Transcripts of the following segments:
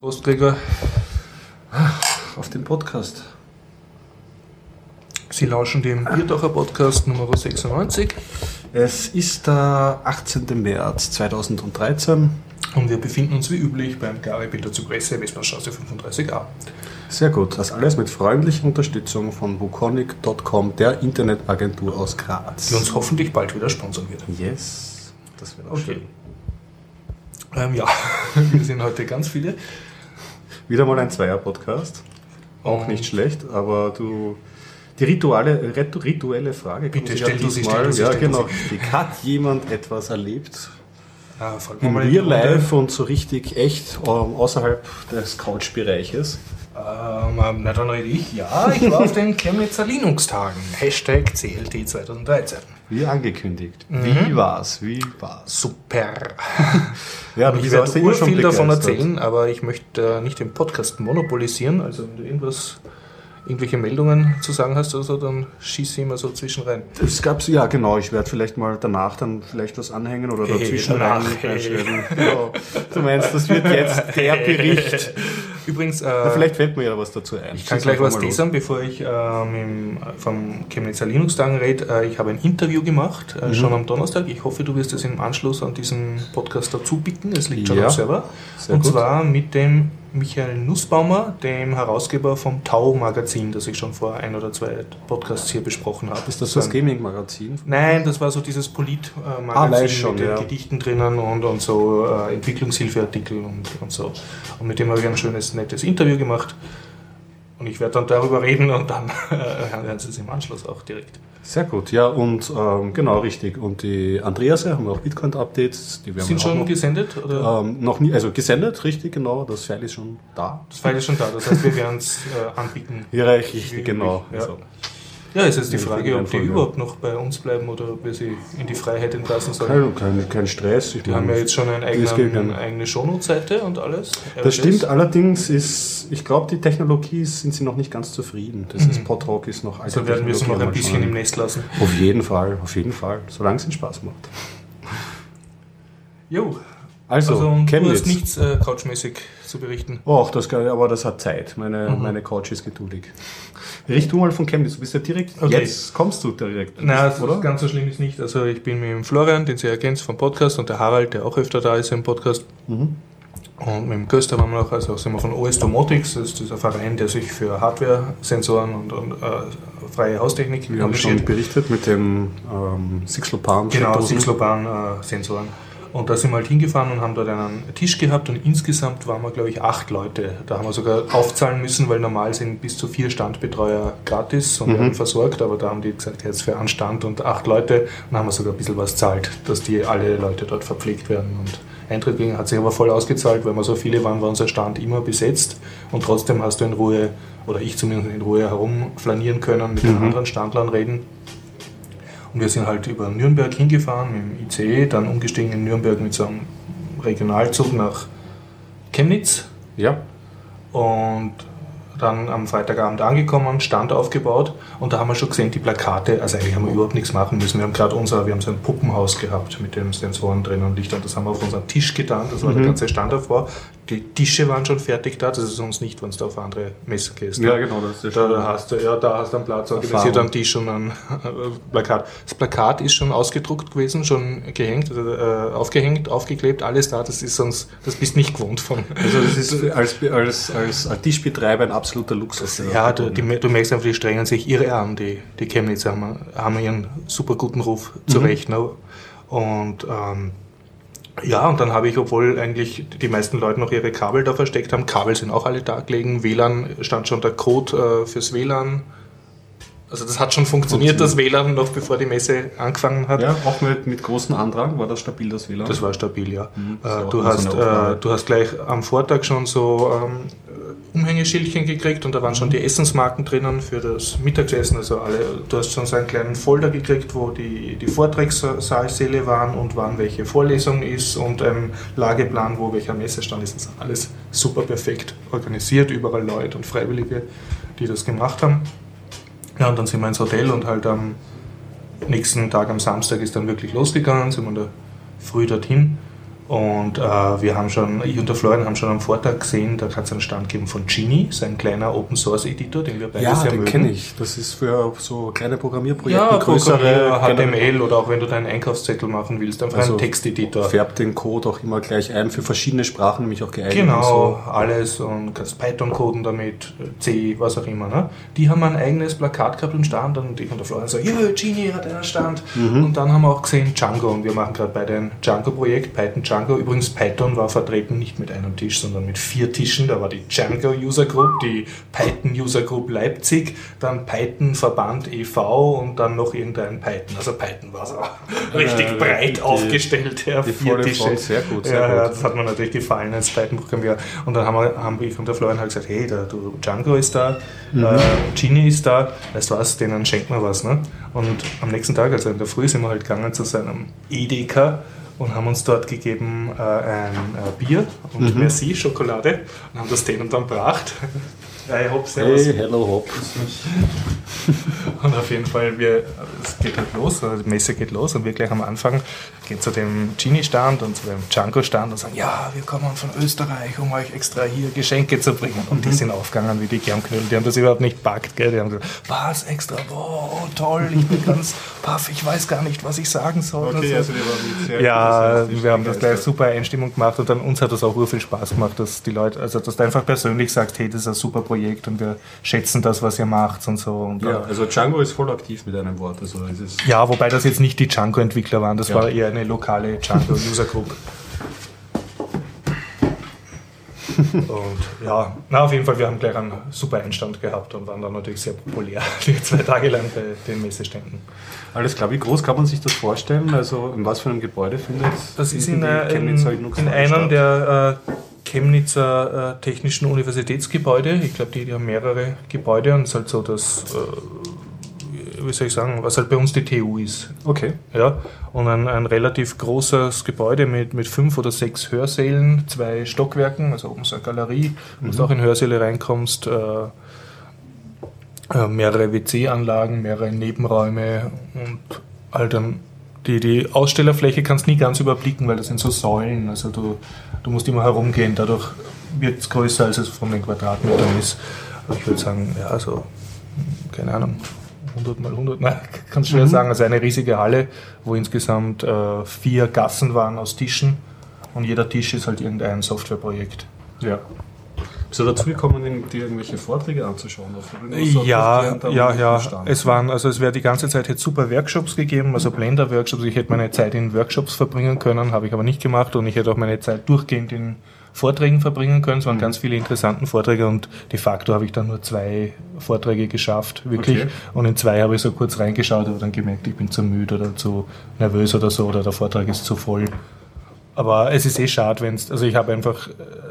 Postträger auf den Podcast. Sie lauschen dem Bierdacher Podcast Nummer 96 Es ist der 18. März 2013. und wir befinden uns wie üblich beim Gary Peter zu Presse, Westbahnstraße 35a. Sehr gut. Das alles mit freundlicher Unterstützung von Wukonic.com, der Internetagentur aus Graz. Die uns hoffentlich bald wieder sponsern wird. Yes. Das wird auch Okay. schön. Ähm, ja, wir sind heute ganz viele. Wieder mal ein Zweier-Podcast. Auch Und- nicht schlecht, aber du. Die rituale, ritu- rituelle Frage. Bitte, stell ja du sie, Ja, genau. Hat jemand etwas erlebt? Wir Im mal Real. Life und so richtig echt ähm, außerhalb des Couch-Bereiches. Ähm, na dann rede ich. Ja, ich war auf den Chemnitzer Linux-Tagen. Hashtag CLT 2013. Wie angekündigt. Mhm. Wie war's? Wie war's? Super. Ja, Ich bist werde du schon viel davon erzählen, aber ich möchte äh, nicht den Podcast monopolisieren. Also wenn du irgendwas, irgendwelche Meldungen zu sagen hast oder so, dann schieß sie immer so zwischen rein. Es gab's, ja genau, ich werde vielleicht mal danach dann vielleicht was anhängen oder Hey, dazwischen danach, rein, hey. Genau. Du meinst, das wird jetzt der Bericht. Übrigens, Na, äh, vielleicht fällt mir ja was dazu ein. ich kann gleich was teasern, bevor ich ähm, im, vom Chemnitzer Linux-Tagen rede. Äh, ich habe ein Interview gemacht, Mhm. äh, schon am Donnerstag. Ich hoffe, du wirst es im Anschluss an diesen Podcast dazu bieten. Es liegt schon Ja, am Server. sehr Und gut. zwar mit dem Michael Nussbaumer, dem Herausgeber vom Tau-Magazin, das ich schon vor ein oder zwei Podcasts hier besprochen habe. Ist das so das Gaming-Magazin? Nein, das war so dieses Polit-Magazin Ah, mit den ja. Gedichten drinnen und, und so äh, Entwicklungshilfeartikel und, und so. Und mit dem habe ich ein schönes, nettes Interview gemacht. Und ich werde dann darüber reden und dann äh, hören Sie es im Anschluss auch direkt. Sehr gut, ja, und ähm, genau, richtig. Und die Andreas haben auch Bitcoin-Updates. Die werden Sind schon noch, gesendet? Oder? ähm, noch nie, also gesendet, richtig, genau. Das File ist schon da. Das File ist schon da, das heißt, wir werden es äh, anbieten. Hier reicht richtig, genau. ja. Also, Ja, ist jetzt die Frage, ob die überhaupt noch bei uns bleiben oder ob wir sie in die Freiheit entlassen sollen. kein, kein, kein Stress. Ich Die haben ja jetzt schon eine geht eigene, Shownote-Seite und alles. Das stimmt, allerdings ist, ich glaube, die Technologie ist- sind sie noch nicht ganz zufrieden. Das ist Podtalk ist noch Also werden wir sie noch ein bisschen im. Nest lassen. Auf jeden Fall, auf jeden Fall, solange es ihnen Spaß macht. Jo, Also, also, du hast nichts äh, couchmäßig zu berichten. Och, das kann, aber das hat Zeit. Meine, Mhm. meine Couch ist geduldig. Richt du mal von Chemnitz. Du bist ja direkt. Okay. Jetzt kommst du direkt. Na, also oder? ganz so schlimm ist nicht. Also ich bin mit dem Florian, den Sie kennt vom Podcast, und der Harald, der auch öfter da ist im Podcast. Mhm. Und mit dem Köster waren wir noch, also sind wir von OS Domotics, das ist dieser Verein, der sich für Hardware-Sensoren und, und äh, freie Haustechnik Wir haben schon berichtet mit dem ähm, Sixlopan. Genau, Sixlopan-Sensoren. Und da sind wir halt hingefahren und haben dort einen Tisch gehabt und insgesamt waren wir, glaube ich, acht Leute. Da haben wir sogar aufzahlen müssen, weil normal sind bis zu vier Standbetreuer gratis und werden versorgt, aber da haben die gesagt, jetzt für einen Stand und acht Leute und dann haben wir sogar ein bisschen was zahlt, dass die alle Leute dort verpflegt werden. Und Eintritt ging, hat sich aber voll ausgezahlt, weil wir so viele waren, war unser Stand immer besetzt und trotzdem hast du in Ruhe, oder ich zumindest in Ruhe herumflanieren können, mit den anderen Standlern reden. Und wir sind halt über Nürnberg hingefahren mit dem ICE, dann umgestiegen in Nürnberg mit so einem Regionalzug nach Chemnitz Ja. und dann am Freitagabend angekommen, Stand aufgebaut und da haben wir schon gesehen, die Plakate, also eigentlich haben wir überhaupt nichts machen müssen. Wir haben gerade unser, wir haben so ein Puppenhaus gehabt mit den Sensoren drin und Lichtern, das haben wir auf unseren Tisch getan, das war der ganze Standaufbau. Die Tische waren schon fertig da, das ist sonst nicht, wenn du auf andere Messe gehst. Ja, genau. Das ist Da hast du, ja, da hast du einen Platz organisiert, Erfahrung. einen Tisch und ein äh, Plakat. Das Plakat ist schon ausgedruckt gewesen, schon gehängt, äh, aufgehängt, aufgeklebt, alles da. Das ist sonst, das bist nicht gewohnt von. Also das ist als, als, als, Tischbetreiber ein absoluter Luxus. Ja, du, die, du merkst einfach, die strengen sich ihre an. Die, die Chemnitzer haben, haben ihren super guten Ruf zurecht. Ne? Und ähm, ja, und dann habe ich, obwohl eigentlich die meisten Leute noch ihre Kabel da versteckt haben, Kabel sind auch alle da gelegen, WLAN stand schon der Code äh, fürs WLAN. Also das hat schon funktioniert, das WLAN, noch bevor die Messe angefangen hat. Ja, auch mit, mit großem Andrang war das stabil, das WLAN. Das war stabil, ja. ist Äh, du, hast, äh, du hast gleich am Vortag schon so ähm, Umhängeschildchen gekriegt und da waren Mhm. schon die Essensmarken drinnen für das Mittagessen. Also alle, du hast schon so einen kleinen Folder gekriegt, wo die, die Vortragssaalsäle waren und wann welche Vorlesung ist und ein Lageplan, wo welcher Messestand ist. Das ist alles super perfekt organisiert, überall Leute und Freiwillige, die das gemacht haben. Ja, und dann sind wir ins Hotel und halt am nächsten Tag, am Samstag, ist dann wirklich losgegangen, sind wir da früh dorthin Und äh, wir haben schon, ich und der Florian haben schon am Vortag gesehen, da hat es einen Stand gegeben von Genie, sein kleiner Open Source Editor, den wir beide Ja, sehr den kenne ich. Das ist für so kleine Programmierprojekte, Ja, größere HTML oder auch wenn du deinen Einkaufszettel machen willst, einfach Also einen Texteditor. färbt den Code auch immer gleich ein für verschiedene Sprachen, nämlich auch geeignet. Genau, So. alles und kannst Python coden damit, C, was auch immer. Ne? Die haben ein eigenes Plakat gehabt im Stand und ich und der Florian so, ja, Genie hat einen Stand. Und dann haben wir auch gesehen Django und wir machen gerade bei ein Django-Projekt, Python Django. Übrigens, Python war vertreten nicht mit einem Tisch, sondern mit vier Tischen. Da war die Django User Group, die Python User Group Leipzig, dann Python Verband e.V. und dann noch irgendein Python. Also Python war so richtig Äh, breit die- aufgestellt. Ja, die vier Tische. Front, sehr gut, sehr ja, gut. das hat mir natürlich gefallen als Python-Programmierer. Und dann haben, wir, haben ich und der Florian halt gesagt, hey, der, du, Django ist da, Mhm. äh, Genie ist da, weißt du was, denen schenken wir was. Ne? Und am nächsten Tag, also in der Früh, sind wir halt gegangen zu seinem Edeka und haben uns dort gegeben äh, ein äh, Bier und Mhm. Merci, Schokolade und haben das denen dann gebracht. Hey, hopp, servus. Hey, hello, hop. Und auf jeden Fall, wir, es geht halt los, also die Messe geht los und wir gleich am Anfang gehen zu dem Genie-Stand und zu dem Django-Stand und sagen, ja, wir kommen von Österreich, um euch extra hier Geschenke zu bringen. Und die sind aufgegangen wie die Germknödel, die haben das überhaupt nicht packt, gell? Die haben gesagt, was, extra, boah, oh, toll, ich bin ganz paff, ich weiß gar nicht, was ich sagen soll. Okay, so. also die waren sehr Ja, enthusiastisch wir haben das gleich super Einstimmung gemacht und dann uns hat das auch ur viel Spaß gemacht, dass die Leute, also dass du einfach persönlich sagst, hey, das ist ein super Projekt und wir schätzen das, was ihr macht und so. Und Ja, also Django ist voll aktiv mit einem Wort. Also es ist ja, wobei das jetzt nicht die Django-Entwickler waren, das Ja. war eher eine lokale Django-User Group. Und ja, na, auf jeden Fall, wir haben gleich einen super Einstand gehabt und waren dann natürlich sehr populär, die zwei Tage lang bei den Messeständen. alles klar. Wie groß kann man sich das vorstellen? Also in was für einem Gebäude findet Das ist in, äh, in, in Linux-Freie einem der äh, Chemnitzer äh, Technischen Universitätsgebäude. Ich glaube, die, die haben mehrere Gebäude und es ist halt so, dass, äh, wie soll ich sagen, was halt bei uns die TU ist. Okay. Ja, und ein, ein relativ großes Gebäude mit, mit fünf oder sechs Hörsälen, zwei Stockwerken, also oben so eine Galerie, wo du auch in Hörsäle reinkommst, äh, äh, mehrere WC-Anlagen, mehrere Nebenräume und halt dann die, die Ausstellerfläche kannst nie ganz überblicken, weil das sind so Säulen, also du, du musst immer herumgehen, dadurch wird es größer, als es von den Quadratmetern ist. Ich würde sagen, ja, so, keine Ahnung, 100 mal 100, nein, kannst schwer sagen. Also eine riesige Halle, wo insgesamt äh, vier Gassen waren aus Tischen und jeder Tisch ist halt irgendein Softwareprojekt. Ja. Bist du dazu gekommen, dir irgendwelche Vorträge anzuschauen? So Ja, ja, ja. Stand? Es waren, also es wäre die ganze Zeit jetzt super Workshops gegeben, also Blender-Workshops. Ich hätte meine Zeit in Workshops verbringen können, habe ich aber nicht gemacht und ich hätte auch meine Zeit durchgehend in Vorträgen verbringen können. Es waren ganz viele interessante Vorträge und de facto habe ich dann nur zwei Vorträge geschafft, wirklich. Okay. Und in zwei habe ich so kurz reingeschaut, aber dann gemerkt, ich bin zu müde oder zu nervös oder so oder der Vortrag ist zu voll. Aber es ist eh schade, wenn es, also ich habe einfach,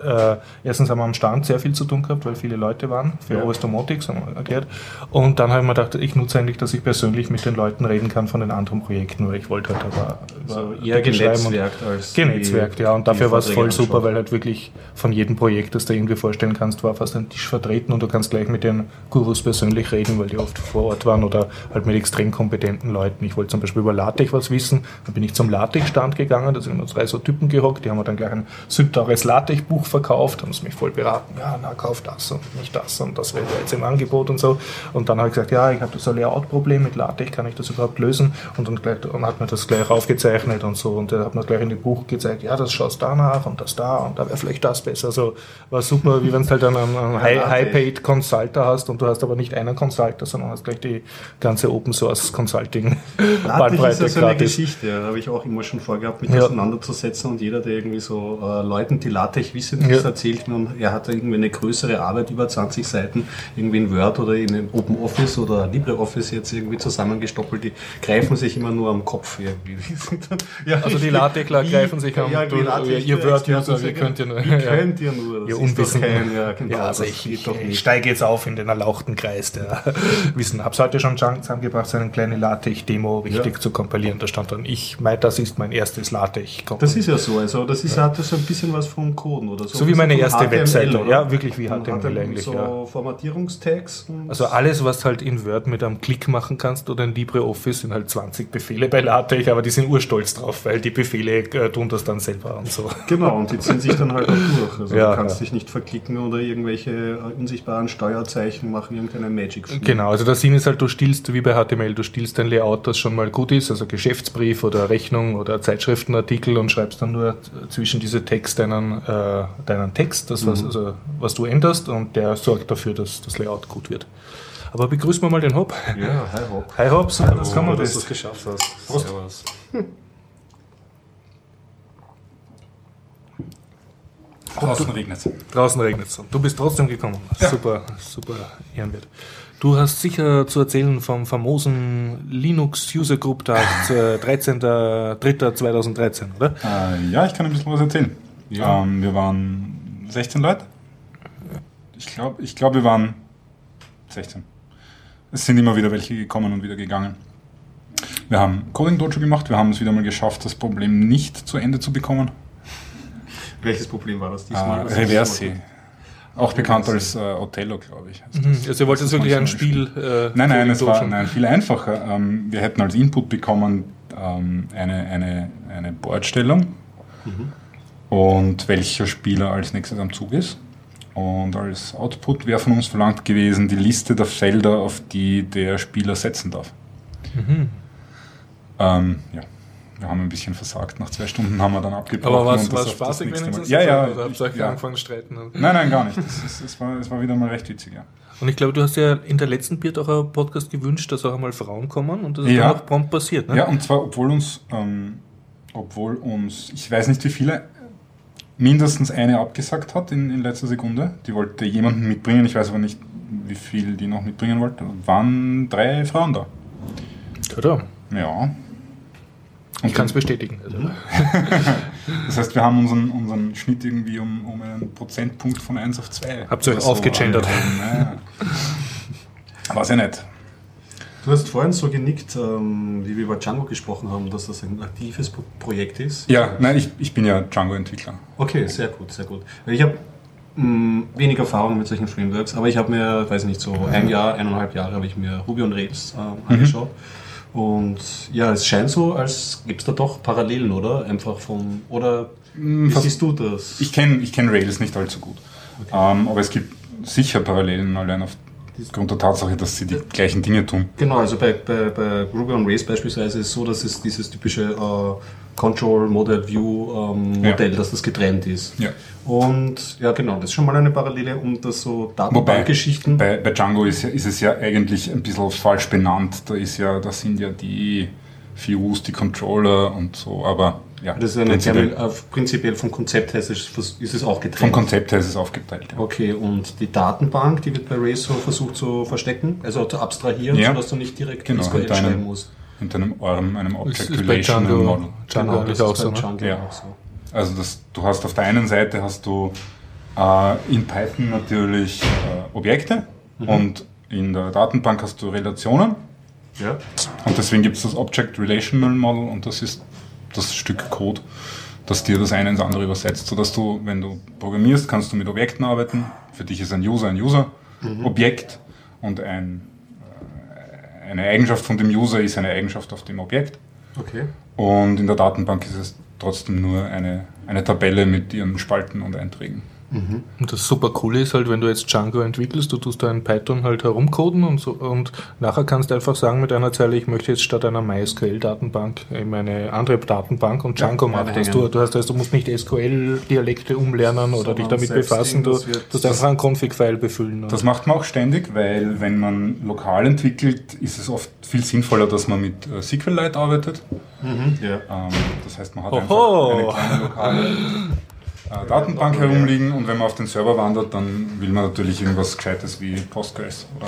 äh, erstens haben wir am Stand sehr viel zu tun gehabt, weil viele Leute waren für Ja. OS Domotics, haben wir erklärt. Und dann habe ich mir gedacht, ich nutze eigentlich, dass ich persönlich mit den Leuten reden kann von den anderen Projekten, weil ich wollte halt aber über eher und- genetzwerkt als Genetzwerkt, ja. Und dafür war es voll super, weil halt wirklich von jedem Projekt, das du irgendwie vorstellen kannst, war fast ein Tisch vertreten und du kannst gleich mit den Gurus persönlich reden, weil die oft vor Ort waren oder halt mit extrem kompetenten Leuten. Ich wollte zum Beispiel über LaTeX was wissen, dann bin ich zum LaTeX-Stand gegangen, da sind immer drei so Typen gehockt, die haben mir dann gleich ein südteures LaTeX-Buch verkauft, haben es mich voll beraten, ja, na, kauf das und nicht das und das wäre jetzt im Angebot und so. Und dann habe ich gesagt, ja, ich habe das so ein Layout-Problem mit LaTeX, kann ich das überhaupt lösen? Und dann gleich, und hat mir das gleich aufgezeichnet und so. Und er hat mir gleich in dem Buch gezeigt, ja, das schaust danach und das da und da wäre vielleicht das besser. So war super, wie wenn du halt dann einen, einen High- LaTeX. High-Paid Consulter hast und du hast aber nicht einen Consulter, sondern hast gleich die ganze Open Source Consulting LaTeX ist Bandbreite ja so eine. Geschichte, da habe ich auch immer schon vorgehabt, mich Ja. auseinanderzusetzen und jeder, der irgendwie so äh, Leuten, die LaTeX wissen, Ja. das erzählt mir und er hatte irgendwie eine größere Arbeit, über 20 Seiten, irgendwie in Word oder in einem Open Office oder LibreOffice jetzt irgendwie zusammengestoppelt, die greifen sich immer nur am Kopf irgendwie. Ja, Also die LaTeXler greifen sich am- ja, du- ihr Word-User, wie könnt ihr nur- ja. könnt ihr nur? Das Ihr Unwissen. kein, ja, genau, ja, also ich, ich, ich steige jetzt auf in den erlauchten Kreis der Wissen. Hab's heute schon zusammengebracht, so eine kleine LaTeX-Demo richtig Ja. zu kompilieren. Da stand dann, ich, mein, das ist mein erstes LaTeX. Das ist ja oder so. Also das ist, hat so ein bisschen was vom Coden oder so. So wie meine Von erste HTML, Webseite. oder? Ja, wirklich wie HTML dann eigentlich. so Ja. Formatierungstags. Also alles, was halt in Word mit einem Klick machen kannst oder in LibreOffice, sind halt 20 Befehle bei LaTeX, aber die sind urstolz drauf, weil die Befehle äh, tun das dann selber und so. Genau, und die ziehen sich dann halt auch durch. Also Ja, du kannst ja. dich nicht verklicken oder irgendwelche äh, unsichtbaren Steuerzeichen machen irgendeinen Magic. -Spiel. Genau, also der Sinn ist halt, du stiehlst wie bei HTML, du stiehlst ein Layout, das schon mal gut ist, also Geschäftsbrief oder Rechnung oder Zeitschriftenartikel und schreibst dann nur zwischen diese Text deinen, äh, deinen Text, das was, also, was du änderst und der sorgt dafür, dass das Layout gut wird. Aber begrüßen wir mal den Hop. Ja, hi Rob. Hi Hop, super, das kann man dass du das. es geschafft hast. Prost. Servus. Draußen regnet es. Draußen regnet es. Du bist trotzdem gekommen. Super, super ehrenwert. Du hast sicher zu erzählen vom famosen Linux User Group Tag äh, 13.03.2013, oder? Äh, ja, ich kann ein bisschen was erzählen. Ja. Ähm, wir waren 16 Leute. Ich glaube, ich glaub, wir waren 16. Es sind immer wieder welche gekommen und wieder gegangen. Wir haben Coding Dojo gemacht. Wir haben es wieder mal geschafft, das Problem nicht zu Ende zu bekommen. Welches Problem war das Äh, diesmal? Was Reversi. Auch bekannt als äh, Othello, glaube ich. heißt Mhm. Also ihr wollt Das jetzt ist wirklich ein Spiel. Äh, Nein, nein, es war nein, viel einfacher. Ähm, wir hätten als Input bekommen ähm, eine, eine, eine Boardstellung und welcher Spieler als nächstes am Zug ist. Und als Output wäre von uns verlangt gewesen die Liste der Felder, auf die der Spieler setzen darf. Mhm. Ähm, ja, wir haben ein bisschen versagt. Nach zwei Stunden haben wir dann abgebrochen. Aber war es spaßig wenigstens? Ja, ja. Oder habt ihr euch ja. angefangen zu streiten? Nein, nein, gar nicht. Es, war, es war wieder mal recht witzig, ja. Und ich glaube, du hast ja in der letzten Beard auch einen Podcast gewünscht, dass auch einmal Frauen kommen und das ist Ja. dann auch prompt passiert. Ne? Ja, und zwar, obwohl uns, ähm, obwohl uns, ich weiß nicht wie viele, mindestens eine abgesagt hat in, in letzter Sekunde. Die wollte jemanden mitbringen, ich weiß aber nicht, wie viel die noch mitbringen wollte. Waren drei Frauen da. Oder? Ja. Ich kann es bestätigen. Also. Das heißt, wir haben unseren, unseren Schnitt irgendwie um, um einen Prozentpunkt von 1 auf 2. Habt ihr euch aufgegendert? Ja. Weiß ich nicht. Du hast vorhin so genickt, ähm, wie wir über Django gesprochen haben, dass das ein aktives Pro- Projekt ist. Ja, nein, ich, ich bin ja Django-Entwickler. Okay, sehr gut, sehr gut. Ich habe mh, wenig Erfahrung mit solchen Frameworks, aber ich habe mir, weiß nicht, so ein Jahr, eineinhalb Jahre habe ich mir Ruby on Rails ähm, angeschaut. Und ja, es scheint so, als gibt es da doch Parallelen, oder? Einfach vom, oder wie fast- siehst du das? Ich kenne ich kenn Rails nicht allzu gut. Ähm, aber es gibt sicher Parallelen, allein aufgrund der Tatsache, dass sie die gleichen Dinge tun. Genau, also bei, bei, bei Ruby on Rails beispielsweise ist es so, dass es dieses typische äh, Control Model View ähm, Ja. Modell, dass das getrennt ist. Ja. Und ja, genau, das ist schon mal eine Parallele, um das so Datenbankgeschichten. bei, bei Django ist, ja, ist es ja eigentlich ein bisschen falsch benannt. Da, ist ja, da sind ja die Views, die Controller und so, aber ja, Das ist eine prinzipiell, Termin, äh, prinzipiell vom Konzept her ist es, ist es auch getrennt. vom Konzept her ist es aufgeteilt. Ja. Okay, und die Datenbank, die wird bei so versucht zu verstecken, also zu abstrahieren, Ja. sodass du nicht direkt Genau, SQL schreiben musst. Mit einem ORM, einem Object ist bei Relational Django, Model. Django Genau, das auch ist so. bei Ne? Ja. auch so. Also das, du hast auf der einen Seite hast du äh, in Python natürlich äh, Objekte Mhm. und in der Datenbank hast du Relationen. Ja. Und deswegen gibt es das Object Relational Model und das ist das Stück Code, das dir das eine ins andere übersetzt, sodass du, wenn du programmierst, kannst du mit Objekten arbeiten. Für dich ist ein User ein User-Objekt und ein, äh, eine Eigenschaft von dem User ist eine Eigenschaft auf dem Objekt. Okay. Und in der Datenbank ist es trotzdem nur eine, eine Tabelle mit ihren Spalten und Einträgen. Und das super coole ist halt, wenn du jetzt Django entwickelst, du tust da in Python halt herumcoden und so und nachher kannst du einfach sagen mit einer Zeile, ich möchte jetzt statt einer MySQL-Datenbank eben eine andere Datenbank und Django Ja, macht das. einhängen. Du, du, hast, also, du musst nicht SQL-Dialekte umlernen oder dich damit befassen, du, musst einfach einen Config-File befüllen. Das macht man auch ständig, weil wenn man lokal entwickelt, ist es oft viel sinnvoller, dass man mit äh, SQLite arbeitet. Ja. Ähm, das heißt, man hat Oho. einfach eine kleine lokale äh, Datenbank herumliegen und wenn man auf den Server wandert, dann will man natürlich irgendwas Gescheites wie Postgres oder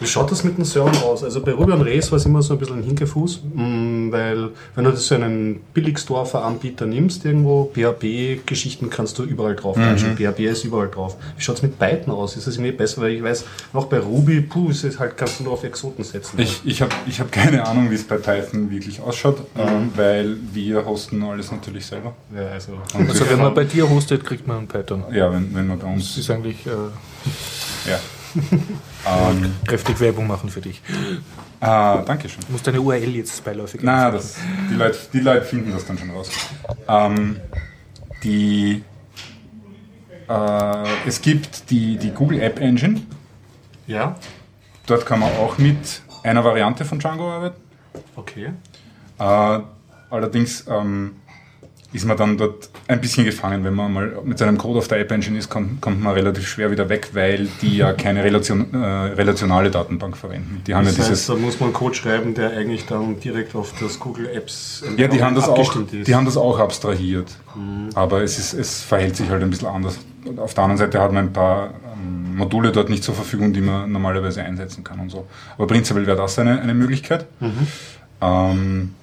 Wie schaut das mit den Servern aus? Also bei Ruby on Rails war es immer so ein bisschen ein Hinkefuß, mm, weil wenn du das so einen Billigsdorfer-Anbieter nimmst, irgendwo, PHP-Geschichten kannst du überall drauf Mhm. PHP ist überall drauf. Wie schaut es mit Python aus? Ist das irgendwie besser? Weil ich weiß, auch bei Ruby, puh, ist es halt, kannst du nur auf Exoten setzen. Ich, ich habe ich hab keine Ahnung, wie es bei Python wirklich ausschaut, ähm, weil wir hosten alles natürlich selber. ja, also, Und Also wenn man bei dir hostet, kriegt man einen Python. ja, wenn, wenn man bei Das uns ist eigentlich äh, ja. Ähm, kräftig Werbung machen für dich. ah, Dankeschön. Du musst deine URL jetzt beiläufig Na, das, die, Leute, die Leute finden das dann schon raus. Ähm, die, äh, es gibt die, die Google App Engine. ja, Dort kann man auch mit einer Variante von Django arbeiten. okay. Äh, allerdings ähm, ist man dann dort ein bisschen gefangen. Wenn man mal mit seinem Code auf der App Engine ist, kommt, kommt man relativ schwer wieder weg, weil die ja keine Relation, äh, relationale Datenbank verwenden. Die haben Das ja heißt, dieses. da muss man Code schreiben, der eigentlich dann direkt auf das Google Apps Ja, die haben das auch, ist. die haben das auch abstrahiert. Aber es, ist, es verhält sich halt ein bisschen anders. Und auf der anderen Seite hat man ein paar ähm, Module dort nicht zur Verfügung, die man normalerweise einsetzen kann und so. Aber prinzipiell wäre das eine, eine Möglichkeit. Ähm,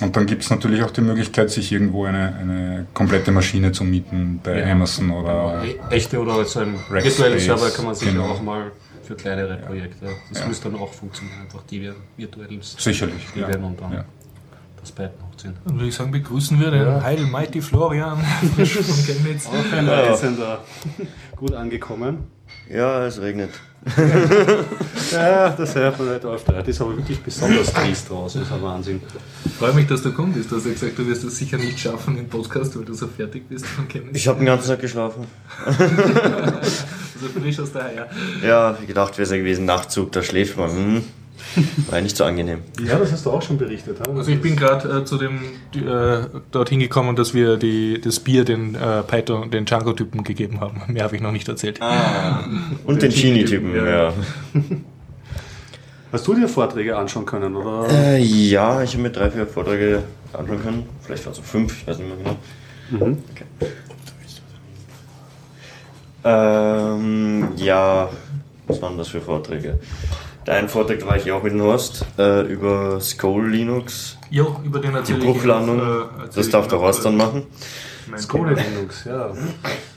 und dann gibt es natürlich auch die Möglichkeit, sich irgendwo eine, eine komplette Maschine zu mieten bei Ja. Amazon oder. E- Echte oder so ein Rackspace, virtuellen Server kann man sich genau. auch mal für kleinere Projekte. Das Ja. müsste dann auch funktionieren, einfach die wir virtuell Sicherlich. die werden und dann. Das Python hochziehen. Dann würde ich sagen, begrüßen wir den Heil Mighty Florian frisch von Chemnitz. Auch ein Ja. Reisender. Gut angekommen. Ja, es regnet. Ja, das hört man nicht oft. Das ist aber wirklich besonders trist draußen, das ist ein Wahnsinn. Ich freue mich, dass du kommst. Du hast ja gesagt, du wirst es sicher nicht schaffen im Podcast, weil du so fertig bist von Chemnitz. Ich habe den ganzen Tag geschlafen. Also frisch aus der Eier. Ja, ich gedacht, wäre es ja gewesen, Nachtzug, da schläft man. Hm. War nicht so angenehm. Ja, das hast du auch schon berichtet. Also ich bin gerade äh, zu dem äh, dorthin gekommen, dass wir die, das Bier den äh, Python, den Django-Typen gegeben haben. Mehr habe ich noch nicht erzählt. Und den Genie-Typen, Ja. ja. Hast du dir Vorträge anschauen können, oder? Äh, ja, ich habe mir drei, vier Vorträge anschauen können. Vielleicht waren es so fünf, ich weiß nicht mehr genau. Mhm. Okay. Ähm, ja, was waren das für Vorträge? Der eine Vortrag, war ich auch mit dem Horst, äh, über Skull Linux, Jo, über den die erzähle ich Bruchlandung. äh, das darf der noch, Horst äh, dann machen. Skole Thema. Linux, ja.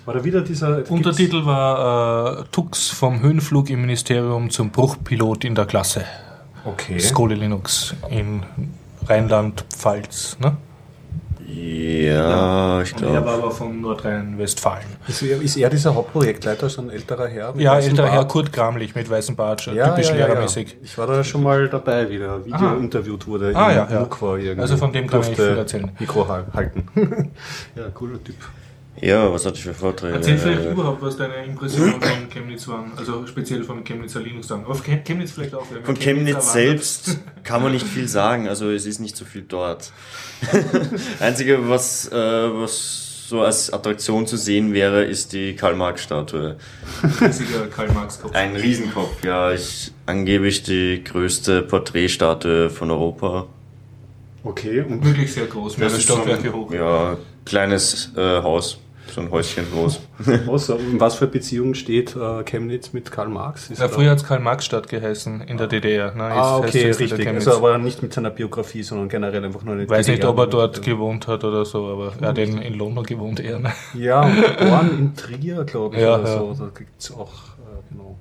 War da wieder dieser. Untertitel war äh, Tux vom Höhenflug im Ministerium zum Bruchpilot in der Klasse. Okay. Skole Linux in Rheinland-Pfalz. Ne? Ja, ich Und er glaube. war aber von Nordrhein-Westfalen. Ist er, ist er dieser Hauptprojektleiter, so ein älterer Herr? mit Ja, älterer Herr? Kurt Gramlich mit weißem Bart, Ja, typisch ja, ja, ja. lehrermäßig. Ich war da schon mal dabei, wie der Video Aha. interviewt wurde. Ah, im ja, ja. Irgendwie. Also von dem kann ich viel erzählen. Mikro hal- halten. ja, cooler Typ. Ja, was hatte ich für Vorträge? Erzähl vielleicht Äh, überhaupt, was deine Impressionen von Chemnitz waren, also speziell von Chemnitzer Linux sagen. Auf Chem- Chemnitz vielleicht auch. Von Chemnitz selbst kann man nicht viel sagen, also es ist nicht so viel dort. Einzige, was, äh, was so als Attraktion zu sehen wäre, ist die Karl-Marx-Statue. Riesiger Karl-Marx-Kopf. Ein Riesenkopf, ja, ich, angeblich die größte Porträtstatue von Europa. Okay, und Wirklich sehr groß, mehrere Stockwerke ein, hoch. Ja, kleines äh, Haus, so ein Häuschen groß. was, in was für Beziehung steht äh, Chemnitz mit Karl Marx? Ist Ja, früher hat es Karl-Marx-Stadt geheißen, in der DDR. Ne? Ah, okay, richtig. Also aber nicht mit seiner Biografie, sondern generell einfach nur eine Ich weiß nicht, DDR. ob er dort gewohnt hat oder so, aber er hat in, in London gewohnt eher. Ne? Ja, und geboren in Trier, glaube ich, Ja, oder ja. so. Da gibt es auch, äh, genau,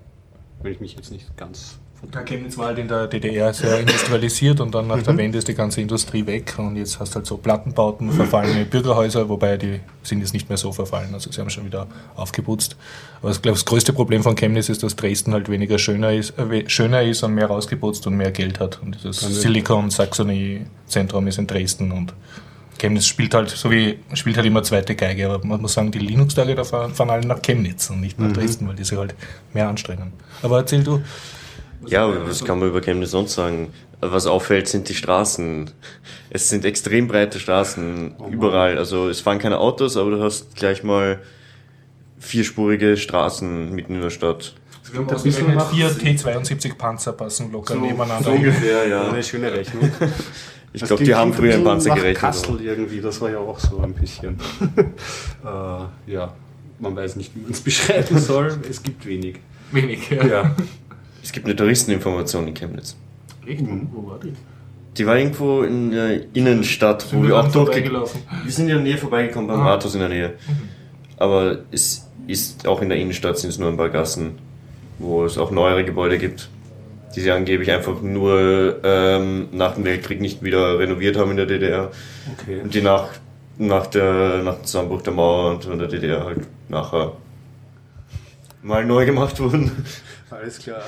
wenn ich mich jetzt nicht ganz Ja, Chemnitz war halt in der DDR sehr industrialisiert und dann nach Mhm. der Wende ist die ganze Industrie weg und jetzt hast du halt so Plattenbauten, verfallene Bürgerhäuser, wobei die sind jetzt nicht mehr so verfallen, also sie haben schon wieder aufgeputzt. Aber ich glaube, das größte Problem von Chemnitz ist, dass Dresden halt weniger schöner ist, äh, schöner ist und mehr rausgeputzt und mehr Geld hat. Und dieses Silicon Saxony Zentrum ist in Dresden und Chemnitz spielt halt, so wie, spielt halt immer zweite Geige, aber man muss sagen, die Linux-Tage, da fahren, fahren alle nach Chemnitz und nicht nach Mhm. Dresden, weil die sich halt mehr anstrengen. Aber erzähl du, Ja, aber was kann man über Chemnitz sonst sagen? Was auffällt, sind die Straßen. Es sind extrem breite Straßen überall. Also es fahren keine Autos, aber du hast gleich mal vierspurige Straßen mitten in der Stadt. Wir haben ein bisschen vier T72 Panzer passen locker nebeneinander. ungefähr, ja. eine schöne Rechnung. Ich glaube, die haben früher einen Panzer nach gerechnet. Kassel irgendwie, das war ja auch so ein bisschen. äh, ja, man weiß nicht, wie man es beschreiben soll. Es gibt wenig. Wenig, ja. Ja. Es gibt eine Touristeninformation in Chemnitz. Echt? Wo war die? Die war irgendwo in der Innenstadt, wo Sind wir wir auch dann durchge... vorbeigelaufen? Wir sind in der Nähe vorbeigekommen, beim Ah. Rathaus in der Nähe. Aber es ist auch in der Innenstadt sind es nur ein paar Gassen, wo es auch neuere Gebäude gibt, die sie angeblich einfach nur ähm, nach dem Weltkrieg nicht wieder renoviert haben in der DDR. Okay. Und die nach, nach, der, nach dem Zusammenbruch der Mauer und von der DDR halt nachher mal neu gemacht wurden. Alles klar.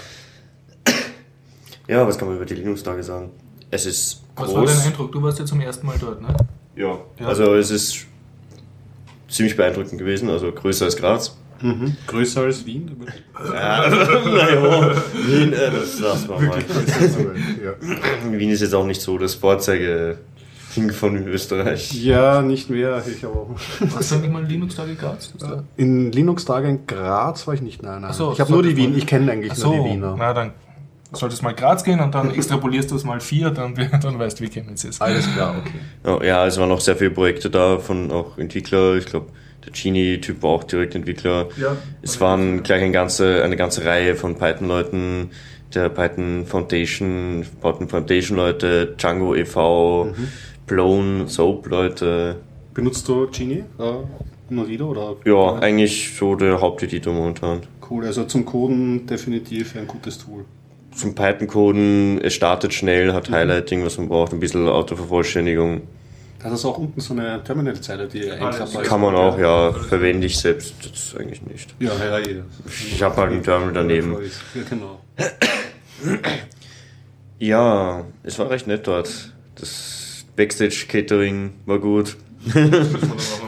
Ja, was kann man über die Linux-Tage sagen? Es ist Was war dein groß. Eindruck? Du warst ja zum ersten Mal dort, ne? Ja, Ja. also es ist ziemlich beeindruckend gewesen, also größer als Graz. Mhm. Größer als Wien? Ja, naja, Wien, äh, das lassen wir mal. ja. Wien ist jetzt auch nicht so das Vorzeige Ding von Österreich. ja, nicht mehr. Ich aber Warst du nicht mal Linux-Tage Graz? In Linux-Tage in Graz war ich nicht. Nein, nein. So, ich habe nur die Wien. Ich kenne eigentlich Ach nur so, die Wiener. na dann solltest mal Graz gehen und dann extrapolierst du es mal vier, dann, dann weißt du, wie Chemnitz ist. Alles klar, okay. Ja, Ja, es waren auch sehr viele Projekte da von auch Entwickler. Ich glaube, der Genie-Typ war auch direkt Entwickler. Ja. Es waren gleich eine ganze, eine ganze Reihe von Python-Leuten, der Python Foundation, Python Foundation-Leute, Django e.V., Blown, Soap-Leute. Benutzt du Genie? Äh, Norido oder? Ja, eigentlich so der Haupteditor momentan. Cool, also zum Coden definitiv ein gutes Tool. Zum Python-Coden, es startet schnell, hat Highlighting, was man braucht, ein bisschen Autovervollständigung. Da ist auch unten so eine Terminal-Zeile, die einklappbar ist. Kann man auch, ja, verwende ich selbst jetzt eigentlich nicht. Ja, ja, ja. Ich habe halt ein Terminal daneben. Ja, genau. Ja, es war recht nett dort. Das Backstage-Catering war gut.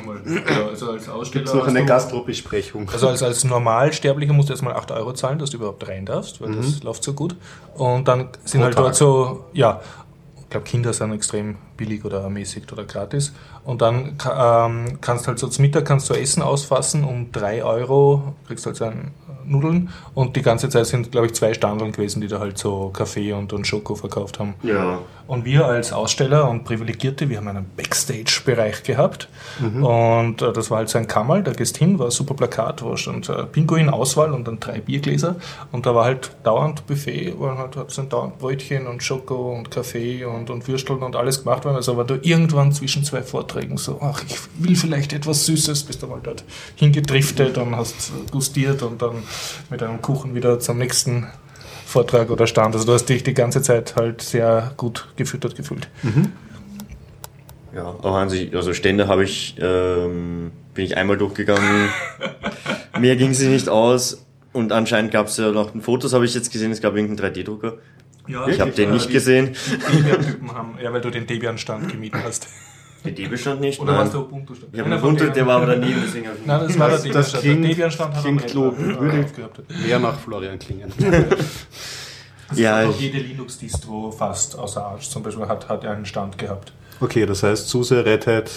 also als Aussteller. Gibt noch eine Gastrobesprechung? Also als, als Normalsterblicher musst du erstmal 8 Euro zahlen, dass du überhaupt rein darfst, weil das läuft so gut. Und dann sind Pro halt Tag. dort so, ja, ich glaube Kinder sind extrem billig oder ermäßigt oder gratis. Und dann ähm, kannst halt so zum Mittag kannst du Essen ausfassen um 3 Euro, kriegst halt so ein Nudeln und die ganze Zeit sind, glaube ich, zwei Standeln gewesen, die da halt so Kaffee und, und Schoko verkauft haben. Ja. Und wir als Aussteller und Privilegierte, wir haben einen Backstage-Bereich gehabt. Und äh, das war halt so ein Kammerl, da gehst hin, war ein super Plakat, wo stand äh, Pinguin-Auswahl und dann drei Biergläser. Und da war halt dauernd Buffet, wo halt hat dann dauernd Brötchen und Schoko und Kaffee und, und Würsteln und alles gemacht worden. Also war du irgendwann zwischen zwei Vorträgen so, ach, ich will vielleicht etwas Süßes, bist du mal dort hingedriftet und hast gustiert und dann mit einem Kuchen wieder zum nächsten Vortrag oder Stand. Also du hast dich die ganze Zeit halt sehr gut gefüttert gefühlt. Ja, aber an sich, also Stände habe ich, ähm, bin ich einmal durchgegangen. Mehr ging sie nicht aus. Und anscheinend gab es ja noch Fotos, habe ich jetzt gesehen, es gab irgendeinen 3D-Drucker. Ja, Ich habe den nicht gesehen. Debian-Typen haben, ja, weil du den Debian-Stand gemietet hast. Der D-Bestand nicht. Oder warst du Ubuntu-Stand? Ich habe einen Ubuntu, der war aber daneben, deswegen habe ich Nein, das war der Das- Debian-Stand. das Der klingt- Debian-Stand hat klingt würde-. Mehr nach Florian klingen. Ja, Also ich- jede Linux-Distro fast, außer Arch zum Beispiel, hat, hat einen Stand gehabt. Okay, das heißt SUSE, Red Hat.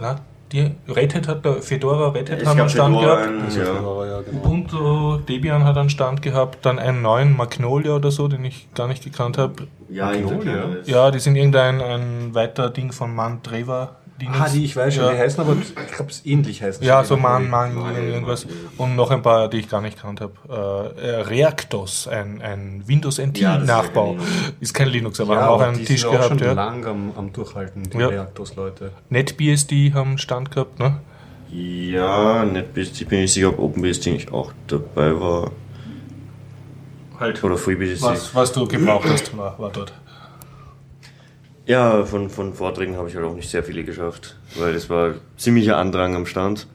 Na, die Red Hat hat, der Fedora, Red Hat es haben einen Stand Fedora, gehabt. einen, ja. ja, genau. Ubuntu, Debian hat einen Stand gehabt, dann einen neuen Magnolia oder so, den ich gar nicht gekannt habe. Ja, Magnolia? Ja, die sind irgendein ein weiter Ding von Mantreva. Linux. Ah, die ich weiß schon, Ja. die heißen aber, ich glaube, es ähnlich heißen. Ja, so Man, Man, Man, irgendwas. Und noch ein paar, die ich gar nicht kannt habe. Äh, äh, Reactos, ein, ein Windows Ja, ja NT-Nachbau. kein ist kein Linux, aber ja, haben auch einen die Tisch sind auch schon gehabt. Ja. lang am, am Durchhalten, die Ja. Reactors-Leute. NetBSD haben einen Stand gehabt, ne? Ja, NetBSD bin ich sicher, ob OpenBSD nicht auch dabei war. Halt. Oder FreeBSD. Was, was du gebraucht hast, war, war dort. Ja, von, von Vorträgen habe ich halt auch nicht sehr viele geschafft, weil es war ziemlicher Andrang am Stand.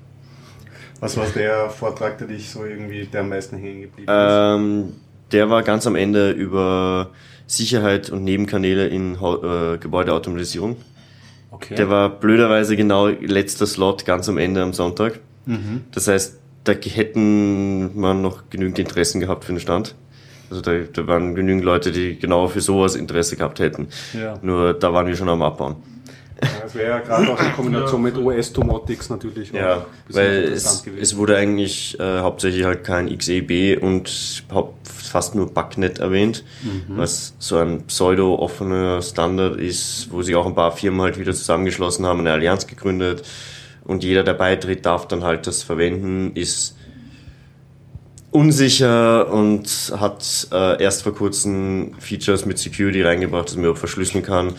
Was war der Vortrag, der dich so irgendwie der am meisten hängen geblieben ist? Ähm, der war ganz am Ende über Sicherheit und Nebenkanäle in äh, Gebäudeautomatisierung. okay. Der war blöderweise genau letzter Slot ganz am Ende am Sonntag. Das heißt, da hätten man noch genügend Interessen gehabt für den Stand. Also da, da waren genügend Leute, die genau für sowas Interesse gehabt hätten. Ja. Nur da waren wir schon am Abbauen. Das wäre ja gerade auch in Kombination mit OS-Domotics natürlich auch Ja, weil interessant es, gewesen. es wurde eigentlich äh, hauptsächlich halt kein XEB und fast nur Backnet erwähnt, was so ein pseudo-offener Standard ist, wo sich auch ein paar Firmen halt wieder zusammengeschlossen haben, eine Allianz gegründet und jeder, der beitritt, darf dann halt das verwenden, ist unsicher und hat äh, erst vor kurzem Features mit Security reingebracht, dass man überhaupt verschlüsseln kann.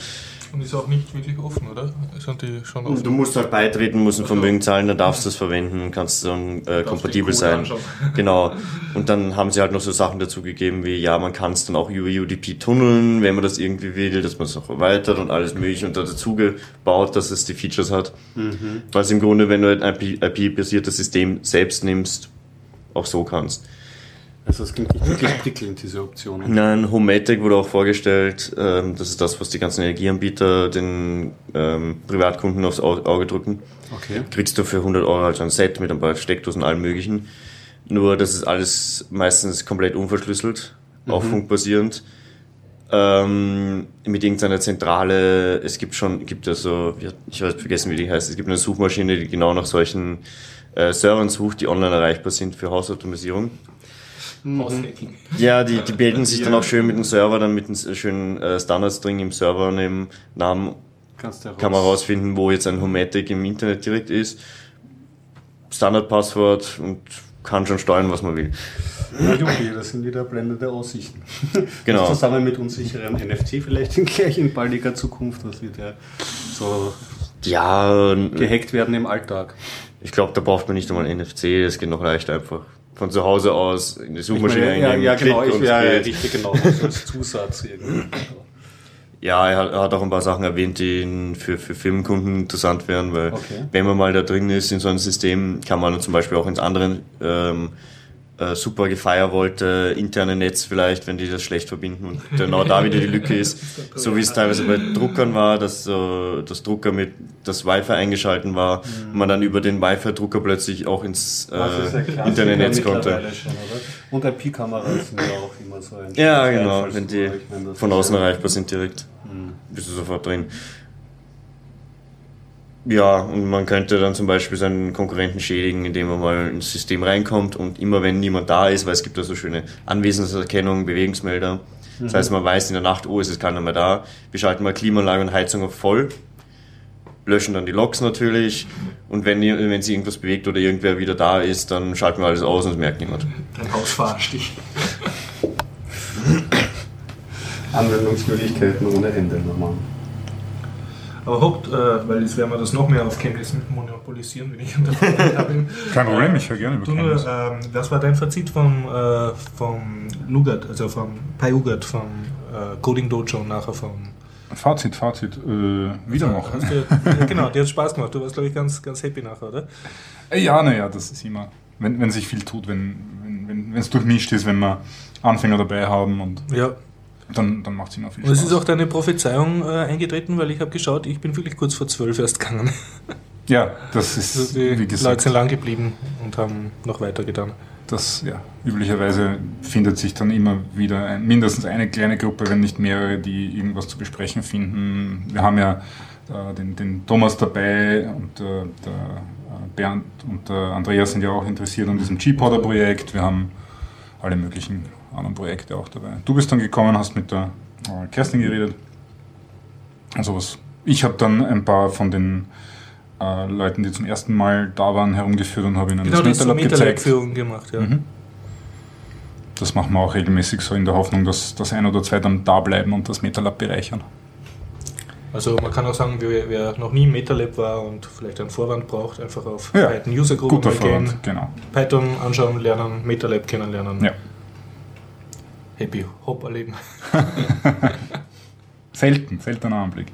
Und ist auch nicht wirklich offen, oder? Sind die schon offen? Du musst halt beitreten, musst ein Vermögen zahlen, dann darfst du es verwenden und kannst dann äh, kompatibel sein. anschauen. Genau. Und dann haben sie halt noch so Sachen dazu gegeben, wie ja, man kann es dann auch über UDP tunneln, wenn man das irgendwie will, dass man es noch erweitert und alles mögliche und da dazu gebaut, dass es die Features hat. Was im Grunde, wenn du ein IP-basiertes System selbst nimmst, auch so kannst. Also es klingt nicht wirklich prickelnd, diese Option. Nein, Homematic wurde auch vorgestellt. Ähm, das ist das, was die ganzen Energieanbieter den ähm, Privatkunden aufs Au- Auge drücken. Okay. Kriegst du für 100 Euro halt so ein Set mit ein paar Steckdosen und allem möglichen. Nur, das ist alles meistens komplett unverschlüsselt, auch funkbasierend. Ähm, mit irgendeiner Zentrale, es gibt schon, gibt also, ja, ich weiß vergessen, wie die heißt, es gibt eine Suchmaschine, die genau nach solchen äh, Servern sucht, die online erreichbar sind für Hausautomatisierung. Aushacking. Ja, die, die bilden sich dann auch schön mit dem Server, dann mit einem schönen äh, Standardstring im Server und im Namen Kannst du kann man rausfinden, wo jetzt ein Homatic im Internet direkt ist. Standardpasswort und kann schon steuern, was man will. Ja, okay, das sind wieder blendende Aussichten. Genau. Das zusammen mit unsicherem NFT vielleicht in gleich in baldiger Zukunft, das wird ja so Ja, gehackt werden im Alltag. Ich glaube, da braucht man nicht einmal NFC, das geht noch leicht einfach. Von zu Hause aus in die Ich Suchmaschine meine, ja, eingeben, ja, klick genau, ich es geht. richtig genau als Zusatz irgendwie. Ja, er hat, er hat auch ein paar Sachen erwähnt, die für, für Filmkunden interessant wären, weil Okay. wenn man mal da drin ist in so einem System, kann man zum Beispiel auch ins andere ähm, äh, super gefeierwollte interne Netz vielleicht, wenn die das schlecht verbinden und genau da wieder die Lücke ist. So wie es teilweise bei Druckern war, dass äh, das Drucker mit das Wi-Fi eingeschalten war und man dann über den Wi-Fi-Drucker plötzlich auch ins äh, Internetnetz konnte. mittlerweile Schon? Und IP-Kameras sind ja auch immer so ein Ja, genau, wenn die meine, von außen erreichbar sind direkt, bist du sofort drin. Ja, und man könnte dann zum Beispiel seinen Konkurrenten schädigen, indem man mal ins System reinkommt und immer wenn niemand da ist, weil es gibt da so schöne Anwesenserkennung, Bewegungsmelder. Das heißt, man weiß in der Nacht, oh, es ist keiner mehr da. Wir schalten mal Klimaanlage und Heizung auf voll, löschen dann die Loks natürlich und wenn, wenn sich irgendwas bewegt oder irgendwer wieder da ist, dann schalten wir alles aus und es merkt niemand. Dein Haus verarscht dich. Anwendungsmöglichkeiten ohne Ende, normal. Aber Haupt, äh, weil jetzt werden wir das noch mehr auf Chemnitz monopolisieren, wenn ich habe. Kein Problem, ich höre gerne über Du ähm, was war dein Fazit vom, äh, vom Nougat, also vom PyUgat, vom äh, Coding Dojo und nachher vom. Fazit, Fazit, äh, wieder machen. Hast du, genau, dir hat Spaß gemacht. Du warst, glaube ich, ganz, ganz happy nachher, oder? Äh, Ja, naja, das ist immer, wenn, wenn sich viel tut, wenn es wenn, wenn, durchmischt ist, wenn wir Anfänger dabei haben und Ja. Dann, dann macht es immer viel Und es Spaß. ist auch deine Prophezeiung äh, eingetreten, weil ich habe geschaut, ich bin wirklich kurz vor zwölf erst gegangen. ja, das ist, Also die wie Leute gesagt, sind lang geblieben und haben noch weiter getan. das, ja, üblicherweise findet sich dann immer wieder ein, mindestens eine kleine Gruppe, wenn nicht mehrere, die irgendwas zu besprechen finden. Wir haben ja äh, den, den Thomas dabei und äh, der äh, Bernd und der Andreas sind ja auch interessiert an diesem G-Podder-Projekt. Wir haben alle möglichen anderen Projekte auch dabei. Du bist dann gekommen, hast mit der äh, Kerstin geredet. Also was. Ich habe dann ein paar von den äh, Leuten, die zum ersten Mal da waren, herumgeführt und habe ihnen Genau, das MetaLab gezeigt. Metalab-Führung gemacht, ja. Mhm. Das machen wir auch regelmäßig so in der Hoffnung, dass das ein oder zwei dann da bleiben und das MetaLab bereichern. Also man kann auch sagen, wer, wer noch nie im MetaLab war und vielleicht einen Vorwand braucht, einfach auf Ja, Python User Group gehen, Vorwand, genau. Python anschauen, lernen, MetaLab kennenlernen. Ja. Happy Hop erleben. Selten, seltener Anblick.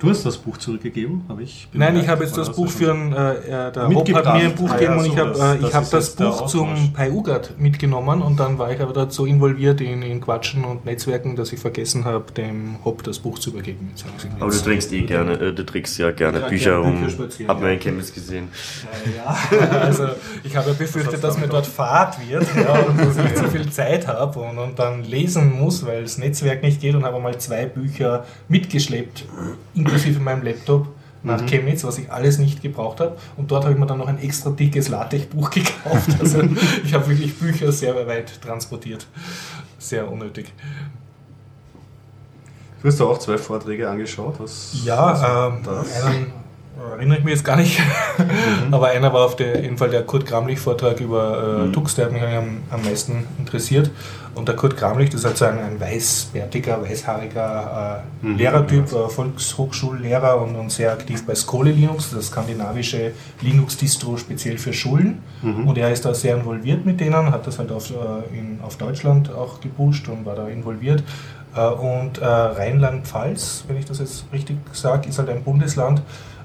Du hast das Buch zurückgegeben, habe ich. Nein, ich habe jetzt das Buch schon- für ein, äh, äh, der Hop Mitgebracht. hat mir ein Buch Ah, gegeben ja, und ich so, habe das- äh, ich das hab das der Buch zum. PyUGAT mitgenommen und dann war ich aber dazu involviert in, in Quatschen und Netzwerken, dass ich vergessen habe, dem Hop das Buch zu übergeben. Ich Aber du trinkst eh gerne, äh, du trinkst ja gerne Ja, Bücher spazieren, Hat man ja. in Chemnitz gesehen. Also ich habe ja befürchtet, dass mir dort Fahrt wird ja, und dass ich nicht so viel Zeit habe und, und dann lesen muss, weil das Netzwerk nicht geht und habe mal zwei Bücher mitgeschleppt, inklusive meinem Laptop nach Chemnitz, was ich alles nicht gebraucht habe. Und dort habe ich mir dann noch ein extra dickes LaTeX-Buch gekauft. Also ich habe wirklich Bücher sehr weit transportiert. Sehr unnötig. Du hast auch zwei Vorträge angeschaut. Was, was Ja, ähm, das? einen erinnere ich mich jetzt gar nicht. Mhm. Aber einer war auf der, jeden Fall der Kurt Gramlich-Vortrag über äh, mhm. Tux, der hat mich am, am meisten interessiert. Und der Kurt Gramlich, das ist halt so ein, ein weißbärtiger, weißhaariger äh, mhm. Lehrertyp, äh, Volkshochschullehrer und, und, sehr aktiv bei Skole Linux, das skandinavische Linux-Distro speziell für Schulen. Mhm. Und er ist da sehr involviert mit denen, hat das halt auf, äh, in, auf Deutschland auch gepusht und war da involviert. Äh, und äh, Rheinland-Pfalz, wenn ich das jetzt richtig sage, ist halt ein Bundesland,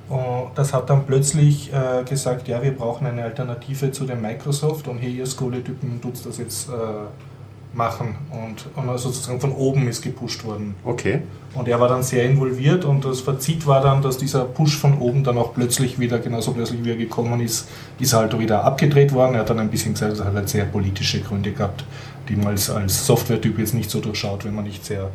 und das hat dann plötzlich äh, gesagt, ja, wir brauchen eine Alternative zu dem Microsoft und hier, ihr Skole-Typen, tut das jetzt äh, machen. Und, und also sozusagen von oben ist gepusht worden. Okay. Und er war dann sehr involviert und das Fazit war dann, dass dieser Push von oben dann auch plötzlich wieder, genauso plötzlich wie er gekommen ist, ist halt wieder abgedreht worden. Er hat dann ein bisschen gesagt, es hat halt sehr politische Gründe gehabt, die man als, als Software-Typ jetzt nicht so durchschaut, wenn man nicht sehr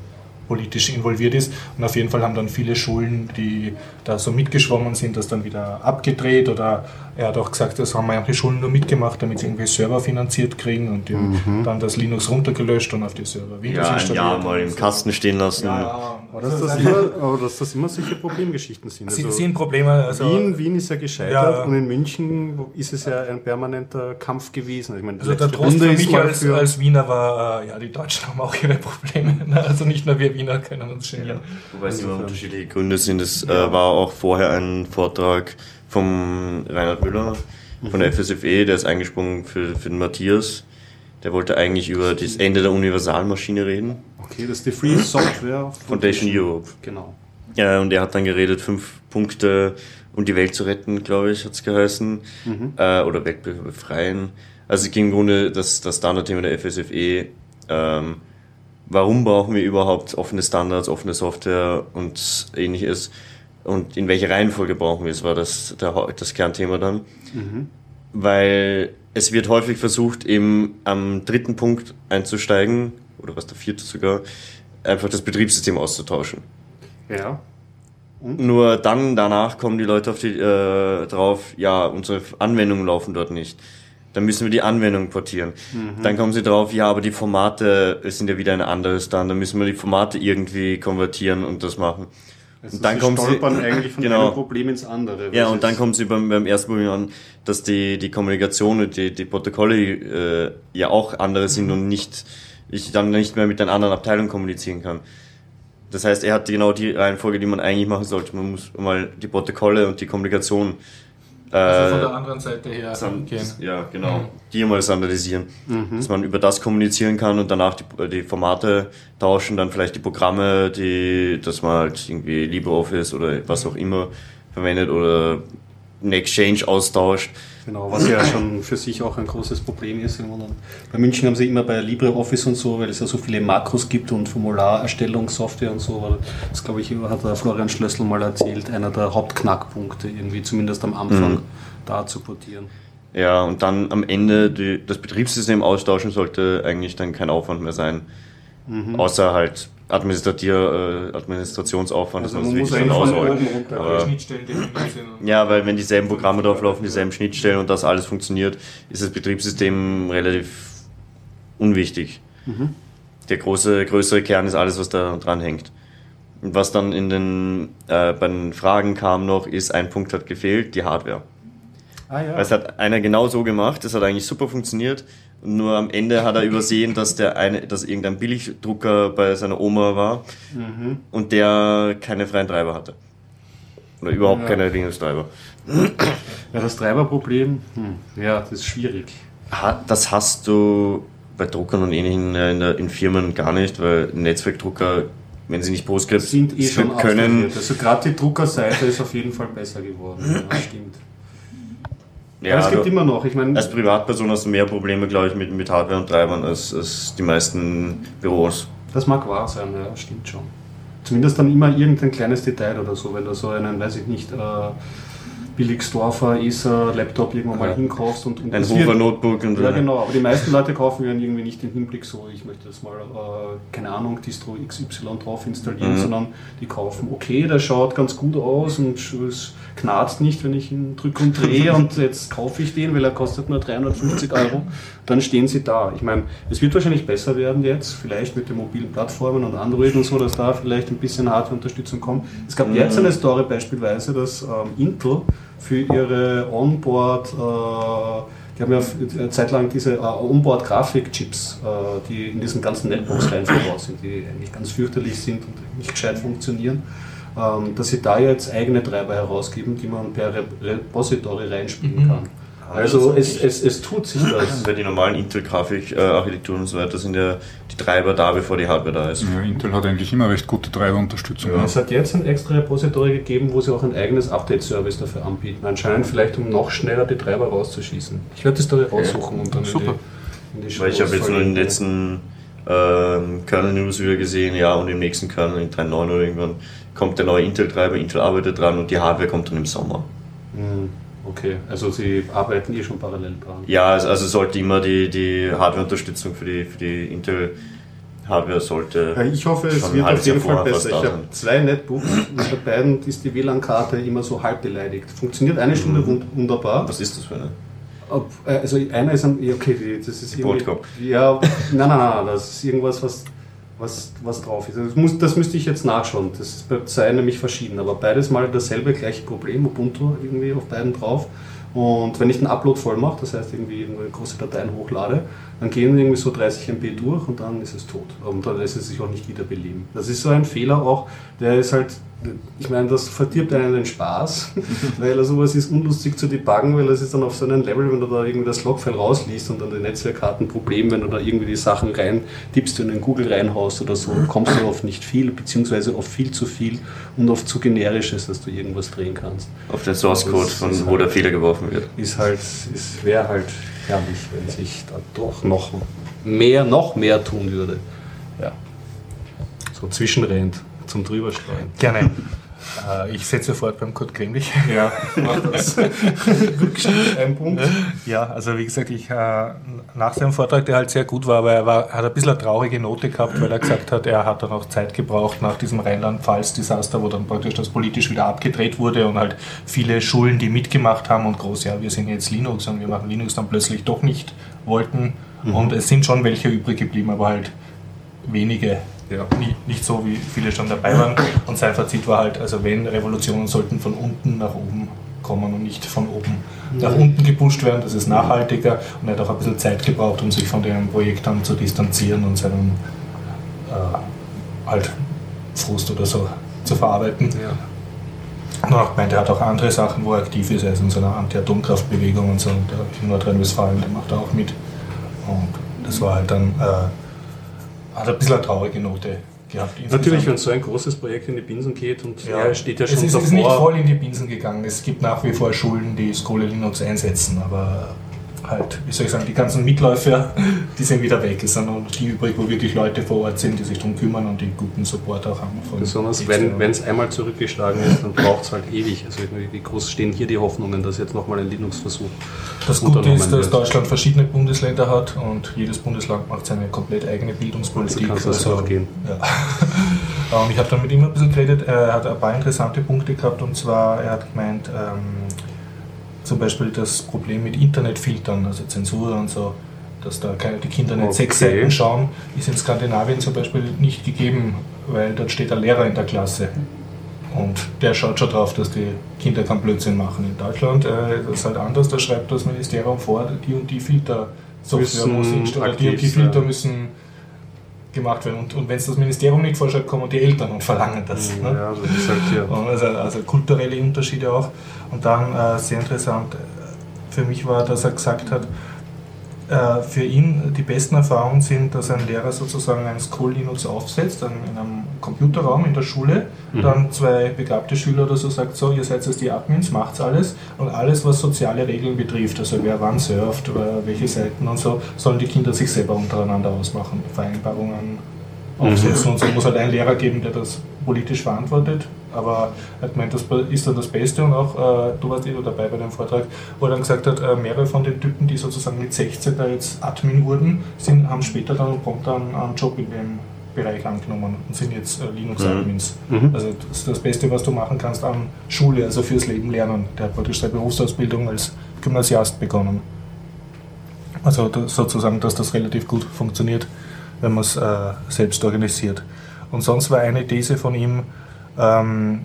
politisch involviert ist. Und auf jeden Fall haben dann viele Schulen, die da so mitgeschwommen sind, das dann wieder abgedreht. Oder er hat auch gesagt, das haben manche Schulen nur mitgemacht, damit sie irgendwie Server finanziert kriegen und mhm. dann das Linux runtergelöscht und auf die Server Windows ja, installiert. Ja, mal im Kasten stehen lassen. Ja, ja. Aber, dass das immer, aber dass das immer solche Problemgeschichten sind. Also sind Probleme. Also Wien, Wien ist ja gescheitert ja. und in München ist es ja ein permanenter Kampf gewesen. Ich meine, also der Trost für mich als, als, Wiener war, äh, ja, die Deutschen haben auch ihre Probleme. Also nicht nur wir Wiener können uns genieren. Wobei es immer unterschiedliche Gründe sind. Es äh, war auch vorher ein Vortrag vom Reinhard Müller von der FSFE, der ist eingesprungen für, für den Matthias. Der wollte eigentlich über das Ende der Universalmaschine reden. Okay, das ist die Free Software Foundation Europe. Genau. Ja, und er hat dann geredet, fünf Punkte, um die Welt zu retten, glaube ich, hat es geheißen. Mhm. Äh, oder Welt befreien. Also es ging im Grunde das, das Standardthema der FSFE. Ähm, warum brauchen wir überhaupt offene Standards, offene Software und ähnliches? Und in welcher Reihenfolge brauchen wir es, war das, der, das Kernthema dann. Mhm. Weil es wird häufig versucht, eben am dritten Punkt einzusteigen, oder was der vierte sogar, einfach das Betriebssystem auszutauschen. Ja. Und? Nur dann, danach kommen die Leute auf die, äh, drauf, ja, unsere Anwendungen laufen dort nicht. Dann müssen wir die Anwendung portieren. Mhm. Dann kommen sie drauf, ja, aber die Formate sind ja wieder ein anderes dann. Dann müssen wir die Formate irgendwie konvertieren und das machen. Also und dann kommen sie eigentlich von genau, einem Problem ins andere. Ja, und dann kommen sie beim, beim ersten Problem an, dass die, die Kommunikation und die, die Protokolle äh, ja auch andere sind mhm. und nicht, ich dann nicht mehr mit den anderen Abteilungen kommunizieren kann. Das heißt, er hat genau die Reihenfolge, die man eigentlich machen sollte. Man muss mal die Protokolle und die Kommunikation also von der äh, anderen Seite her gehen. Ja, genau. Mhm. Die mal standardisieren. Mhm. Dass man über das kommunizieren kann und danach die, die, Formate tauschen, dann vielleicht die Programme, die, dass man halt irgendwie LibreOffice oder was auch immer verwendet oder einen Exchange austauscht. Genau, was ja schon für sich auch ein großes Problem ist. Bei München haben sie immer bei LibreOffice und so, weil es ja so viele Makros gibt und Formularerstellungssoftware und so, weil das glaube ich hat der Florian Schlössl mal erzählt, einer der Hauptknackpunkte irgendwie, zumindest am Anfang, mhm. da zu portieren. Ja, und dann am Ende die, das Betriebssystem austauschen sollte eigentlich dann kein Aufwand mehr sein. Mhm. Außer halt Administratier, äh, Administrationsaufwand, also dass man es wirklich dann ausrollt. Ja, weil wenn dieselben Programme drauf laufen, dieselben Schnittstellen und das alles funktioniert, ist das Betriebssystem relativ unwichtig. Mhm. Der große, größere Kern ist alles, was da dran hängt. Und was dann in den, äh, bei den Fragen kam noch, ist, ein Punkt hat gefehlt, die Hardware. Ah, ja. Es hat einer genau so gemacht, das hat eigentlich super funktioniert. Nur am Ende hat er übersehen, dass der eine, dass irgendein Billigdrucker bei seiner Oma war mhm. und der keine freien Treiber hatte. Oder überhaupt ja. keine Linux-Treiber. Ja, das Treiberproblem, hm. ja, das ist schwierig. Das hast du bei Druckern und ähnlichen in, in Firmen gar nicht, weil Netzwerkdrucker, wenn sie nicht PostScript sind eh schon können. Also gerade die Druckerseite ist auf jeden Fall besser geworden. Das stimmt. Ja, Aber es gibt immer noch. Ich meine, als Privatperson hast du mehr Probleme, glaube ich, mit, mit Hardware und Treibern als, als die meisten Büros. Das mag wahr sein, ja, stimmt schon. Zumindest dann immer irgendein kleines Detail oder so, wenn du so einen, weiß ich nicht, äh, Billigsdorfer Acer-Laptop irgendwann mal Ja. hinkaufst und, und Ein Hofer Notebook und Ja, genau, aber die meisten Leute kaufen ja irgendwie nicht den Hinblick so, ich möchte das mal, äh, keine Ahnung, Distro XY drauf installieren, Mhm. sondern die kaufen, okay, der schaut ganz gut aus und es knarzt nicht, wenn ich ihn drücke und drehe und jetzt kaufe ich den, weil er kostet nur 350 Euro, dann stehen sie da. Ich meine, es wird wahrscheinlich besser werden jetzt, vielleicht mit den mobilen Plattformen und Android und so, dass da vielleicht ein bisschen Hardware-Unterstützung kommt. Es gab jetzt eine Story beispielsweise, dass ähm, Intel für ihre Onboard äh, die haben ja eine Zeit lang diese äh, Onboard-Grafik-Chips, äh, die in diesen ganzen Netbooks rein verbaut sind, die eigentlich ganz fürchterlich sind und nicht gescheit funktionieren, ähm, dass sie da jetzt eigene Treiber herausgeben, die man per Re Repository reinspielen kann. Also es, es, es tut sich das. Bei den normalen Intel-Grafik-Architekturen und so weiter sind ja die Treiber da, bevor die Hardware da ist. Ja, Intel hat eigentlich immer recht gute Treiberunterstützung. Ja, es hat jetzt ein extra Repository gegeben, wo sie auch ein eigenes Update-Service dafür anbieten. Anscheinend vielleicht, um noch schneller die Treiber rauszuschießen. Ich werde das Story raussuchen und dann Super. in die, in die Weil ich habe jetzt nur in den letzten ähm, Kernel-News wieder gesehen, ja, und im nächsten Kernel, in 3.9 oder irgendwann, kommt der neue Intel-Treiber, Intel arbeitet dran und die Hardware kommt dann im Sommer. Hm, Okay, also Sie arbeiten eh schon parallel dran. Ja, also, also sollte immer die, die Hardware-Unterstützung für die, für die Intel-Hardware sollte. Ja, ich hoffe, es wird auf jeden Fall besser. Ich habe zwei Netbooks und bei beiden ist die WLAN-Karte immer so halb beleidigt. Funktioniert eine Stunde Mhm. wund- wunderbar. Was ist das für eine? Ob, äh, also einer ist ein, ja, okay, das ist Die irgendwie, Brotkopf. ja, nein, nein, nein, das ist irgendwas, was, was, was drauf ist. Das, muss, das müsste ich jetzt nachschauen. Das ist bei zwei nämlich verschieden, aber beides mal dasselbe gleiche Problem, Ubuntu irgendwie auf beiden drauf. Und wenn ich den Upload voll mache, das heißt irgendwie große Dateien hochlade, dann gehen irgendwie so 30 MB durch und dann ist es tot. Und dann lässt es sich auch nicht wiederbeleben. Das ist so ein Fehler auch, der ist halt, ich meine, das verdirbt einen den Spaß, weil sowas ist unlustig zu debuggen, weil das ist dann auf so einem Level, wenn du da irgendwie das Logfile rausliest und dann die Netzwerkkarten ein Problem, wenn du da irgendwie die Sachen rein tippst und in Google reinhaust oder so, kommst du auf nicht viel, beziehungsweise auf viel zu viel und auf zu generisches, dass du irgendwas drehen kannst. Auf den Source-Code, Das von ist wo halt- der Fehler geworfen wird. Ist halt, es wäre halt herrlich, wenn sich da doch noch mehr, noch mehr tun würde. Ja. So zwischenrennt zum drüberschreien. Gerne. Äh, ich setze fort beim Kurt Kremlich. Ja, mach das. Rückschritt, ein Punkt. Ja, also wie gesagt, ich, äh, nach seinem Vortrag, der halt sehr gut war, aber er war, hat ein bisschen eine traurige Note gehabt, weil er gesagt hat, er hat dann auch Zeit gebraucht nach diesem Rheinland-Pfalz-Desaster, wo dann praktisch das politisch wieder abgedreht wurde und halt viele Schulen, die mitgemacht haben und groß, ja, wir sind jetzt Linux und wir machen Linux, dann plötzlich doch nicht wollten. Und es sind schon welche übrig geblieben, aber halt wenige. Ja. Nicht, nicht so, wie viele schon dabei waren. Und sein Fazit war halt, also wenn Revolutionen sollten von unten nach oben kommen und nicht von oben nach unten gepusht werden, das ist nachhaltiger und er hat auch ein bisschen Zeit gebraucht, um sich von dem Projekt dann zu distanzieren und seinen äh, halt Frust oder so zu verarbeiten. Ja. Und er hat gemeint, er hat auch andere Sachen, wo er aktiv ist, er ist in so einer Anti-Atomkraftbewegung und so, und der in Nordrhein-Westfalen, der macht er auch mit. Und das war halt dann, äh, hat ein bisschen eine traurige Note gehabt. Natürlich, insgesamt. wenn so ein großes Projekt in die Binsen geht und Ja, er steht ja schon es ist, davor. ist nicht voll in die Binsen gegangen. Es gibt nach wie vor Schulen, die Skole Linux einsetzen, aber halt, wie soll ich sagen, die ganzen Mitläufer, die sind wieder weg. Es sind nur die übrig, wo wirklich Leute vor Ort sind, die sich darum kümmern und die guten Support auch haben. Besonders wenn es einmal zurückgeschlagen ist, dann braucht es halt ewig. Also wie groß stehen hier die Hoffnungen, dass jetzt nochmal ein Linux-Versuch Das Gute ist, dass wird? Deutschland verschiedene Bundesländer hat und jedes Bundesland macht seine komplett eigene Bildungspolitik. Also kann es auch gehen. Ja. Und ich habe dann mit ihm ein bisschen geredet. Er hat ein paar interessante Punkte gehabt und zwar, er hat gemeint, ähm, zum Beispiel das Problem mit Internetfiltern, also Zensur und so, dass da keine, die Kinder nicht sechs Okay. Seiten schauen, ist in Skandinavien zum Beispiel nicht gegeben, weil dort steht ein Lehrer in der Klasse. Und der schaut schon drauf, dass die Kinder keinen Blödsinn machen. In Deutschland äh, ist das halt anders, da schreibt das Ministerium vor, die und die Filter Software Müssen muss installiert, die und die Filter sein. müssen gemacht werden. Und, und wenn es das Ministerium nicht vorschreibt, kommen die Eltern und verlangen das. Ne? Ja, das ist halt. Und Also, also kulturelle Unterschiede auch. Und dann äh, sehr interessant für mich war, dass er gesagt hat, äh, für ihn die besten Erfahrungen sind, dass ein Lehrer sozusagen ein School Linux aufsetzt, dann in einem Computerraum in der Schule, dann zwei begabte Schüler oder so sagt, so, ihr seid jetzt die Admins, macht's alles. Und alles, was soziale Regeln betrifft, also wer wann surft, welche Seiten und so, sollen die Kinder sich selber untereinander ausmachen, Vereinbarungen aufsetzen und so. Muss halt ein Lehrer geben, der das politisch verantwortet Aber er hat gemeint, das ist dann das Beste und auch, äh, du warst eh dabei bei dem Vortrag, wo er dann gesagt hat, äh, mehrere von den Typen, die sozusagen mit 16 da jetzt Admin wurden, sind, haben später dann prompt einen, einen Job in dem Bereich angenommen und sind jetzt äh, Linux-Admins. Mhm. Also das ist das Beste, was du machen kannst an Schule, also fürs Leben lernen. Der hat praktisch seine Berufsausbildung als Gymnasiast begonnen. Also das, sozusagen, dass das relativ gut funktioniert, wenn man es äh, selbst organisiert. Und sonst war eine These von ihm, ähm,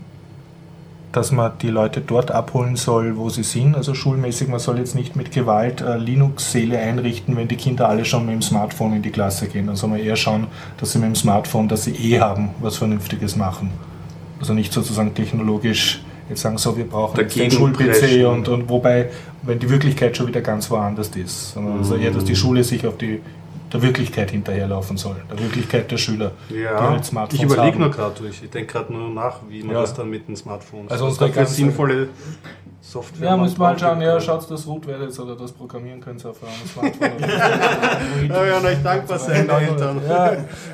dass man die Leute dort abholen soll, wo sie sind. Also schulmäßig, man soll jetzt nicht mit Gewalt äh, Linux-Säle einrichten, wenn die Kinder alle schon mit dem Smartphone in die Klasse gehen. Dann soll man eher schauen, dass sie mit dem Smartphone, das sie eh haben, was Vernünftiges machen. Also nicht sozusagen technologisch jetzt sagen, so wir brauchen jetzt den Dagegen Schul-PC und, und wobei, wenn die Wirklichkeit schon wieder ganz woanders ist. Sondern also eher, dass die Schule sich auf die der Wirklichkeit hinterherlaufen soll, der Wirklichkeit der Schüler, die Ja, halt Smartphones ich überlege nur gerade durch. Ich denke gerade nur nach, wie man Ja. das dann mit den Smartphones. Also unsere da ganze- sinnvolle Software. Ja, wir halt braucht. schauen, ja, schaut, das root werdet oder das Programmieren könnt ihr auf eurem Smartphone. Ja, wir werden euch dankbar sein, die Eltern. Ja,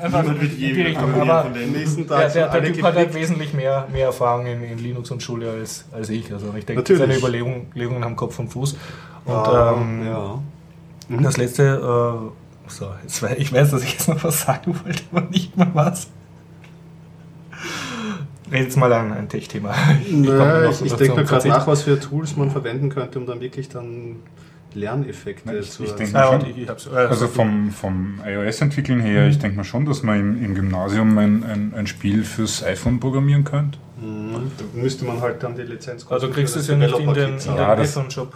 einfach Niemand wird in je die wieder Richtung. programmieren Aber von denen. Nächsten der, Tag der, sind der alle Typ hat halt wesentlich mehr, mehr Erfahrung in, in Linux und Schule als, als ich. Also ich denke, seine Überlegungen haben Kopf und Fuß. Und ähm, ja. das letzte, äh, so, jetzt, ich weiß, dass ich jetzt noch was sagen wollte, aber nicht mehr was. Red jetzt mal an ein Tech-Thema. Ich, ich denke mir gerade nach, was für Tools man verwenden könnte, um dann wirklich dann Lerneffekte Nein, ich- zu ich erzielen. denke- Ah, und ich, äh, Also vom, vom iOS-Entwickeln her, ich denke mal schon, dass man im, im Gymnasium ein, ein, ein Spiel fürs iPhone programmieren könnte. Mhm. Da müsste man halt dann die Lizenz also du kriegst für es ja nicht in den, in den Ja, das- iPhone-Shop.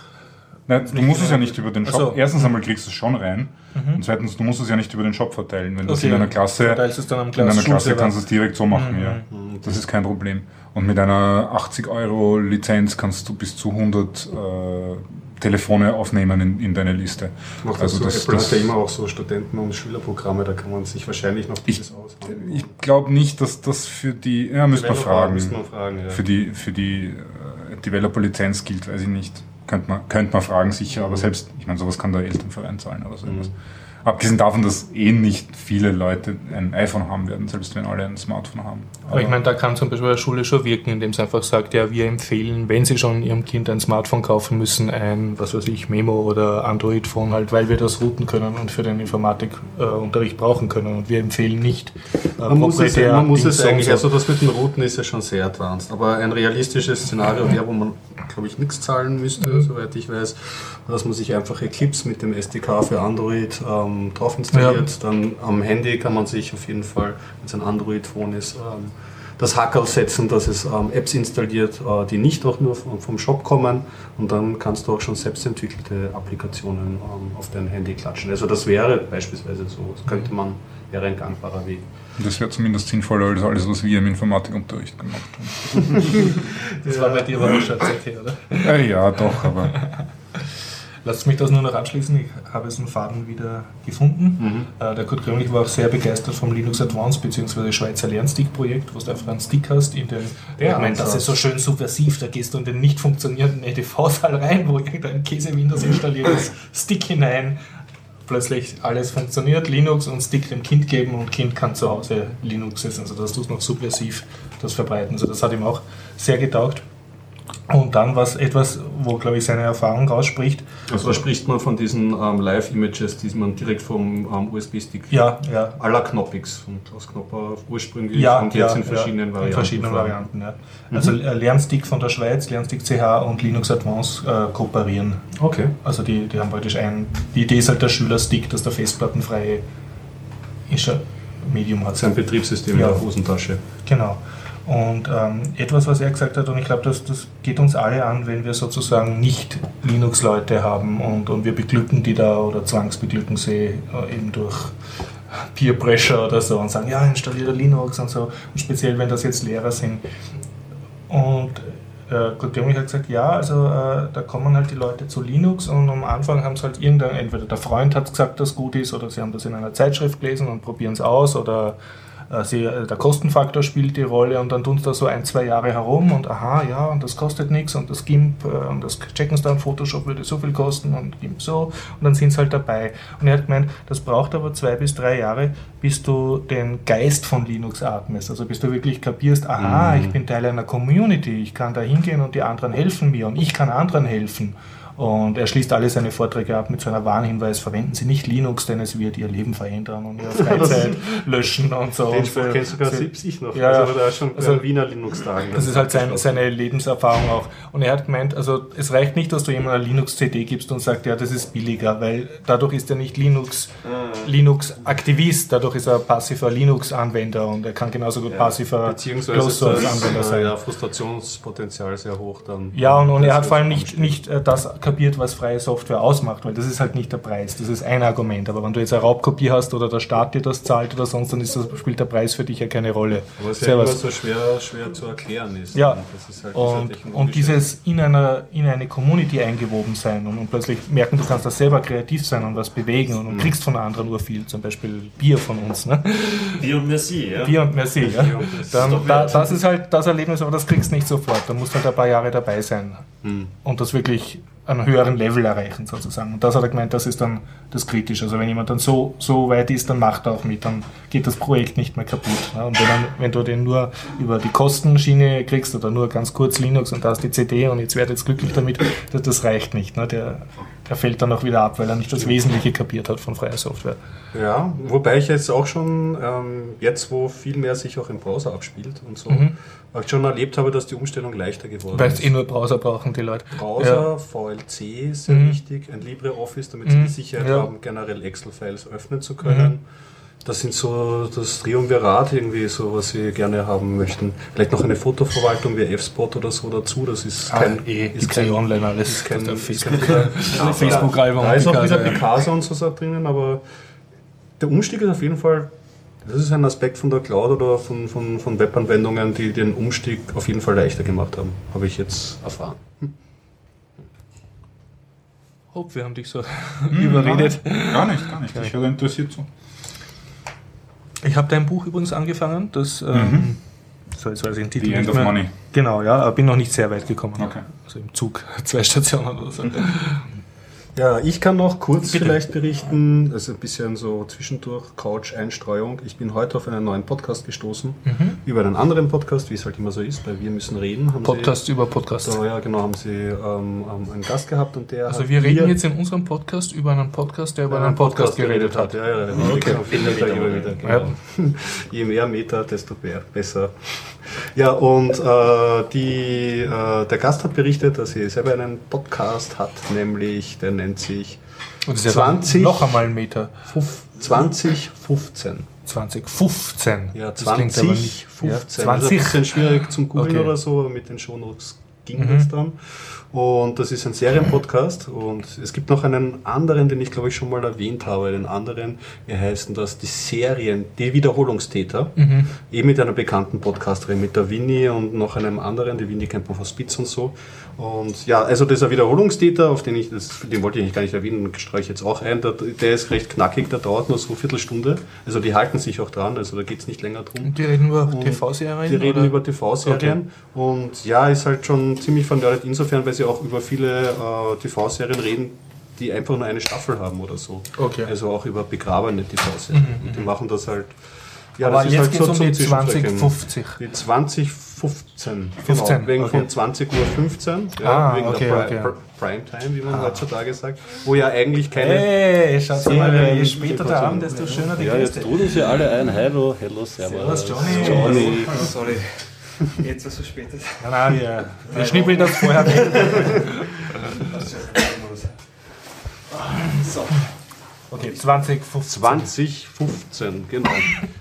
Nein, du musst es ja in- nicht über den Shop. so. Erstens einmal kriegst du es schon rein. Und zweitens, du musst es ja nicht über den Shop verteilen. Wenn du es Okay. in einer Klasse, in einer Klasse kannst du es direkt so machen, Mhm. ja. Das ist kein Problem. Und mit einer 80 Euro Lizenz kannst du bis zu 100 äh, Telefone aufnehmen in, in deine Liste. Macht Also also das- Apple das- hat ja immer auch so Studenten- und Schülerprogramme, da kann man sich wahrscheinlich noch dieses aushandeln. Ich glaube nicht, dass das für die, ja, man Developer fragen. fragen, ja. Für die, für die äh, Developer-Lizenz gilt, weiß ich nicht. Könnte man, könnte man fragen, sicher, aber selbst, ich meine, sowas kann der Elternverein zahlen oder so Mhm. Abgesehen davon, dass eh nicht viele Leute ein iPhone haben werden, selbst wenn alle ein Smartphone haben. Aber ich meine, da kann zum Beispiel eine Schule schon wirken, indem sie einfach sagt, ja, wir empfehlen, wenn sie schon ihrem Kind ein Smartphone kaufen müssen, ein, was weiß ich, Memo oder Android-Phone halt, weil wir das routen können und für den Informatikunterricht brauchen können. Und wir empfehlen nicht äh, Man muss es, man muss es eigentlich, so. also das mit den Routen ist ja schon sehr advanced, aber ein realistisches Szenario wäre, wo man, glaube ich, nichts zahlen müsste, Mhm. soweit ich weiß, dass man sich einfach Eclipse mit dem SDK für Android ähm, drauf installiert. Dann am Handy kann man sich auf jeden Fall, wenn es ein Android-Phone ist, ähm, das Hackerl setzen, dass es ähm, Apps installiert, äh, die nicht auch nur vom, vom Shop kommen und dann kannst du auch schon selbstentwickelte Applikationen ähm, auf dein Handy klatschen. Also das wäre beispielsweise so, das könnte man, wäre ein gangbarer Weg. Das wäre zumindest sinnvoller als alles, was wir im Informatikunterricht gemacht haben. Das war bei dir aber schon Zecke, oder? Äh, ja, doch, aber Lasst mich das nur noch anschließen. Ich habe jetzt einen Faden wieder gefunden. Äh, der Kurt Grömlich war auch sehr begeistert vom Linux Advanced bzw. Schweizer Lernstick-Projekt, wo du einfach einen Stick hast in den. Der ich meine, das ist so schön subversiv. Da gehst du in den nicht funktionierenden EDV-Saal rein, wo irgendein Käse-Windows installiert ist, Stick hinein. Plötzlich alles funktioniert, Linux und Stick dem Kind geben und Kind kann zu Hause Linux essen. Also das tust noch subversiv das verbreiten. Also das hat ihm auch sehr getaugt. Und dann was etwas, wo glaube ich seine Erfahrung rausspricht. Also da spricht man von diesen ähm, Live-Images, die man direkt vom ähm, USB-Stick Ja, ja. aller Knoppix und aus Knopper ursprünglich Ja, und jetzt ja, in verschiedenen ja, Varianten. In verschiedenen. Varianten, ja. Also äh, Lernstick von der Schweiz, Lernstick CH und Linux Advanced äh, kooperieren. Okay. Also die, die haben praktisch ein, die Idee ist halt der Schülerstick, dass der festplattenfreie Medium hat. Sein Betriebssystem in der Hosentasche. Genau. Und ähm, etwas, was er gesagt hat, und ich glaube, das, das geht uns alle an, wenn wir sozusagen nicht Linux-Leute haben und, und wir beglücken die da oder zwangsbeglücken sie äh, eben durch Peer Pressure oder so und sagen, ja, installiere Linux und so. Und speziell, wenn das jetzt Lehrer sind. Und äh, Kurt Gömmich hat gesagt, ja, also äh, da kommen halt die Leute zu Linux und am Anfang haben es halt irgendein, entweder der Freund hat gesagt, dass gut ist oder sie haben das in einer Zeitschrift gelesen und probieren es aus oder äh, sie, äh, der Kostenfaktor spielt die Rolle und dann tun sie da so ein, zwei Jahre herum und aha, ja, und das kostet nichts und das GIMP äh, und das checken sie dann, Photoshop würde so viel kosten und GIMP so und dann sind sie halt dabei. Und er hat gemeint, das braucht aber zwei bis drei Jahre, bis du den Geist von Linux atmest. Also bis du wirklich kapierst, aha, Mhm. ich bin Teil einer Community, ich kann da hingehen und die anderen helfen mir und ich kann anderen helfen. Und er schließt alle seine Vorträge ab mit so einer Warnhinweis, verwenden Sie nicht Linux, denn es wird Ihr Leben verändern und Ihre Freizeit löschen und so. Den Und Spruch kennst sogar ich noch. Ja, also, da ist schon also- Wiener Linux-Tagen. das ist halt sein, seine Lebenserfahrung auch. Und er hat gemeint, also es reicht nicht, dass du jemandem eine Linux-CD gibst und sagst, ja, das ist billiger, weil dadurch ist er nicht Linux, Linux-Aktivist, dadurch ist er passiver Linux-Anwender und er kann genauso gut passiver Beziehungsweise ist Closed-Source-Anwender das sein. äh, ja, Frustrationspotenzial sehr hoch dann. Ja, und, und er hat vor allem nicht, nicht äh, das kapiert, was freie Software ausmacht, weil das ist halt nicht der Preis. Das ist ein Argument. Aber wenn du jetzt eine Raubkopie hast oder der Staat dir das zahlt oder sonst, dann das, spielt der Preis für dich ja keine Rolle. Es ja immer so schwer, schwer zu erklären ist. Ja, Und das ist halt und, und dieses in, einer, in eine Community eingewoben sein und, und plötzlich merken, du kannst da selber kreativ sein und was bewegen und, und kriegst von anderen nur viel, zum Beispiel Bier von uns. Ne? Bier und Merci, ja. Bier und Merci. Ja? Dann, da, das ist halt das Erlebnis, aber das kriegst du nicht sofort. Da musst du halt ein paar Jahre dabei sein und das wirklich einen höheren Level erreichen sozusagen. Und das hat er gemeint, das ist dann das Kritische. Also wenn jemand dann so, so weit ist, dann macht er auch mit, dann geht das Projekt nicht mehr kaputt. Ne? Und wenn, dann, wenn du den nur über die Kostenschiene kriegst oder nur ganz kurz Linux und da ist die CD und jetzt werdet jetzt glücklich damit, das, das reicht nicht. Ne? Der, der fällt dann auch wieder ab, weil er nicht das Wesentliche kapiert hat von freier Software. Ja, wobei ich jetzt auch schon, ähm, jetzt wo viel mehr sich auch im Browser abspielt und so, auch schon erlebt habe, dass die Umstellung leichter geworden Weil ist. es eh nur Browser brauchen, die Leute. Browser, VLC ist sehr Mhm. wichtig, ein LibreOffice, damit sie Mhm, die Sicherheit ja. haben, generell Excel-Files öffnen zu können. Das sind so das Triumvirat irgendwie, so was sie gerne haben möchten. Vielleicht noch eine Fotoverwaltung wie F-Spot oder so dazu. Das ist kein, eh, ist ist kein online alles. ist kein, Das ist ist kein der Ja. Da ist auch wieder ja. Picasa und so da drinnen, aber der Umstieg ist auf jeden Fall, das ist ein Aspekt von der Cloud oder von, von, von Webanwendungen, die den Umstieg auf jeden Fall leichter gemacht haben. Habe ich jetzt erfahren. Hopp, wir haben dich so überredet. Gar nicht, gar nicht. Ich höre interessiert zu. Ich habe dein Buch übrigens angefangen, das, ähm, so jetzt weiß ich den Titel The End of. Money. Genau, ja, bin noch nicht sehr weit gekommen. Okay. Also im Zug, zwei Stationen oder so. Ja, ich kann noch kurz Bitte. vielleicht berichten, also ein bisschen so zwischendurch Couch-Einstreuung. Ich bin heute auf einen neuen Podcast gestoßen, über einen anderen Podcast, wie es halt immer so ist, bei Wir müssen reden. Podcast über Sie, Podcast. da, ja, genau, haben Sie ähm, ähm, einen Gast gehabt und der Also hat wir reden jetzt in unserem Podcast über einen Podcast, der über über einen Podcast geredet hat. Ja, ja, richtig, Okay. genau, viel Meter, immer wieder, Ja. genau. Je mehr Meter, desto besser. Ja, und äh, die, äh, der Gast hat berichtet, dass er selber einen Podcast hat, nämlich, der nennt sich Und das ist ja dann 20 noch einmal ein Meter. Fuf- 2015. 2015. Ja, Das klingt aber nicht- 2015. Ja, Das ist ein 20. bisschen schwierig zum Googeln Okay. oder so, aber mit den Shownotes ging Mhm. das dann. Und das ist ein Serienpodcast und es gibt noch einen anderen, den ich glaube ich schon mal erwähnt habe, den anderen, wie heißen das, die Serien, die Wiederholungstäter, Mhm. eben mit einer bekannten Podcasterin, mit der Winnie und noch einem anderen, die Winnie kennt man von Spitz und so. Und ja, also dieser Wiederholungstäter, auf den ich, das, den wollte ich eigentlich gar nicht erwähnen, streue ich jetzt auch ein, der, der ist recht knackig, der dauert nur so eine Viertelstunde, also die halten sich auch dran, also da geht es nicht länger drum. Die reden über Und TV-Serien? Die reden oder? über TV-Serien und ja, ist halt schon ziemlich vernördet insofern, weil sie auch über viele äh, TV-Serien reden, die einfach nur eine Staffel haben oder so. Okay. Mhm, Also auch über begrabene TV-Serien. Und die machen das halt. Ja, Aber das jetzt ist halt um die Zwischenstrecken. 2050. Die 2015. 15, Genau, wegen okay. von 20.15 Uhr. Ah, wegen okay, der Pri okay. Ah. Pri Primetime, wie man heutzutage sagt. Wo ja eigentlich keine. Hey, schaut mal, Serien- je später der Abend, desto schöner die Ja, jetzt trudeln sie alle ein. Hallo, hello, servus. Servus, Johnny. Johnny. Sorry, jetzt ist es so spät. ist. Nein, nein, wir, wir schnippeln das vorher weg. So, Okay, 2015. 2015, genau.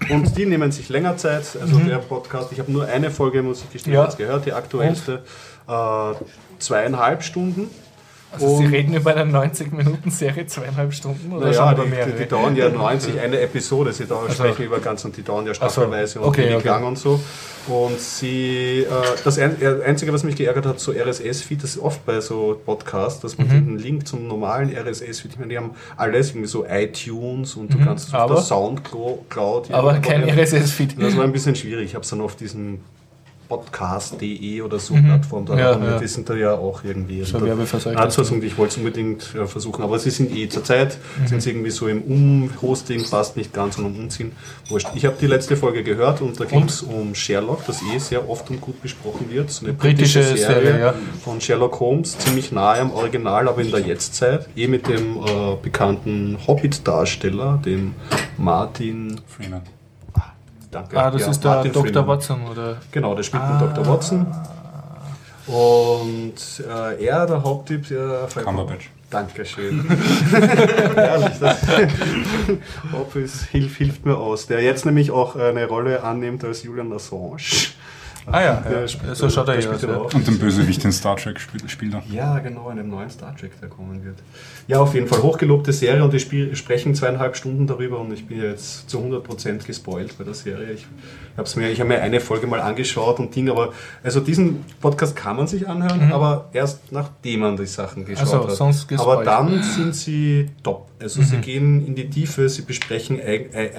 Und die nehmen sich länger Zeit. Also der Podcast, ich habe nur eine Folge, muss ich gestehen, Mhm. Ja. jetzt gehört, die aktuellste, äh, zweieinhalb Stunden. Also Sie Und- reden über eine 90-Minuten-Serie, zweieinhalb Stunden oder Naja, schon über die, mehrere? die, die dauern ja 90, eine Episode, sie dauern, Also- sprechen über ganz und die dauern ja staffelweise und okay, ewig okay. lang und so. Und sie, äh, das ein, äh, Einzige, was mich geärgert hat, so RSS-Feed, das ist oft bei so Podcasts, dass man Mhm. den Link zum normalen RSS-Feed, ich meine, die haben alles, irgendwie so iTunes und du kannst auf Mhm. aber- der Soundcloud. Aber kein whatever. RSS-Feed. Das war ein bisschen schwierig. Ich habe es dann auf diesen podcast.de oder so Plattform da Mhm. Ja, und ja. die sind da ja auch irgendwie. So. Also, also, ich wollte es unbedingt äh, versuchen, aber sie sind eh zurzeit, Mhm. sind sie irgendwie so im Umhosting, passt nicht ganz und um Umziehen. Wurscht. Ich habe die letzte Folge gehört und da ging es um Sherlock, das eh sehr oft und gut besprochen wird. So eine Britische Serie, ja. von Sherlock Holmes, ziemlich nahe am Original, aber in der Jetztzeit. Eh mit dem äh, bekannten Hobbit-Darsteller, dem Martin. Freeman. Danke. Ah, das ja, ist der Martin Dr. Freeman. Watson, oder? Genau, der spielt mit Dr. Watson. Und äh, er, der Haupttyp, der Cumberbatch. Dankeschön. Herrlich. Das Office hilft, hilft mir aus. Der jetzt nämlich auch eine Rolle annimmt als Julian Assange. Ah ja, Der ja. spielt- so schaut er ja aus. spielt Ja. Und den Bösewicht in Star Trek spielt, spielt er. Ja, genau, in dem neuen Star Trek, der kommen wird. Ja, auf jeden Fall hochgelobte Serie und wir sprechen zweieinhalb Stunden darüber und ich bin jetzt zu 100% gespoilt bei der Serie. Ich habe mir, ich hab mir eine Folge mal angeschaut und Ding, aber also diesen Podcast kann man sich anhören, aber erst nachdem man die Sachen geschaut Also, hat. sonst aber dann sind sie top. Also sie gehen in die Tiefe, sie besprechen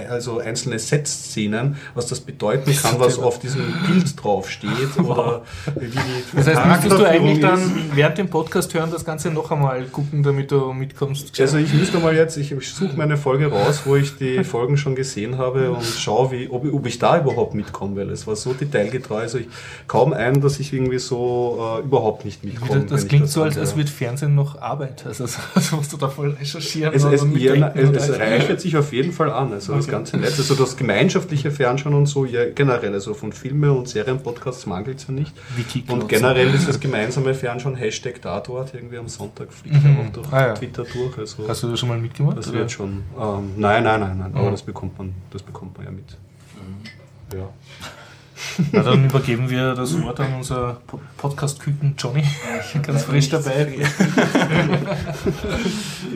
also einzelne Set-Szenen, was das bedeuten kann, was auf diesem Bild draufsteht oder wie die Das heißt, müsstest du eigentlich dann während dem Podcast hören, das Ganze noch einmal gucken, damit du mitkommst? Also ich müsste mal jetzt, ich suche meine Folge raus, wo ich die Folgen schon gesehen habe und schaue, wie, ob, ob ich da überhaupt mitkomme, weil es war so detailgetreu. Also ich kaum ein, dass ich irgendwie so äh, überhaupt nicht mitkomme. das das klingt so, als, als wird Fernsehen noch Arbeit. Also das musst du da voll recherchieren. es, es, ja, es, es reichert sich auf jeden Fall an. Also das ganze Netz, also das gemeinschaftliche Fernschauen und so, ja generell, also von Filme und Serienpodcasts mangelt es ja nicht. Und generell ist das gemeinsame Fernschauen Hashtag da dort, irgendwie am Sonntag fliegt er auch durch Ah, ja. Twitter durch. Also Hast du das schon mal mitgemacht? Das oder? wird schon. Ähm, nein, nein, nein, nein. Aber Mhm. das bekommt man, das bekommt man ja mit. Ja. Na, dann übergeben wir das Wort an unser Po- Podcast-Küken Johnny. Ganz frisch dabei.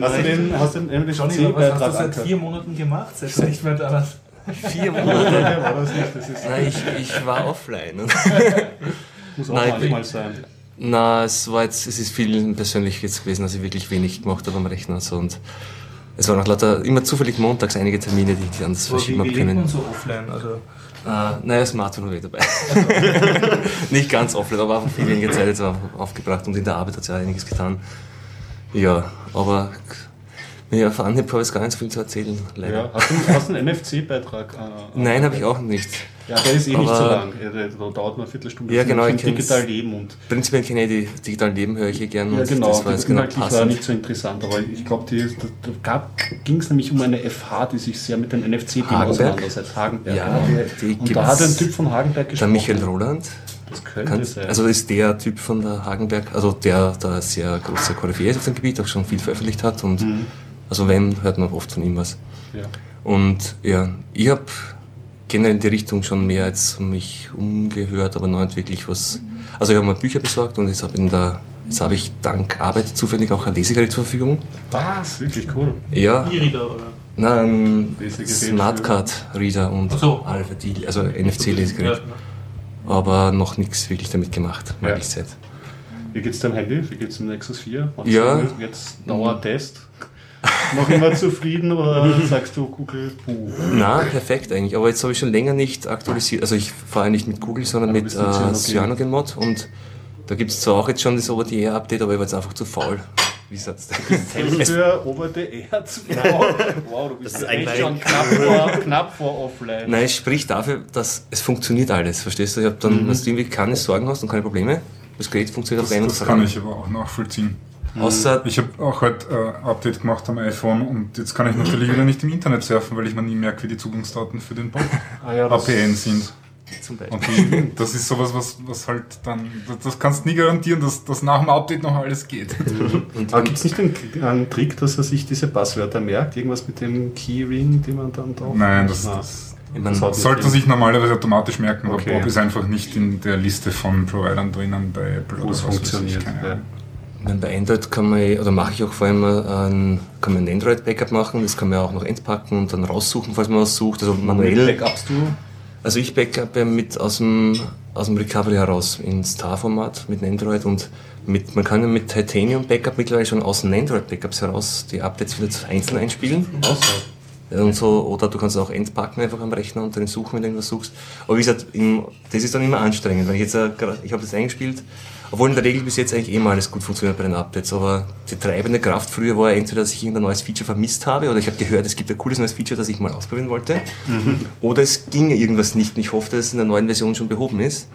Hast du den, hast du den Johnny, was hast du seit vier Monaten gemacht? Seit du nicht mehr da? Vier Monate. war das nicht? Das ist, Nein, ich, ich war offline. muss auch Nein, manchmal sein. Na, es war jetzt, es ist viel persönlich jetzt gewesen, dass ich wirklich wenig gemacht habe am Rechner. So, und es waren auch lauter, immer zufällig montags einige Termine, die ich wie, verschieben habe können. so offline? Also, Äh, naja, Smartphone war dabei. Nicht ganz offline, aber einfach viel weniger Zeit jetzt auf- aufgebracht und in der Arbeit hat sich auch einiges getan. Ja, aber ja, auf Anhieb habe ich gar nicht so viel zu erzählen, leider. Ja. Hast du, hast einen NFC-Beitrag? Äh, Nein, habe ich auch nicht. Ja, der ist eh nicht Aber- so lang. Der, der dauert nur eine Viertelstunde. Ja, genau, ich digital Leben und Prinzipiell kenne ich die digitalen Leben, höre ich hier gerne. ja, genau. Das war jetzt genau war nicht so interessant, aber ich glaube, da, ging es nämlich um eine FH, die sich sehr mit dem NFC-Thema auseinandersetzt. Hagenberg. Ja, genau. und da hat ein Typ von Hagenberg Der gesprochen. Michael Roland, Das könnte kann, sein. also ist der Typ von der Hagenberg, also der da sehr große Koryphäe ist auf dem Gebiet, auch schon viel veröffentlicht hat und Mhm. Also wenn, hört man oft von ihm was. ja. Und ja, ich habe generell in die Richtung schon mehr als mich umgehört, aber noch nicht wirklich was. Also ich habe mal Bücher besorgt und jetzt habe habe ich dank Arbeit zufällig auch ein Lesegerät zur Verfügung. Was? Wirklich cool. Ja, E-Reader oder? na, ein Lesegerät Smartcard Reader und so. Alpha die, also NFC-Lesegerät. aber noch nichts wirklich damit gemacht, Ja. ja. ich Zeit. Wie geht's deinem Handy? Wie geht's dem Nexus 4? Machst Ja. Jetzt Dauertest. Noch immer zufrieden oder sagst du Google? Puh. Na, perfekt eigentlich. Aber jetzt habe ich schon länger nicht aktualisiert. Also ich fahre nicht mit Google, sondern mit äh, Cyanogen. Cyanogen-Mod. Und da gibt es zwar auch jetzt schon das OpenDR-Update, aber ich war jetzt einfach zu faul. Wie sagst du? Für OpenDR zu Wow, wow, du bist Das ist eigentlich- schon knapp vor, knapp vor offline. Nein, es spricht dafür, dass es funktioniert alles. Verstehst du? Ich habe dann, Mhm. dass du irgendwie keine Sorgen hast und keine Probleme. Das Gerät funktioniert auf Das, einen das kann ich aber auch nachvollziehen. Außer, Ich habe auch heute äh, Update gemacht am iPhone und jetzt kann ich natürlich wieder nicht im Internet surfen, weil ich mir nie merke, wie die Zugangsdaten für den Ah, ja, das- APN sind. zum Beispiel. Und das ist sowas, was, was halt dann, das, das kannst du nie garantieren, dass, dass nach dem Update noch alles geht. Und Aber gibt es nicht einen, einen Trick, dass er sich diese Passwörter merkt? Irgendwas mit dem Keyring, den man dann drauf Nein, das, das das hat- sollte er sich normalerweise automatisch merken, Okay. aber Bob ist einfach nicht in der Liste von Providern drinnen bei Apple wo es was weiß ich, funktioniert. keine Ja. Meine, bei Android kann man, oder mache ich auch vor allem ein, kann man ein Android-Backup machen, das kann man auch noch entpacken und dann raussuchen, falls man was sucht. Also manuell. Backupst du? Also ich backup ja mit aus dem, aus dem Recovery heraus ins TAR-Format mit Android und mit, man kann ja mit Titanium Backup mittlerweile schon aus den Android-Backups heraus die Updates wieder einzeln einspielen. Und so, oder du kannst auch entpacken einfach am Rechner und dann suchen, wenn du irgendwas suchst. Aber wie gesagt, im, das ist dann immer anstrengend, weil ich jetzt, äh, ich habe das eingespielt, obwohl in der Regel bis jetzt eigentlich eh mal alles gut funktioniert bei den Updates, aber die treibende Kraft früher war entweder, dass ich irgendein neues Feature vermisst habe oder ich habe gehört, es gibt ein cooles neues Feature, das ich mal ausprobieren wollte. Oder es ging irgendwas nicht und ich hoffe, dass es in der neuen Version schon behoben ist.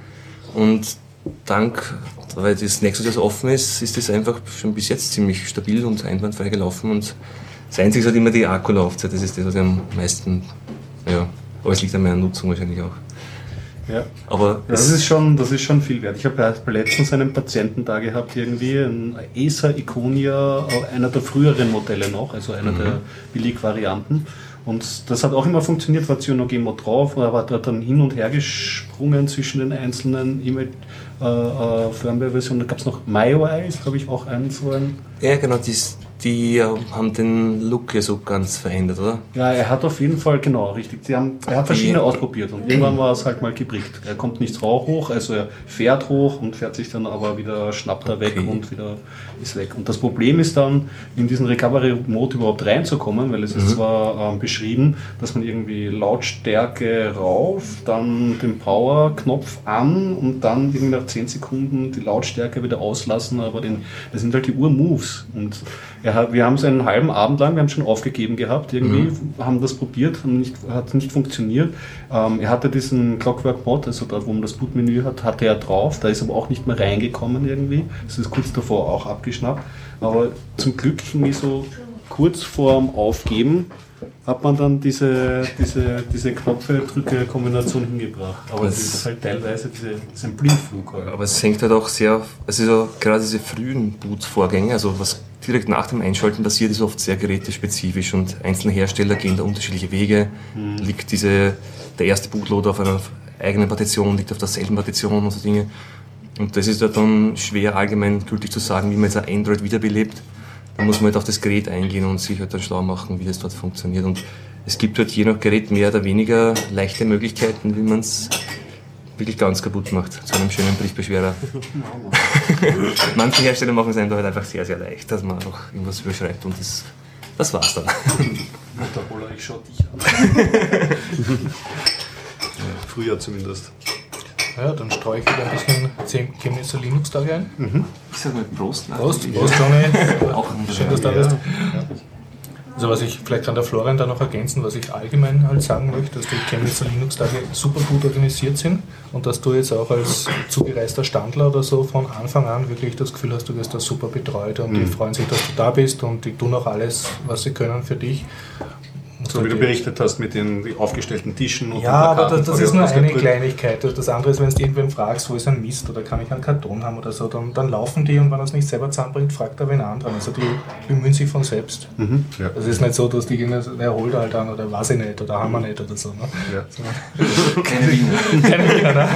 Und dank, weil das Nexus so offen ist, ist das einfach schon bis jetzt ziemlich stabil und einwandfrei gelaufen. Und das Einzige ist halt immer die Akkulaufzeit, das ist das, was ich am meisten, ja, aber es liegt an meiner Nutzung wahrscheinlich auch. Ja. Aber das ist schon, das ist schon viel wert. Ich habe letztens einen Patienten da gehabt, irgendwie ein Acer Iconia, einer der früheren Modelle noch, also einer der Billigvarianten. Und das hat auch immer funktioniert, war Cyanogen drauf, aber war dort dann hin und her gesprungen zwischen den einzelnen E-Mail äh, äh, Firmware-Versionen. Da gab es noch MyOS, glaube ich, auch einen so ein. ja genau, die, die haben den Look ja so ganz verändert, oder? Ja, er hat auf jeden Fall, genau, richtig. Sie haben, er hat verschiedene ausprobiert und irgendwann war es halt mal gebrickt. Er kommt nicht raus hoch, also er fährt hoch und fährt sich dann aber wieder, schnappt er weg Okay. und wieder ist weg. Und das Problem ist dann, in diesen Recovery-Mode überhaupt reinzukommen, weil es ist zwar ähm, beschrieben, dass man irgendwie Lautstärke rauf, dann den Power-Knopf an und dann irgendwie nach 10 Sekunden die Lautstärke wieder auslassen, aber den, das sind halt die Ur-Moves. Und er wir haben es einen halben Abend lang, wir haben schon aufgegeben gehabt, irgendwie, haben das probiert, haben nicht, hat nicht funktioniert. Ähm, er hatte diesen Clockwork Mod, also dort, wo man das Bootmenü hat, hatte er drauf, da ist aber auch nicht mehr reingekommen irgendwie. Das ist kurz davor auch abgeschnappt. Aber zum Glück irgendwie so kurz vorm Aufgeben hat man dann diese, diese, diese Knopfe-Drücke-Kombination hingebracht. Aber Das- das ist halt teilweise diese, das ein Blindflug. Halt. Aber es hängt halt auch sehr, also so, gerade diese frühen Boot-Vorgänge, also was direkt nach dem Einschalten passiert, ist oft sehr gerätespezifisch und einzelne Hersteller gehen da unterschiedliche Wege. Liegt diese, der erste Bootloader auf einer eigenen Partition, liegt auf derselben Partition und so Dinge. Und das ist ja dann schwer allgemein gültig zu sagen, wie man jetzt ein Android wiederbelebt. Da muss man halt auf das Gerät eingehen und sich halt dann schlau machen, wie das dort funktioniert. Und es gibt halt je nach Gerät mehr oder weniger leichte Möglichkeiten, wie man es wirklich ganz kaputt macht, zu einem schönen Briefbeschwerer. Manche Hersteller machen es einem da halt einfach sehr, sehr leicht, dass man einfach irgendwas überschreibt und das, das war's dann. Motorola, ich schau dich an. Früher zumindest. Ja, dann streue ich wieder ein bisschen Chemnitzer Linux-Tage ein. Ich sag mal Prost. nach Prost, Prost, Johnny. Auch Schön, dass du da bist. Also was ich, vielleicht kann der Florian da noch ergänzen, was ich allgemein halt sagen möchte, dass die Chemnitzer Linux-Tage super gut organisiert sind und dass du jetzt auch als zugereister Standler oder so von Anfang an wirklich das Gefühl hast, du wirst da super betreut und die freuen sich, dass du da bist und die tun auch alles, was sie können für dich. So wie du berichtet hast mit den aufgestellten Tischen und Ja, den aber das, das ist nur eine ausgedrückt. Kleinigkeit. Das- Das andere ist, wenn du irgendwen fragst, wo ist ein Mist oder kann ich einen Karton haben oder so, dann, dann laufen die und wenn er es nicht selber zusammenbringt, fragt er wen anderen. Also die bemühen sich von selbst. Mhm, ja. Es ist nicht so, dass die gehen, wer holt halt an oder weiß ich nicht oder haben wir nicht oder so. Ne? Ja. Keine Wiener. Keine Wiener, ne?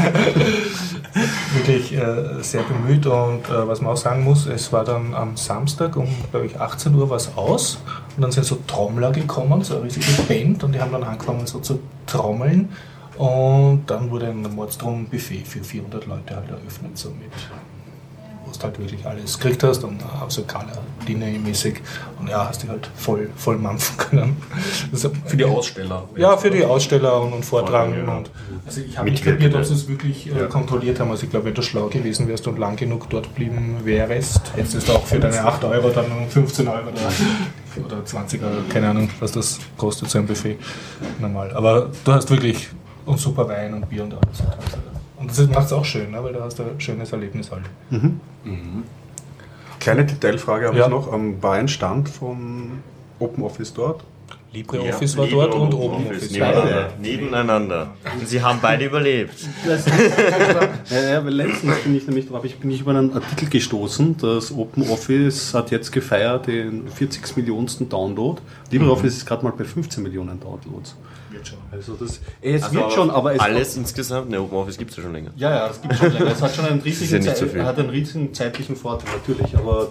Wirklich äh, sehr bemüht und äh, was man auch sagen muss, es war dann am Samstag um, glaube ich, 18 Uhr was aus und dann sind so Trommler gekommen, so eine riesige Band und die haben dann angefangen so zu trommeln und dann wurde ein Mordstrom-Buffet für 400 Leute halt eröffnet, so mit wo du halt wirklich alles gekriegt hast und auch so Kala mäßig und ja, hast dich halt voll, voll mampfen können. Ist- Für die Aussteller. ja, für die Aussteller und, und Vortragenden. Vortragende, Und, also ich habe nicht kapiert, ob sie es wirklich äh, kontrolliert haben. Also ich glaube, wenn du schlau gewesen wärst und lang genug dort geblieben wärst, hättest du auch für deine 8 Euro dann um 15 Euro oder, oder 20 Euro, keine Ahnung, was das kostet, so ein Buffet. Normal. Aber du hast wirklich und super Wein und Bier und alles. Und das macht es auch schön, ne? weil du hast ein schönes Erlebnis halt. Kleine Detailfrage habe Ja. ich noch. War ein Stand von OpenOffice dort? LibreOffice war dort und OpenOffice. Nebeneinander. nebeneinander. Und sie haben beide überlebt. Ja, ja, weil letztens bin ich nämlich drauf, ich bin ich über einen Artikel gestoßen, das OpenOffice hat jetzt gefeiert den 40 Millionensten Download. LibreOffice ist gerade mal bei 15 Millionen Downloads. Also das, es Also wird schon, aber es alles insgesamt? Ne, OpenOffice gibt es ja schon länger. Ja, ja, es gibt schon länger. Es hat schon einen ist ja riesigen, nicht so hat einen riesigen zeitlichen Vorteil natürlich, aber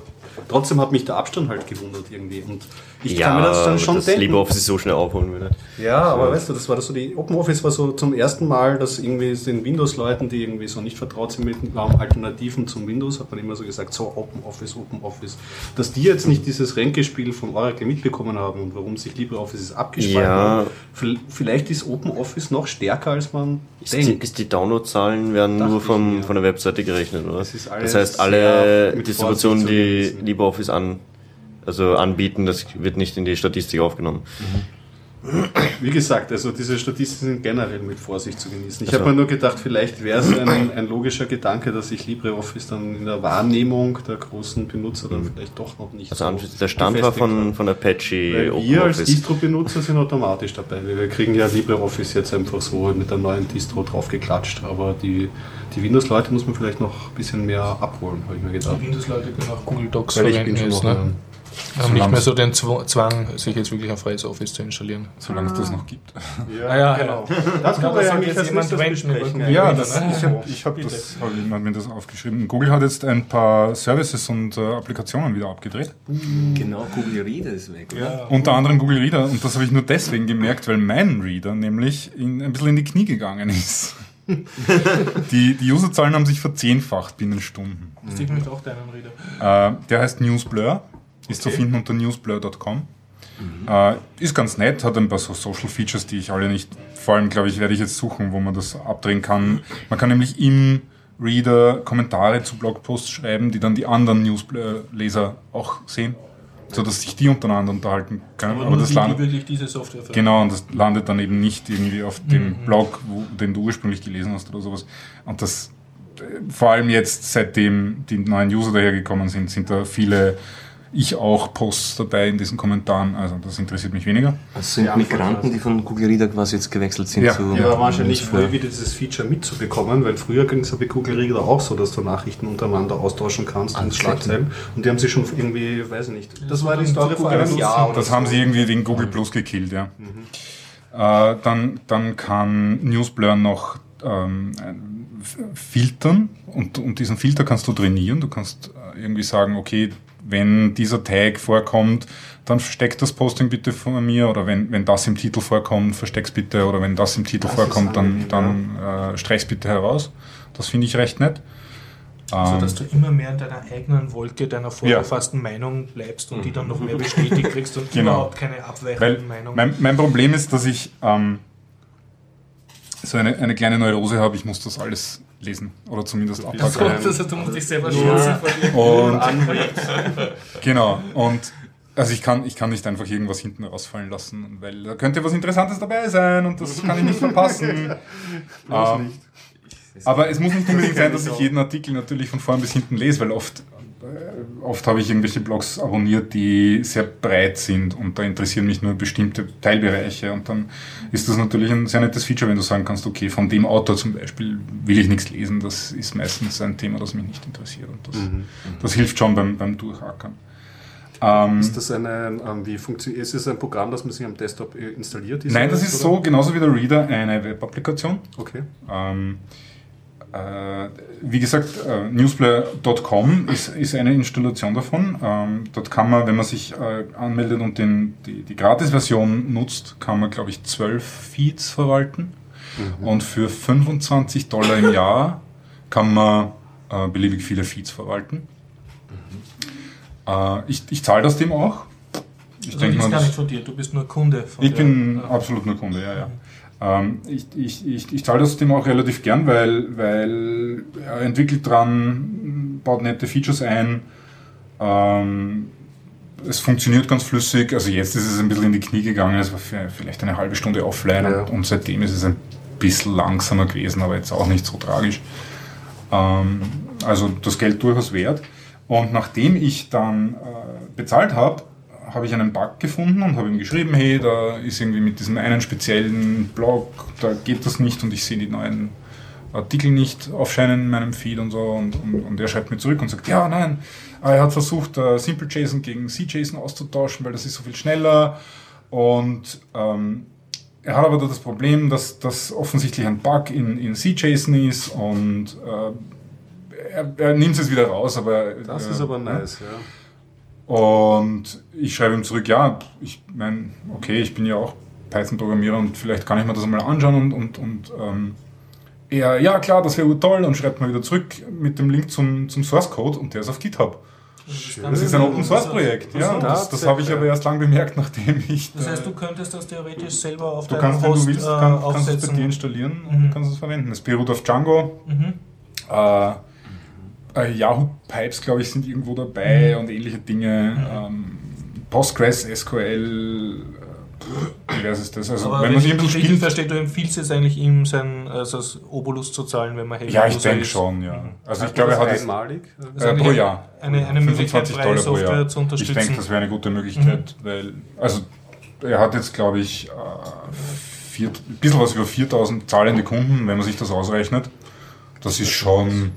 trotzdem hat mich der Abstand halt gewundert irgendwie. Und ich kann mir das dann schon dass denken. LibreOffice so schnell aufholen würde. Ja, aber weißt du, das war das so die OpenOffice war so zum ersten Mal, dass irgendwie den Windows-Leuten, die irgendwie so nicht vertraut sind mit Alternativen zum Windows, hat man immer so gesagt, so OpenOffice, OpenOffice. Dass die jetzt nicht dieses Ränkespiel von Oracle mitbekommen haben und warum sich LibreOffice ist abgespalten Ja. hat. Vielleicht ist OpenOffice noch stärker, als man Ist die, denkt. ist die Downloadzahlen werden Dachte nur vom, mir. von der Webseite gerechnet, oder? Das Das, heißt, alle Distributionen, die. LibreOffice an, also anbieten, das wird nicht in die Statistik aufgenommen. Wie gesagt, also diese Statistiken sind generell mit Vorsicht zu genießen. Ich Also- habe mir nur gedacht, vielleicht wäre es ein, ein logischer Gedanke, dass sich LibreOffice dann in der Wahrnehmung der großen Benutzer dann vielleicht doch noch nicht Also so an- der Stand war von, von Apache Weil wir als. Distro-Benutzer sind automatisch dabei. Wir kriegen ja LibreOffice jetzt einfach so mit der neuen Distro draufgeklatscht. Aber die, die Windows-Leute muss man vielleicht noch ein bisschen mehr abholen, habe ich mir gedacht. Die Windows-Leute können auch Google Docs Weil ich verwenden bin schon jetzt, noch ne? Haben nicht mehr so den Zw- Zwang, sich jetzt wirklich ein freies Office zu installieren. Solange es das noch gibt. Ja, Ah, ja, genau. ja. Das kann man ja eigentlich jetzt als jemand besprechen. Ja, das, ich habe ich hab das, hab mir das aufgeschrieben. Google hat jetzt ein paar Services und äh, Applikationen wieder abgedreht. Genau, Google Reader ist weg, oder? Unter anderem Google Reader. Und das habe ich nur deswegen gemerkt, weil mein Reader nämlich in, ein bisschen in die Knie gegangen ist. die, die Userzahlen haben sich verzehnfacht binnen Stunden. Ich möchte auch deinen Reader. Äh, der heißt Newsblur, ist zu finden unter newsblur.com. Äh, ist ganz nett, hat ein paar so Social Features, die ich alle nicht, vor allem glaube ich, werde ich jetzt suchen, wo man das abdrehen kann. Man kann nämlich im Reader Kommentare zu Blogposts schreiben, die dann die anderen Newsblur-Leser auch sehen, sodass sich die untereinander unterhalten können. Aber, nur das die, die landet, wirklich diese Software. Genau, und das landet dann eben nicht irgendwie auf dem Blog, wo, den du ursprünglich gelesen hast oder sowas. Und das, äh, vor allem jetzt, seitdem die neuen User dahergekommen sind, sind da viele ich auch Posts dabei in diesen Kommentaren. Also das interessiert mich weniger. Das sind Migranten, die von Google Reader quasi jetzt gewechselt sind Ja. zu. Ja, wahrscheinlich früh wieder dieses Feature mitzubekommen, weil früher ging es ja bei Google Reader auch so, dass du Nachrichten untereinander austauschen kannst und Schlagzeilen. Und die haben sich schon irgendwie, weiß ich nicht. Das war die Story vor einem Google Jahr. oder Das haben sie irgendwie wegen Google Plus gekillt, ja. Äh, dann, dann kann Newsblur noch ähm, filtern und, und diesen Filter kannst du trainieren. Du kannst äh, irgendwie sagen, okay, wenn dieser Tag vorkommt, dann versteck das Posting bitte von mir oder wenn, wenn das im Titel vorkommt, versteck's bitte oder wenn das im Titel Das vorkommt, dann, dann äh, streich's bitte heraus. Das finde ich recht nett. Also, Ähm, dass du immer mehr in deiner eigenen Wolke deiner vorgefassten Meinung bleibst und die dann noch mehr bestätigt kriegst und Genau. überhaupt keine abweichenden Meinungen. mein, mein Problem ist, dass ich ähm, so eine, eine kleine Neurose habe, ich muss das alles lesen oder zumindest Also, abhaken. das heißt, du musst dich selber schützen vor dir. Und genau. Und also ich kann, ich kann nicht einfach irgendwas hinten rausfallen lassen, weil da könnte was Interessantes dabei sein und das kann ich nicht verpassen. Ähm, aber es muss nicht unbedingt sein, dass ich jeden Artikel natürlich von vorn bis hinten lese, weil oft, oft habe ich irgendwelche Blogs abonniert, die sehr breit sind und da interessieren mich nur bestimmte Teilbereiche und dann ist das natürlich ein sehr nettes Feature, wenn du sagen kannst, okay, von dem Autor zum Beispiel will ich nichts lesen, das ist meistens ein Thema, das mich nicht interessiert und das, das hilft schon beim, beim Durchhackern. Ähm, Ist das eine, ähm, wie funktioniert, ist es ein Programm, das man sich am Desktop äh, installiert? nein, das ist so, oder? genauso wie der Reader, eine Web-Applikation. Okay. Ähm, äh, wie gesagt, äh, newsplayer.com ist, ist eine Installation davon. Ähm, dort kann man, wenn man sich äh, anmeldet und den, die, die Gratis-Version nutzt, kann man, glaube ich, zwölf Feeds verwalten. Und für 25 Dollar im Jahr kann man äh, beliebig viele Feeds verwalten. Äh, ich ich zahle das dem auch. Ich Also, denk ist mal, gar nicht von dir, du bist nur Kunde von ich der- bin Ja. absolut nur Kunde, ja, ja. Ähm, ich, ich, ich, ich zahle das dem auch relativ gern, weil, weil er entwickelt dran, baut nette Features ein. Ähm, es funktioniert ganz flüssig. Also jetzt ist es ein bisschen in die Knie gegangen. Es war für vielleicht eine halbe Stunde offline Ja. und, und seitdem ist es ein bisschen langsamer gewesen, aber jetzt auch nicht so tragisch. Ähm, also das Geld durchaus wert. Und nachdem ich dann äh, bezahlt habe, habe ich einen Bug gefunden und habe ihm geschrieben, hey, da ist irgendwie mit diesem einen speziellen Blog, da geht das nicht und ich sehe die neuen Artikel nicht aufscheinen in meinem Feed und so. Und, und, und er schreibt mir zurück und sagt, ja, nein, er hat versucht, uh, Simple JSON gegen C-JSON auszutauschen, weil das ist so viel schneller. Und ähm, er hat aber das Problem, dass das offensichtlich ein Bug in, in C-JSON ist und äh, er, er nimmt es wieder raus, aber... Das äh, ist aber nice, ja. Und ich schreibe ihm zurück, ja, ich meine, okay, ich bin ja auch Python-Programmierer und vielleicht kann ich mir das mal anschauen und, und, und ähm, er, ja klar, das wäre toll und schreibt mal wieder zurück mit dem Link zum, zum Source Code und der ist auf GitHub. Das ist ein Open Source Projekt, ja. Das, das habe ich aber erst lang bemerkt, nachdem ich. Das heißt, du könntest das theoretisch selber auf du deinem kannst, wenn Host du willst, äh, kann, kannst du es bei aufsetzen. dir installieren Mhm. und kannst es verwenden. Es beruht auf Django. Mhm. Äh, äh, Yahoo Pipes, glaube ich, sind irgendwo dabei Mhm. und ähnliche Dinge. Ähm, Postgres, SQL, äh, wie ist das? Also, Aber wenn man sich ein bisschen spielt. versteht, du empfiehlst es eigentlich ihm sein also das Obolus zu zahlen, wenn man Heavy Ja, ich denke schon, ja. Also, ich Hat glaube, er hat es einmalig. Äh, eigentlich pro eine- Jahr. Eine, eine Möglichkeit, 25 freie Dollar pro Software Jahr. zu Ich unterstützen. denke, das wäre eine gute Möglichkeit, weil, also, er hat jetzt, glaube ich, äh, vier, ein bisschen was über 4000 zahlende Kunden, wenn man sich das ausrechnet. Das ist schon,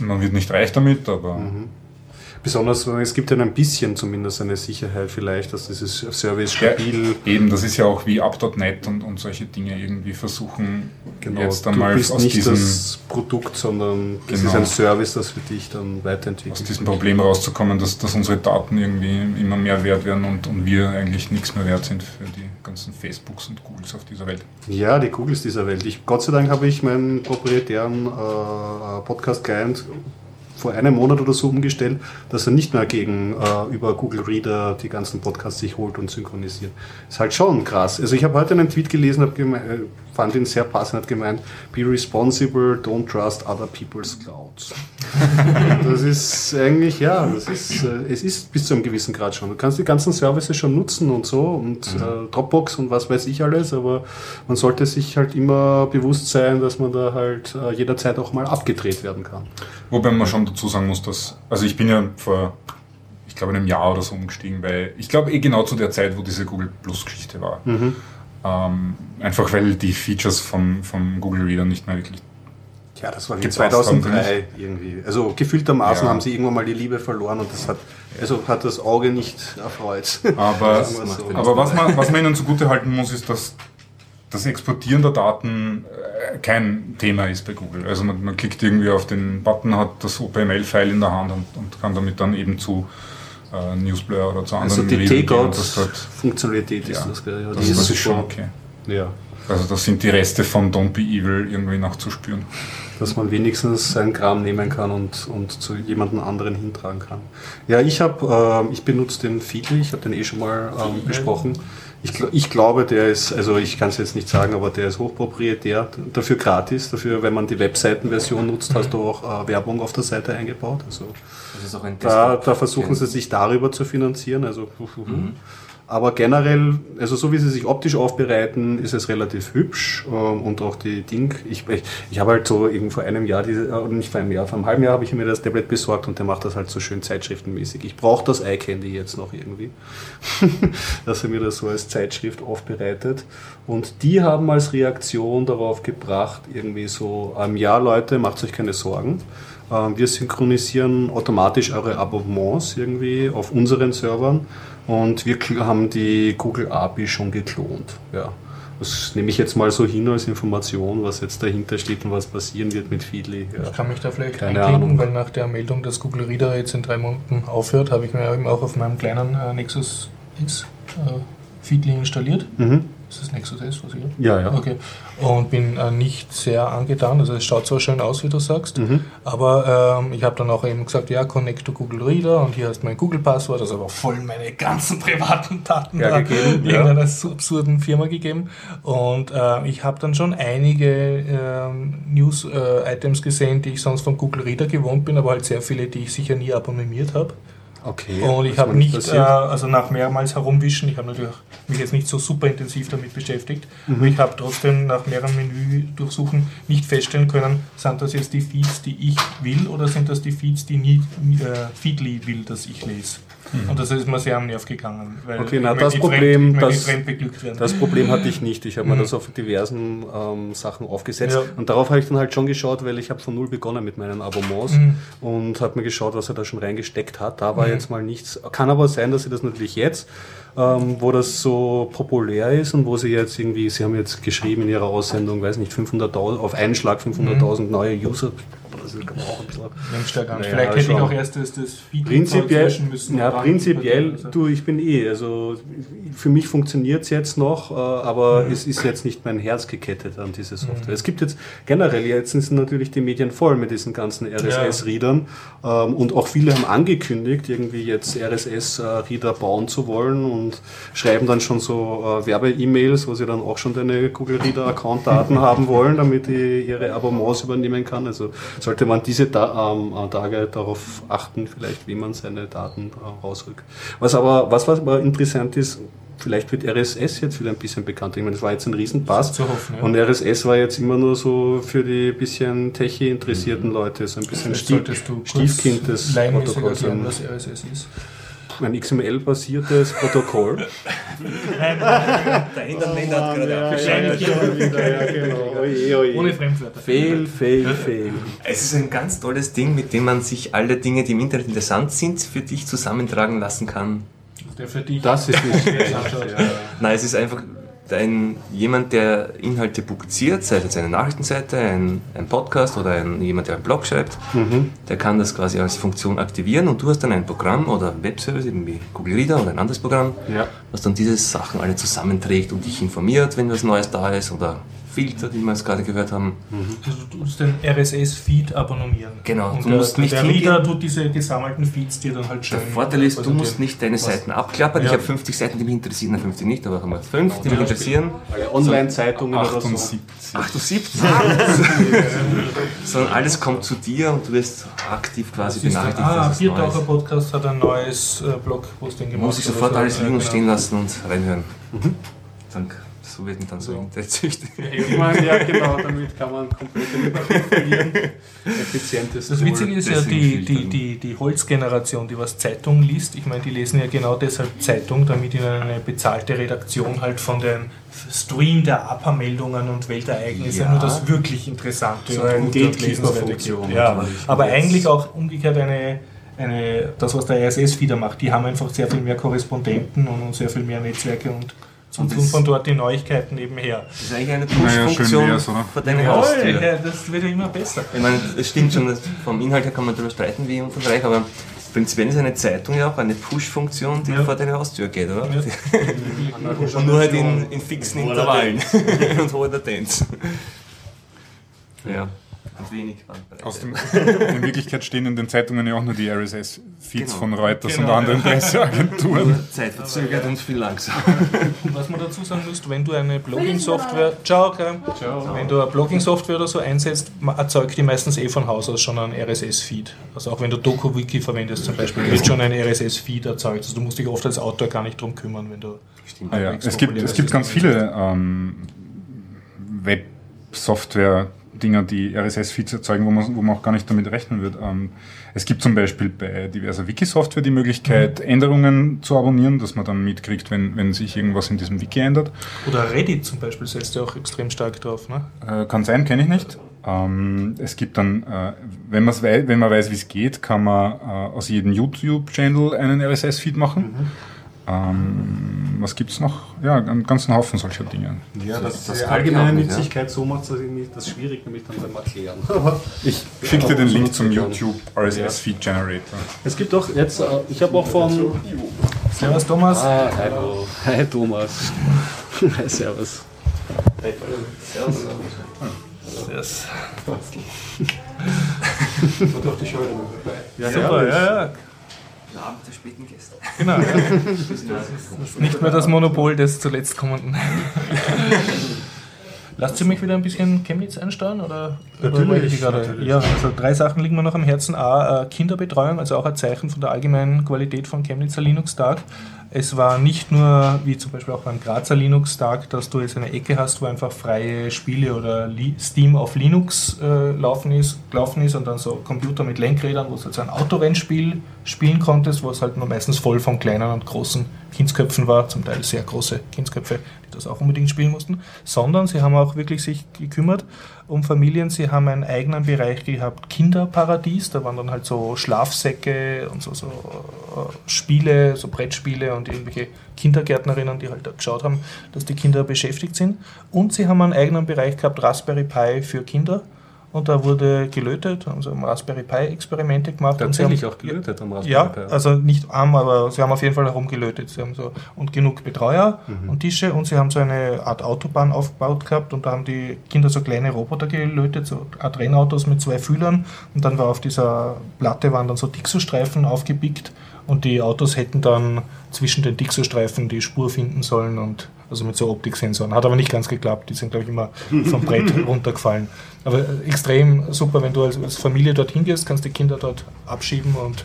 man wird nicht reich damit, aber Besonders, es gibt ja ein bisschen zumindest eine Sicherheit vielleicht, dass dieses Service Ja, stabil eben, das ist ja auch wie Up.net und, und solche Dinge irgendwie versuchen, Genau, jetzt du einmal bist aus nicht diesem, das Produkt, sondern es Genau. ist ein Service, das für dich dann weiterentwickelt aus diesem. Problem rauszukommen, dass, dass unsere Daten irgendwie immer mehr wert werden und, und wir eigentlich nichts mehr wert sind für die ganzen Facebooks und Googles auf dieser Welt. Ja, die Googles dieser Welt. Ich, Gott sei Dank habe ich meinen proprietären äh, Podcast-Client vor einem Monat oder so umgestellt, dass er nicht mehr gegen äh, über Google Reader die ganzen Podcasts sich holt und synchronisiert. Ist halt schon krass. Also ich habe heute einen Tweet gelesen, hab äh, fand ihn sehr passend, hat gemeint, be responsible, don't trust other people's clouds. das ist eigentlich, ja, das ist, äh, es ist bis zu einem gewissen Grad schon. Du kannst die ganzen Services schon nutzen und so und äh, Dropbox und was weiß ich alles, aber man sollte sich halt immer bewusst sein, dass man da halt äh, jederzeit auch mal abgedreht werden kann. Wobei man schon dazu sagen muss, dass, also ich bin ja vor, ich glaube, einem Jahr oder so umgestiegen, weil ich glaube eh genau zu der Zeit, wo diese Google Plus Geschichte war. Ähm, einfach weil die Features vom, vom Google Reader nicht mehr wirklich. Ja, das war wie Gibt's Ausnahmen, 2003 irgendwie. Also gefühltermaßen Ja. haben sie irgendwann mal die Liebe verloren und das hat, also hat das Auge nicht erfreut. Aber, aber was, man, was man ihnen zugute halten muss, ist, dass das Exportieren der Daten äh, kein Thema ist bei Google. Also man, man klickt irgendwie auf den Button, hat das OPML-File in der Hand und, und kann damit dann eben zu äh, Newsblur oder zu Also anderen die gehen und das halt, T-God-Funktionalität ist ja, das, gell? Ja, das, die das ist schon super. okay. Ja. Also das sind die Reste von Don't Be Evil irgendwie nachzuspüren. dass man wenigstens seinen Kram nehmen kann und, und zu jemandem anderen hintragen kann. Ja, ich habe, ähm, ich benutze den Feedly, ich habe den eh schon mal ähm, besprochen. Ich, ich glaube, der ist, also ich kann es jetzt nicht sagen, aber der ist hochproprietär, dafür gratis, dafür, wenn man die Webseitenversion nutzt, hast du auch äh, Werbung auf der Seite eingebaut. Also Das ist auch ein da, da versuchen sie sich darüber zu finanzieren. Also, Aber generell, also so wie sie sich optisch aufbereiten, ist es relativ hübsch ähm, und auch die Ding. Ich, ich, ich habe halt so irgend vor einem Jahr, diese, äh, nicht vor einem Jahr, vor einem halben Jahr habe ich mir das Tablet besorgt und der macht das halt so schön zeitschriftenmäßig. Ich brauche das iCandy jetzt noch irgendwie, dass er mir das so als Zeitschrift aufbereitet. Und die haben als Reaktion darauf gebracht, irgendwie so, ähm, ja Leute, macht euch keine Sorgen. Ähm, Wir synchronisieren automatisch eure Abonnements irgendwie auf unseren Servern und wir haben die Google API schon geklont. Ja. Das nehme ich jetzt mal so hin als Information, was jetzt dahinter steht und was passieren wird mit Feedly. Ja. Ich kann mich da vielleicht Keine einklinken, Ahnung. weil nach der Meldung, dass Google Reader jetzt in drei Monaten aufhört, habe ich mir eben auch auf meinem kleinen äh, Nexus S äh, Feedly installiert. Mhm. Ist das Nexus S, was ich habe? Ja, ja. Okay. Und bin äh, nicht sehr angetan. Also es schaut zwar schön aus, wie du sagst, Mhm. aber ähm, ich habe dann auch eben gesagt, ja, connect to Google Reader und hier hast mein Google-Passwort, also aber voll meine ganzen privaten Daten Ja, da gegeben, ja. irgendeiner so absurden Firma gegeben. Und äh, ich habe dann schon einige ähm, News-Items gesehen, die ich sonst von Google Reader gewohnt bin, aber halt sehr viele, die ich sicher nie abonniert habe. Okay. Und ich was habe nicht, äh, also nach mehrmals herumwischen, ich habe natürlich mich jetzt nicht so super intensiv damit beschäftigt, Mhm. aber ich habe trotzdem nach mehreren Menü-Durchsuchen nicht feststellen können, sind das jetzt die Feeds, die ich will oder sind das die Feeds, die nie, äh, Feedly will, dass ich lese. Und das ist mir sehr am Nerv gegangen. Weil Okay, na, das Problem, fremd, das-. Das Problem hatte ich nicht. Ich habe mir Mhm. das auf diversen ähm, Sachen aufgesetzt. Ja. Und darauf habe ich dann halt schon geschaut, weil ich habe von null begonnen mit meinen Abonnements Mhm. und habe mir geschaut, was er da schon reingesteckt hat. Da war jetzt mal nichts. Kann aber sein, dass sie das natürlich jetzt, ähm, wo das so populär ist und wo sie jetzt irgendwie, sie haben jetzt geschrieben in ihrer Aussendung, weiß nicht, 500.000, auf einen Schlag 500.000 neue User. Das kann man auch ein bisschen. Naja, Vielleicht hätte ich auch erst das, das Feed Prinzipiell, löschen müssen. ja, prinzipiell, Also- du, ich bin eh, also für mich funktioniert es jetzt noch, äh, aber Mhm. es ist jetzt nicht mein Herz gekettet an diese Software. Es gibt jetzt generell, jetzt sind natürlich die Medien voll mit diesen ganzen RSS-Readern ähm, und auch viele haben angekündigt, irgendwie jetzt RSS-Reader bauen zu wollen und schreiben dann schon so äh, Werbe-E-Mails, wo sie dann auch schon deine Google Reader-Account-Daten haben wollen, damit die ihre Abonnements übernehmen kann. Also sollte man diese da ähm, äh, Tage darauf achten, vielleicht wie man seine Daten äh, rausrückt. Was aber, was, was aber interessant ist, vielleicht wird RSS jetzt wieder ein bisschen bekannt. Ich meine, das war jetzt ein Riesenpass. Zu hoffen, ja. Und RSS war jetzt immer nur so für die bisschen Techie interessierten Leute, so ein bisschen Stief, Stiefkind des Protokolls. erklären, was RSS ist. Ein XML-basiertes Protokoll. Dahinter Lennart gerade auf. Ohne Fremdwörter. Fail, fail, fail. Es ist ein ganz tolles Ding, mit dem man sich alle Dinge, die im Internet interessant sind, für dich zusammentragen lassen kann. Der für dich Das ist nicht schlecht. Nein, es ist einfach ein, jemand, der Inhalte publiziert, sei es jetzt eine Nachrichtenseite, ein, ein Podcast oder ein, jemand, der einen Blog schreibt, der kann das quasi als Funktion aktivieren und du hast dann ein Programm oder Webservice, eben wie Google Reader oder ein anderes Programm, Ja. was dann diese Sachen alle zusammenträgt und dich informiert, wenn was Neues da ist oder Filter, die wir jetzt gerade gehört haben. Also du musst den RSS-Feed abonnieren. Genau, Und du der, musst nicht der. Reader tut diese gesammelten Feeds dir dann halt schön Der Vorteil ist, du musst nicht deine Seiten abklappern. Ich Ja. habe 50 Seiten, die mich interessieren, na 50 nicht, aber haben wir fünf, die mich interessieren. Alle Online-Zeitungen oder so. 78. 78. Sondern alles kommt zu dir und du wirst aktiv quasi benachrichtigt, ah, Viertaucher. Podcast hat ein neues äh, Blogposting gemacht. Muss ich sofort so. alles liegen und genau. stehen lassen und reinhören. Danke. So wird man dann so interessiert. Ich meine, ja, genau, damit kann man komplette Überblick verlieren. Effizientes Das. Witzige ist ja, die, die, die, die Holzgeneration, die was Zeitung liest, ich meine, die lesen ja genau deshalb Zeitung, damit ihnen eine bezahlte Redaktion halt von den Stream der APA-Meldungen und Weltereignisse Ja. nur das wirklich Interessante So und Gatekeeper-Funktion. Ja, aber Jetzt. eigentlich auch umgekehrt eine, eine, das, was der RSS-Feeder macht, die haben einfach sehr viel mehr Korrespondenten und sehr viel mehr Netzwerke und Und tun von dort die Neuigkeiten nebenher. Das ist eigentlich eine Naja, Push-Funktion wär's, oder? vor deine Jawohl, Haustür. ja, das wird ja immer besser. Ich meine, es stimmt schon, dass vom Inhalt her kann man darüber streiten, wie umfangreich, aber prinzipiell ist eine Zeitung ja auch eine Push-Funktion, die Ja. vor deine Haustür geht, oder? Ja. Und nur halt in, in fixen Intervallen und hohe Latenz. Ja, und wenig Bandbreite. Aus dem, in Wirklichkeit stehen in den Zeitungen ja auch nur die RSS-Feeds Genau. von Reuters Genau, und anderen. Presseagenturen. Nur zeitverzögert und viel langsam. Und was man dazu sagen muss, wenn du eine Blogging-Software, ciao, Kai. wenn du eine Blogging-Software oder so einsetzt, erzeugt die meistens eh von Haus aus schon einen RSS-Feed. Also auch wenn du DokuWiki verwendest zum Beispiel, wird schon ein RSS-Feed erzeugt. Also du musst dich oft als Autor gar nicht drum kümmern, wenn du. Ah ja, es, gibt, es gibt ganz viele ähm, Web-Software-Dinger, die RSS-Feeds erzeugen, wo man, wo man auch gar nicht damit rechnen wird. Ähm, es gibt zum Beispiel bei diverser Wiki-Software die Möglichkeit, Änderungen zu abonnieren, dass man dann mitkriegt, wenn, wenn sich irgendwas in diesem Wiki ändert. Oder Reddit zum Beispiel setzt ja auch extrem stark drauf. Ne? Äh, kann sein, kenne ich nicht. Ähm, es gibt dann, äh, wenn, man's wei wenn man weiß, wie es geht, kann man äh, aus jedem YouTube-Channel einen RSS-Feed machen. Ähm, was gibt's noch? Ja, einen ganzen Haufen solcher Dinge. Ja, das, das die allgemeine Nützlichkeit so macht es irgendwie das schwierig, nämlich dann beim Erklären. Ich schicke dir den Link zum Ja. YouTube RSS-Feed Generator. es gibt auch jetzt, äh, ich habe auch von. Servus Thomas. Ah, hallo. Hi Thomas. Hi, servus. Das, Ja, super, ja, ja. Der Abend der späten Gäste. Genau, ja. Nicht mehr das Monopol des zuletzt kommenden. Lasst ihr mich wieder ein bisschen Chemnitz einsteuern? Oder, oder Natürlich, gerade? natürlich. Ja, also drei Sachen liegen mir noch am Herzen. A, äh, Kinderbetreuung, also auch ein Zeichen von der allgemeinen Qualität vom Chemnitzer Linux-Tag. Es war nicht nur, wie zum Beispiel auch beim Grazer Linux-Tag, dass du jetzt eine Ecke hast, wo einfach freie Spiele oder Steam auf Linux äh, laufen ist, gelaufen ist und dann so Computer mit Lenkrädern, wo du so ein Autorennspiel spielen konntest, wo es halt nur meistens voll von kleinen und großen Kindsköpfen war, zum Teil sehr große Kindsköpfe, die das auch unbedingt spielen mussten, sondern sie haben auch wirklich sich gekümmert um Familien. Sie haben einen eigenen Bereich gehabt, Kinderparadies, da waren dann halt so Schlafsäcke und so, so äh, Spiele, so Brettspiele und irgendwelche Kindergärtnerinnen, die halt da geschaut haben, dass die Kinder beschäftigt sind. Und sie haben einen eigenen Bereich gehabt, Raspberry Pi für Kinder und da wurde gelötet, haben so Raspberry Pi Experimente gemacht. Tatsächlich haben, auch gelötet am Raspberry ja, Pi? Ja, also nicht arm, aber sie haben auf jeden Fall herumgelötet. Sie haben so, und genug Betreuer mhm. und Tische und sie haben so eine Art Autobahn aufgebaut gehabt und da haben die Kinder so kleine Roboter gelötet, so Art Rennautos mit zwei Fühlern und dann war auf dieser Platte waren dann so Dixo-Streifen aufgepickt und die Autos hätten dann zwischen den Dixo-Streifen die Spur finden sollen und also mit so Optiksensoren. Hat aber nicht ganz geklappt, die sind glaube ich immer vom Brett runtergefallen. Aber extrem super, wenn du als, als Familie dorthin gehst, kannst die Kinder dort abschieben und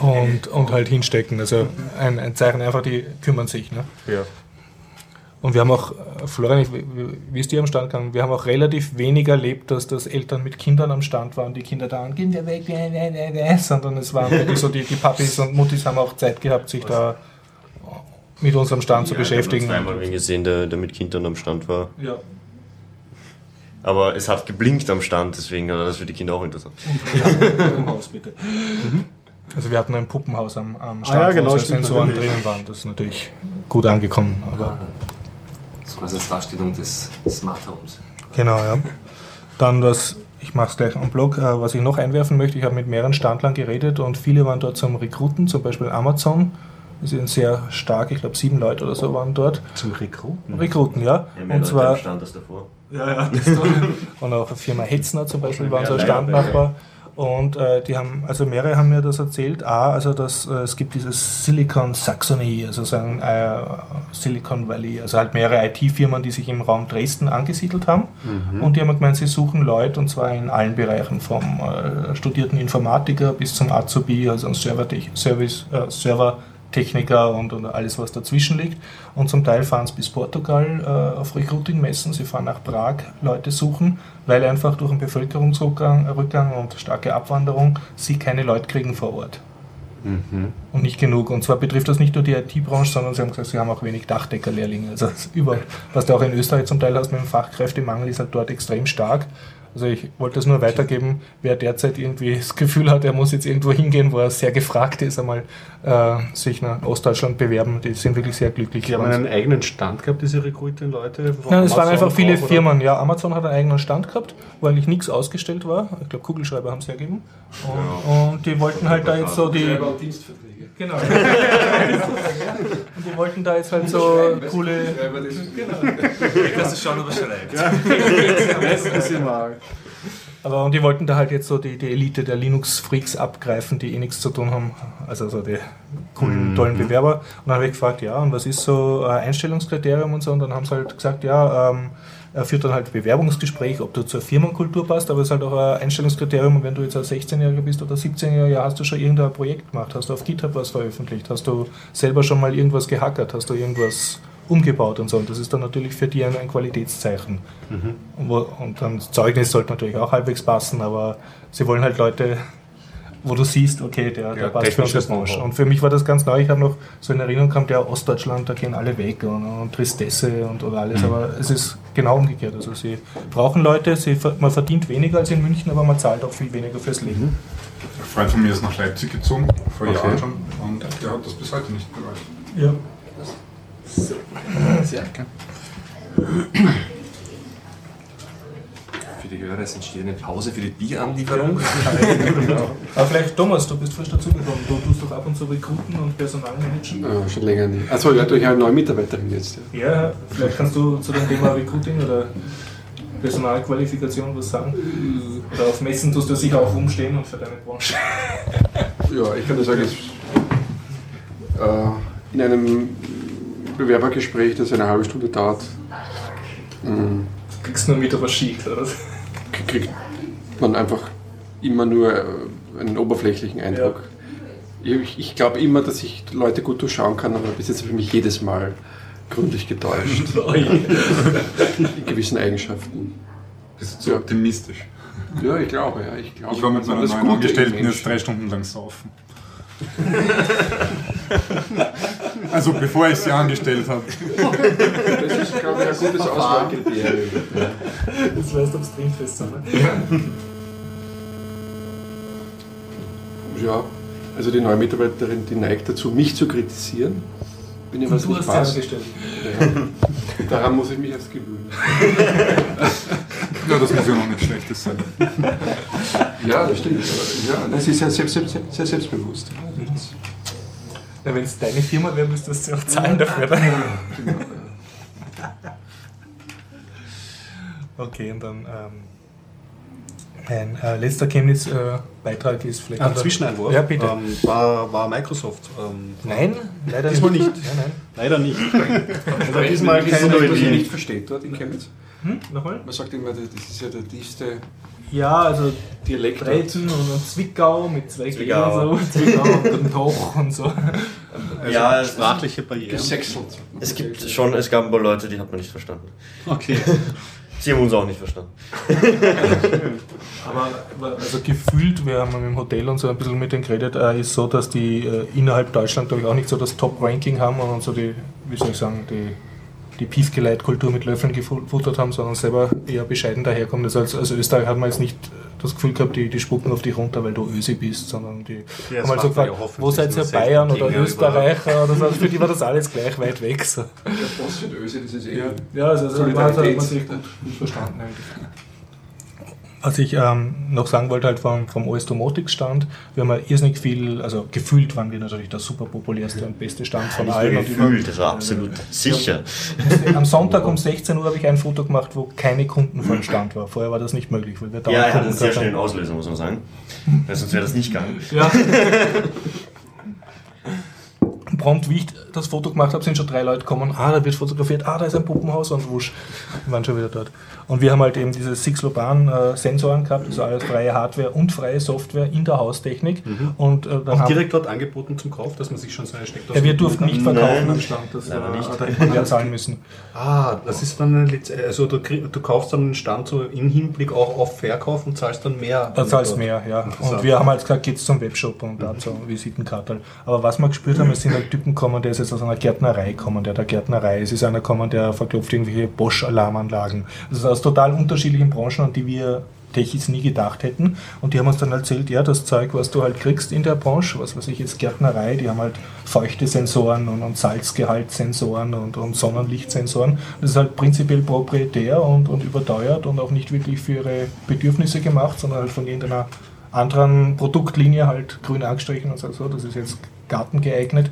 und, und halt hinstecken. Also ein, ein Zeichen einfach, die kümmern sich. Ne? Ja. Und wir haben auch, Florian, wie ist dir am Stand gegangen? Wir haben auch relativ wenig erlebt, dass das Eltern mit Kindern am Stand waren, die Kinder da gehen wir weg, sondern es waren wirklich so, die, die Papis und Muttis haben auch Zeit gehabt, sich da mit unserem Stand zu beschäftigen. Ich habe einmal wen gesehen, der, der mit Kindern am Stand war. Ja. Aber es hat geblinkt am Stand, deswegen war das für die Kinder auch interessant. Puppenhaus, bitte. Mhm. Also wir hatten ein Puppenhaus am, am Stand, ah, ja, genau, wo Sensoren drinnen waren. Das ist natürlich gut angekommen. Aber das war als Darstellung des Smart Homes. Genau, ja. Dann was, ich mache es gleich am Blog, äh, was ich noch einwerfen möchte, ich habe mit mehreren Standlern geredet und viele waren dort zum Rekruten, zum Beispiel Amazon. Die sind sehr stark, ich glaube sieben Leute oder so waren dort. Zum Rekruten? Rekruten, ja. ja und zwar. Stand als davor. Ja, ja. und auch Firma Hetzner zum Beispiel waren so Standnachbar. Und äh, die haben, also mehrere haben mir das erzählt. A, also dass äh, es gibt dieses Silicon Saxony, also so ein äh, Silicon Valley, also halt mehrere IT-Firmen, die sich im Raum Dresden angesiedelt haben. Mhm. Und die haben gemeint, sie suchen Leute und zwar in allen Bereichen, vom äh, studierten Informatiker bis zum Azubi, also Server, Service, äh, Server Techniker und, und alles, was dazwischen liegt. Und zum Teil fahren sie bis Portugal äh, auf Recruiting-Messen, sie fahren nach Prag Leute suchen, weil einfach durch einen Bevölkerungsrückgang Rückgang und starke Abwanderung sie keine Leute kriegen vor Ort. Mhm. Und nicht genug. Und zwar betrifft das nicht nur die IT-Branche, sondern sie haben gesagt, sie haben auch wenig Dachdeckerlehrlinge. Also über, was du auch in Österreich zum Teil hast mit dem Fachkräftemangel, ist halt dort extrem stark. Also ich wollte es nur weitergeben, wer derzeit irgendwie das Gefühl hat, er muss jetzt irgendwo hingehen, wo er sehr gefragt ist, einmal äh, sich nach Ostdeutschland bewerben. Die sind wirklich sehr glücklich. Die haben einen eigenen Stand gehabt, diese Recruiting-Leute? Nein, es waren einfach viele Firmen. Ja, Amazon hat einen eigenen Stand gehabt, wo eigentlich nichts ausgestellt war. Ich glaube, Kugelschreiber haben sie hergegeben. Und, ja. und die wollten halt da jetzt so die... Genau. und die wollten da jetzt halt so coole. Genau. Kannst du schauen, ob er schreibt. Ja. Aber und die wollten da halt jetzt so die, die Elite der Linux-Freaks abgreifen, die eh nichts zu tun haben. Also so die coolen, mhm. tollen Bewerber. Und dann habe ich gefragt, ja, und was ist so ein Einstellungskriterium und so? Und dann haben sie halt gesagt, ja, ähm, er führt dann halt Bewerbungsgespräch, ob du zur Firmenkultur passt, aber es ist halt auch ein Einstellungskriterium, wenn du jetzt als 16-Jähriger bist oder 17-Jähriger, ja, hast du schon irgendein Projekt gemacht, hast du auf GitHub was veröffentlicht, hast du selber schon mal irgendwas gehackert, hast du irgendwas umgebaut und so. Und das ist dann natürlich für die ein, ein Qualitätszeichen. Mhm. Und, und dann Zeugnis sollte natürlich auch halbwegs passen, aber sie wollen halt Leute wo du siehst, okay, der, der ja, passt für unsere Branche. Und für mich war das ganz neu. Ich habe noch so in Erinnerung gehabt, der Ostdeutschland, da gehen alle weg und, und Tristesse und, und alles. Mhm. Aber es ist genau umgekehrt. Also sie brauchen Leute, sie, man verdient weniger als in München, aber man zahlt auch viel weniger fürs Leben. Mhm. Ein Freund von mir ist nach Leipzig gezogen, vor okay. Jahren schon, und der hat das bis heute nicht bereut. Ja. So. Sehr. Die Hörer, es entsteht eine Pause für die Bieranlieferung. genau. Aber vielleicht, Thomas, du bist frisch dazugekommen. Du tust doch ab und zu Rekruten und Personalmanagen. Ja, schon länger nicht. Achso, ja, durch eine neue Mitarbeiterin jetzt. Ja. ja, vielleicht kannst du zu dem Thema Recruiting oder Personalqualifikation was sagen? Oder auf Messen tust du sicher auch umstehen und für deine Branche. Ja, ich kann dir sagen, es, äh, in einem Bewerbergespräch, das eine halbe Stunde dauert, mm, kriegst du nur mit, was schief, oder? Kriegt man einfach immer nur äh, einen oberflächlichen Eindruck. Ich, ich glaube immer, dass ich Leute gut durchschauen kann, aber bis jetzt habe ich mich jedes Mal gründlich getäuscht. In gewissen Eigenschaften. Bist du zu Ja. optimistisch? Ja, ich glaube, ja. Ich, glaube, Ich war mit meiner neuen Angestellten jetzt drei Stunden lang saufen. also bevor ich sie angestellt habe. Das ist, glaube ich, ein gutes Auswahlkriterium. Das weißt du, ob es trinkfest sind. Ja, also die neue Mitarbeiterin, die neigt dazu, mich zu kritisieren. Wenn ihr was Du nicht hast sie passt. angestellt. Ja. Daran muss ich mich erst gewöhnen. Ja, das muss ja noch nichts Schlechtes sein. Ja, das stimmt. Ja, sie ist sehr, selbst, sehr, sehr selbstbewusst. Ja, Wenn es deine Firma wäre, müsstest du auch zahlen dafür. oder? Okay, und dann ähm, mein äh, letzter Chemnitz-Beitrag ist vielleicht. Ein Zwischeneinwurf Ja, bitte. Ähm, war, war Microsoft. Ähm, Nein, leider Diesmal nicht. nicht. Nein, nein. leider nicht. Aber diesmal keine was ihr nicht versteht dort in Chemnitz? Hm? Nochmal? Man sagt immer, das ist ja der tiefste Ja, also Dialekt. dort. Dresden und dann Zwickau mit zwei Zwickau. und so. Zwickau und dann Toch und so. ja, es, Sprachliche Barrieren. Gesächselt. es gibt schon, es gab ein paar Leute, die hat man nicht verstanden. Okay. Sie haben uns auch nicht verstanden. Aber aber also gefühlt, wir haben im Hotel und so ein bisschen mit denen geredet, äh, ist so, dass die äh, innerhalb Deutschland, glaube ich, auch nicht so das Top-Ranking haben und so die, wie soll ich sagen, die, die Piefgeleit-Kultur mit Löffeln gefuttert haben, sondern selber eher bescheiden daherkommen. Das als, als Österreich hat man jetzt nicht das Gefühl gehabt, die, die spucken auf dich runter, weil du Ösi bist, sondern die Ja, das haben halt so ja gefragt, wo seid ihr, Bayern oder Österreicher oder so. Also für die war das alles gleich weit weg. So. Ja, Boss und Öse, das ist eh. Ja, also, also man hat man sich gut, gut verstanden eigentlich. Was ich ähm, noch sagen wollte, halt vom, vom OS Domotics Stand, wir haben ja irrsinnig viel, also gefühlt waren wir natürlich der super populärste und beste Stand von Nicht allen. gefühlt, das war absolut sicher. Am Sonntag um 16 Uhr habe ich ein Foto gemacht, wo keine Kunden vor dem Stand war. Vorher war das nicht möglich, weil wir da Ja, er hat einen sehr haben. schnellen Auslöser, muss man sagen. Weil sonst wäre das nicht gegangen. Ja. Prompt, wie ich das Foto gemacht habe, sind schon drei Leute gekommen. Ah, da wird fotografiert. Ah, da ist ein Puppenhaus und wusch. Wir waren schon wieder dort. Und wir haben halt eben diese Six-Loban-Sensoren gehabt, also alles freie Hardware und freie Software in der Haustechnik. Und äh, dann haben, direkt dort angeboten zum Kauf, dass man sich schon so eine Steckdose ja, wir durften nicht verkaufen Nein, am Stand. Das leider war, nicht. Da hätten wir zahlen müssen. Ah, das ist dann eine Lizenz. Also du, du kaufst dann einen Stand so im Hinblick auch auf Verkauf und zahlst dann mehr. Da zahlst mehr, ja. Und wir haben halt gesagt, geht's zum Webshop und da zur Visitenkarte. Aber was wir gespürt haben, es sind halt Typen gekommen, der ist jetzt aus einer Gärtnerei gekommen, der der Gärtnerei ist. Ist einer gekommen, der verklopft irgendwelche Bosch-Alarmanlagen. Also aus total unterschiedlichen Branchen, an die wir Techis nie gedacht hätten. Und die haben uns dann erzählt, ja, das Zeug, was du halt kriegst in der Branche, was weiß ich jetzt, Gärtnerei, die haben halt feuchte Sensoren und, und Salzgehaltssensoren und, und Sonnenlichtsensoren. Das ist halt prinzipiell proprietär und, und überteuert und auch nicht wirklich für ihre Bedürfnisse gemacht, sondern halt von irgendeiner anderen Produktlinie halt grün angestrichen und so, das ist jetzt gartengeeignet.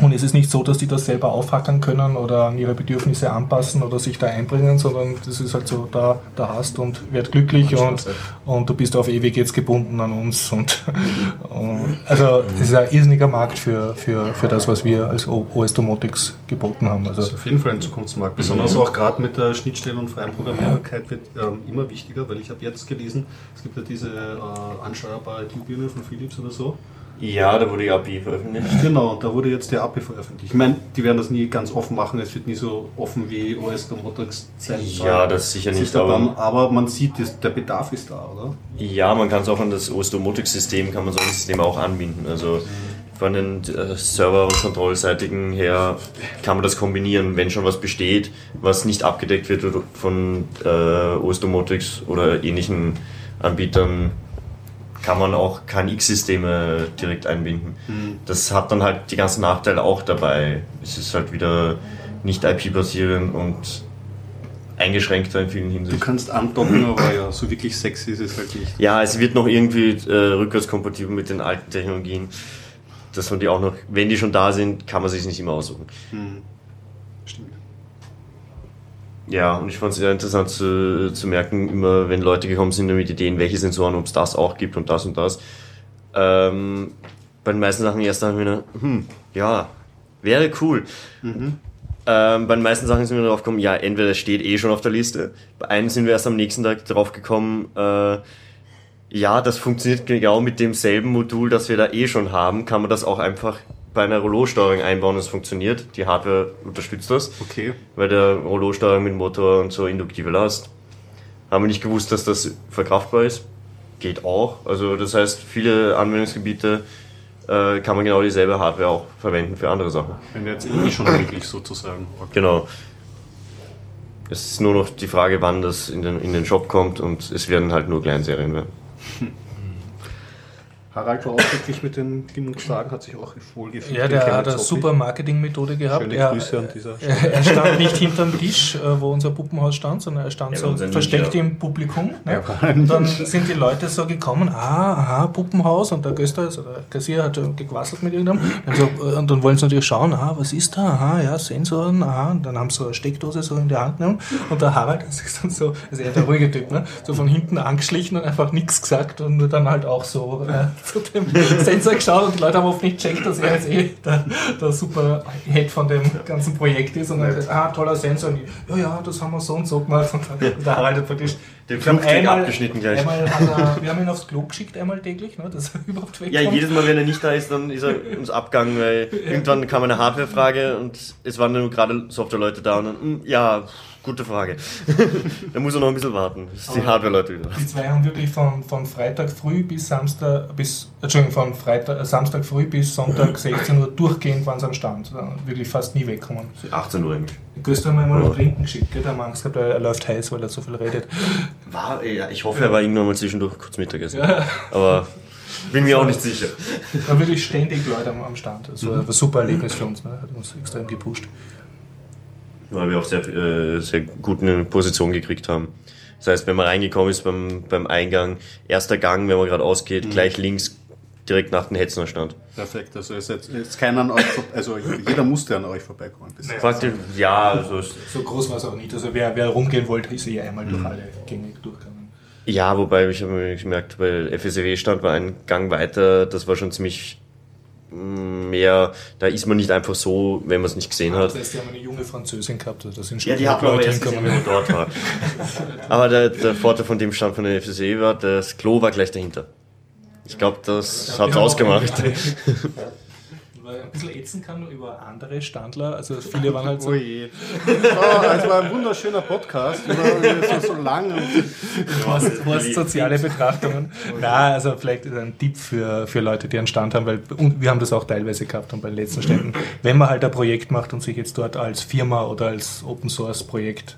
Und es ist nicht so, dass die das selber aufhackern können oder an ihre Bedürfnisse anpassen oder sich da einbringen, sondern das ist halt so, da, da hast und werd glücklich und, und du bist auf ewig jetzt gebunden an uns. Und, und also es ist ein irrsinniger Markt für, für, für das, was wir als OS Domotics geboten haben. Das Also ist auf jeden Fall ein Zukunftsmarkt. Besonders auch gerade mit der Schnittstelle und freien Programmierbarkeit wird ähm, immer wichtiger, weil ich habe jetzt gelesen, es gibt ja diese äh, ansteuerbare Glühbirne von Philips oder so. Ja, da wurde die API veröffentlicht. Genau, da wurde jetzt der API veröffentlicht. Ich meine, die werden das nie ganz offen machen, es wird nie so offen wie OS Domotics sein. Ja, das sicher nicht, da dann, aber aber man sieht, der Bedarf ist da, oder? ja, man kann es auch an das OS Domotics System, kann man solche Systeme auch anbinden. Also von den äh, Server- und Kontrollseitigen her kann man das kombinieren, wenn schon was besteht, was nicht abgedeckt wird von äh, OS Domotics oder ähnlichen Anbietern, kann man auch KNX-Systeme direkt einbinden. Das hat dann halt die ganzen Nachteile auch dabei. Es ist halt wieder nicht IP-basierend und eingeschränkter in vielen Du Hinsichten. kannst andocken, aber ja, so wirklich sexy ist es halt nicht. Ja, es wird noch irgendwie äh, rückwärtskompatibel mit den alten Technologien. Dass man die auch noch, wenn die schon da sind, kann man sich nicht immer aussuchen. Hm. Stimmt. Ja, und ich fand es sehr interessant zu, zu merken, immer wenn Leute gekommen sind mit Ideen, welche Sensoren, ob es das auch gibt und das und das. Ähm, bei den meisten Sachen erst wir gedacht, hm, ja, wäre cool. Ähm, bei den meisten Sachen sind wir darauf gekommen, ja, entweder es steht eh schon auf der Liste. Bei einem sind wir erst am nächsten Tag drauf gekommen, äh, Ja, das funktioniert genau mit demselben Modul, das wir da eh schon haben. Kann man das auch einfach bei einer Rollo-Steuerung einbauen, das funktioniert. Die Hardware unterstützt das, Okay. weil der Rollo-Steuerung mit Motor und so induktive Last. Haben wir nicht gewusst, dass das verkraftbar ist. Geht auch. Also das heißt, viele Anwendungsgebiete äh, kann man genau dieselbe Hardware auch verwenden für andere Sachen. Wenn jetzt eh schon möglich sozusagen. Okay. Genau. Es ist nur noch die Frage, wann das in den, in den Shop kommt und es werden halt nur Kleinserien werden. Harald war auch wirklich mit den Genugsagen, hat sich auch wohl gefühlt. Ja, der hat eine super Marketingmethode gehabt. Schöne er, Grüße an dieser er, er stand nicht hinterm Tisch, äh, wo unser Puppenhaus stand, sondern er stand Ja, so versteckt Ninja. im Publikum. Ne? Und dann sind die Leute so gekommen, ah, aha, Puppenhaus, und der Göster, also der Kassier, hat so gequasselt mit irgendeinem. Und, so, äh, und dann wollen sie natürlich schauen, aha, was ist da? Aha, ja, Sensoren, aha. Und dann haben sie so eine Steckdose so in die Hand genommen. Und der Harald, das ist dann so, also er der ruhige Typ, ne? so von hinten angeschlichen und einfach nichts gesagt und nur dann halt auch so äh, zu dem Sensor geschaut und die Leute haben oft nicht checkt, dass er jetzt eh der, der super Head von dem ganzen Projekt ist und dann gesagt, ah, toller Sensor. Und die, ja, ja, das haben wir so und so gemacht. Und dann, der Harald hat praktisch Den wir haben Flugzeug abgeschnitten gleich. Er, wir haben ihn aufs Klo geschickt, einmal täglich, ne, dass er überhaupt wegkommt. Ja, jedes Mal, wenn er nicht da ist, dann ist er uns abgegangen, weil irgendwann kam eine Hardware-Frage und es waren nur gerade Software-Leute da und dann, hm, ja, gute Frage. da muss er noch ein bisschen warten, bis die Aber- Hardware-Leute wieder Die zwei haben wirklich von, von Freitag früh bis Samstag, bis, Entschuldigung, von Freitag, äh, Samstag früh bis Sonntag 16 Uhr durchgehend waren sie am Stand. Äh, Wirklich fast nie wegkommen. 18 Uhr eigentlich. Göster haben wir einmal noch trinken geschickt, gell? der haben Angst gehabt, er läuft heiß, weil er so viel redet. War, ja, ich hoffe, er war irgendwann mal zwischendurch kurz Mittagessen. Aber bin mir auch nicht sicher. War wirklich ständig Leute am, am Stand. Das war ein super Erlebnis für uns, ne? hat uns extrem gepusht. Weil wir auch sehr, äh, sehr gut eine Position gekriegt haben. Das heißt, wenn man reingekommen ist beim, beim Eingang, erster Gang, wenn man gerade ausgeht, gleich links, direkt nach dem Hetzner stand. Perfekt, also es ist jetzt keiner an euch, also jeder musste an euch vorbeikommen. Das ist- Praktisch, ja, also es- So groß war es auch nicht. Also wer, wer rumgehen wollte, ist eh einmal durch alle Gänge durchgegangen. Ja, wobei ich habe mir gemerkt, weil FSW stand war ein Gang weiter, das war schon ziemlich mehr, da ist man nicht einfach so, wenn man es nicht gesehen hat. Das heißt, die haben eine junge Französin gehabt, das sind schon Ja, die hat aber erst gesehen, hinkommen. wenn man dort war. Aber der, der Vorteil von dem Stand von der FSW war, das Klo war gleich dahinter. Ich glaube, das hat's Ja, ausgemacht. Weil ein bisschen ätzen kann über andere Standler. Also viele waren halt so. Oh je. Oh, es war ein wunderschöner Podcast, über so, so lang. Und Horst, Horst soziale Betrachtungen. Na, also vielleicht ein Tipp für, für Leute, die einen Stand haben, weil und wir haben das auch teilweise gehabt und bei den letzten Ständen. Wenn man halt ein Projekt macht und sich jetzt dort als Firma oder als Open Source Projekt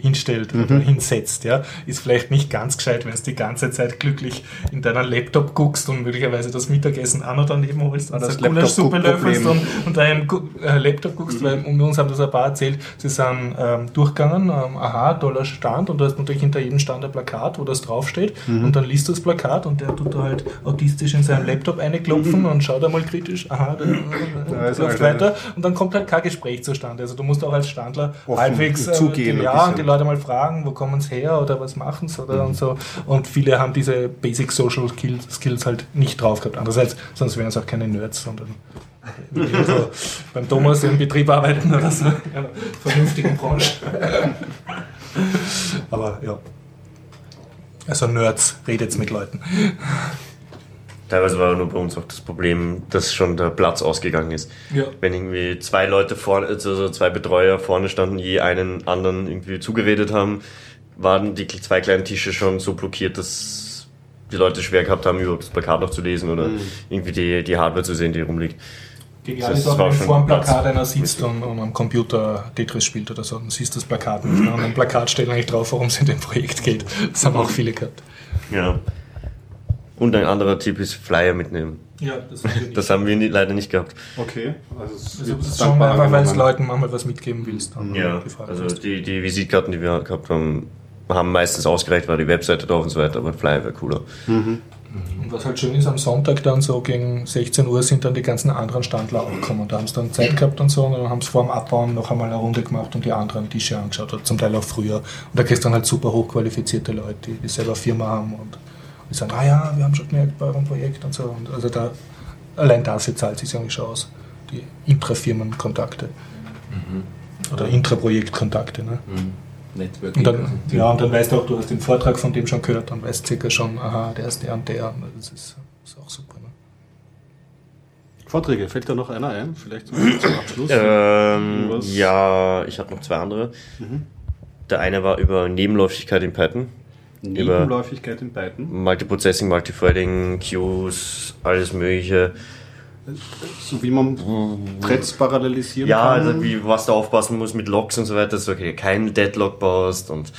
hinstellt oder hinsetzt, ja, ist vielleicht nicht ganz gescheit, wenn du die ganze Zeit glücklich in deinen Laptop guckst und möglicherweise das Mittagessen auch noch daneben holst und das Gulaschsuppe löffelst und, und deinen äh, Laptop guckst, weil um uns haben das ein paar erzählt, sie sind ähm, durchgegangen, ähm, aha, toller Stand und du hast natürlich hinter jedem Stand ein Plakat, wo das draufsteht und dann liest du das Plakat und der tut da halt autistisch in seinem Laptop einklopfen und schaut einmal kritisch, aha, der, äh, ist läuft halt weiter und dann kommt halt kein Gespräch zustande. Also du musst auch als Standler Offen halbwegs äh, zugehen ja, bisschen. und die Leute mal fragen, wo kommen sie her oder was machen sie oder und so. Und viele haben diese Basic Social Skills, Skills halt nicht drauf gehabt. Andererseits, sonst wären es auch keine Nerds, sondern so beim Thomas im Betrieb arbeiten oder so. In einer vernünftigen Branche. Aber ja. Also Nerds, redet mit Leuten. Teilweise war nur bei uns auch das Problem, dass schon der Platz ausgegangen ist. Ja. Wenn irgendwie zwei Leute vorne, also zwei Betreuer vorne standen, je einen anderen irgendwie zugeredet haben, waren die zwei kleinen Tische schon so blockiert, dass die Leute schwer gehabt haben, überhaupt das Plakat noch zu lesen oder irgendwie die, die Hardware zu sehen, die rumliegt. Genial Das ist auch, wenn schon vor dem. Plakat einer sitzt und, und am Computer Tetris spielt oder so, dann siehst du das Plakat nicht. Ne? Und am Plakat steht eigentlich drauf, worum es in dem Projekt geht. Das haben auch viele gehabt. Ja. Und ein anderer Tipp ist Flyer mitnehmen. Ja, das Das haben wir nie, leider nicht gehabt. okay, also es also, ist schon einfach, weil es. Leuten manchmal was mitgeben willst. Dann Ja, also die, die Visitkarten, die wir gehabt haben, haben meistens ausgereicht, war die Webseite drauf und so weiter, aber ein Flyer wäre cooler. Und was halt schön ist, am Sonntag dann so gegen 16 Uhr sind dann die ganzen anderen Standler auch gekommen. Und da haben sie dann Zeit gehabt und so und dann haben sie vor dem Abbauen noch einmal eine Runde gemacht und die anderen Tische angeschaut, oder zum Teil auch früher. Und da kriegst du dann halt super hochqualifizierte Leute, die, die selber Firma haben und die sagen, ah ja, wir haben schon gemerkt bei eurem Projekt und so. Und also da, allein dafür zahlt sich eigentlich schon aus. Die Intrafirmenkontakte. Oder Intraprojektkontakte. Ne? Networking. Und dann, ja, und dann weißt du auch, du hast den Vortrag von dem schon gehört, dann weißt du circa schon, aha, der ist der und der. Und das ist, ist auch super. Ne? Vorträge, fällt da noch einer ein? Vielleicht zum Abschluss? Ähm, ja, ich habe noch zwei andere. Der eine war über Nebenläufigkeit in Python. Nebenläufigkeit in Python. Multiprocessing, Multithreading, Queues, alles mögliche. So wie man Threads parallelisieren Ja, kann. also wie, was du aufpassen musst mit Logs und so weiter, dass du okay, keinen Deadlock baust und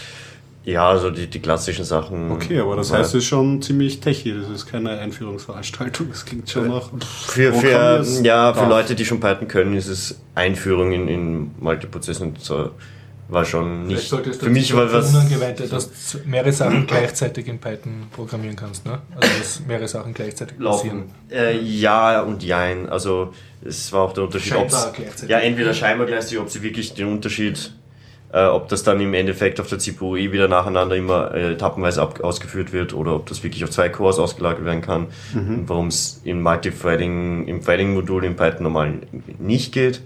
ja, so die, die klassischen Sachen. Okay, aber das heißt, es ist schon ziemlich techy. Das ist keine Einführungsveranstaltung. Das klingt schon nach. Für, für, ja, für. Leute, die schon Python können, ist es Einführung in, in Multiprozessing und so. War schon nicht. Für mich war was. unangeweihte, dass du mehrere Sachen gleichzeitig in Python programmieren kannst. Ne? Also dass mehrere Sachen gleichzeitig passieren. Laufen. Äh, ja und jein. Also es war auch der Unterschied. Gleichzeitig. Ja, entweder scheinbar gleichzeitig, ob sie wirklich den Unterschied, äh, ob das dann im Endeffekt auf der CPU eh wieder nacheinander immer äh, etappenweise ab, ausgeführt wird oder ob das wirklich auf zwei Cores ausgelagert werden kann. Und warum es im Multithreading, im Threading-Modul in Python normal nicht geht.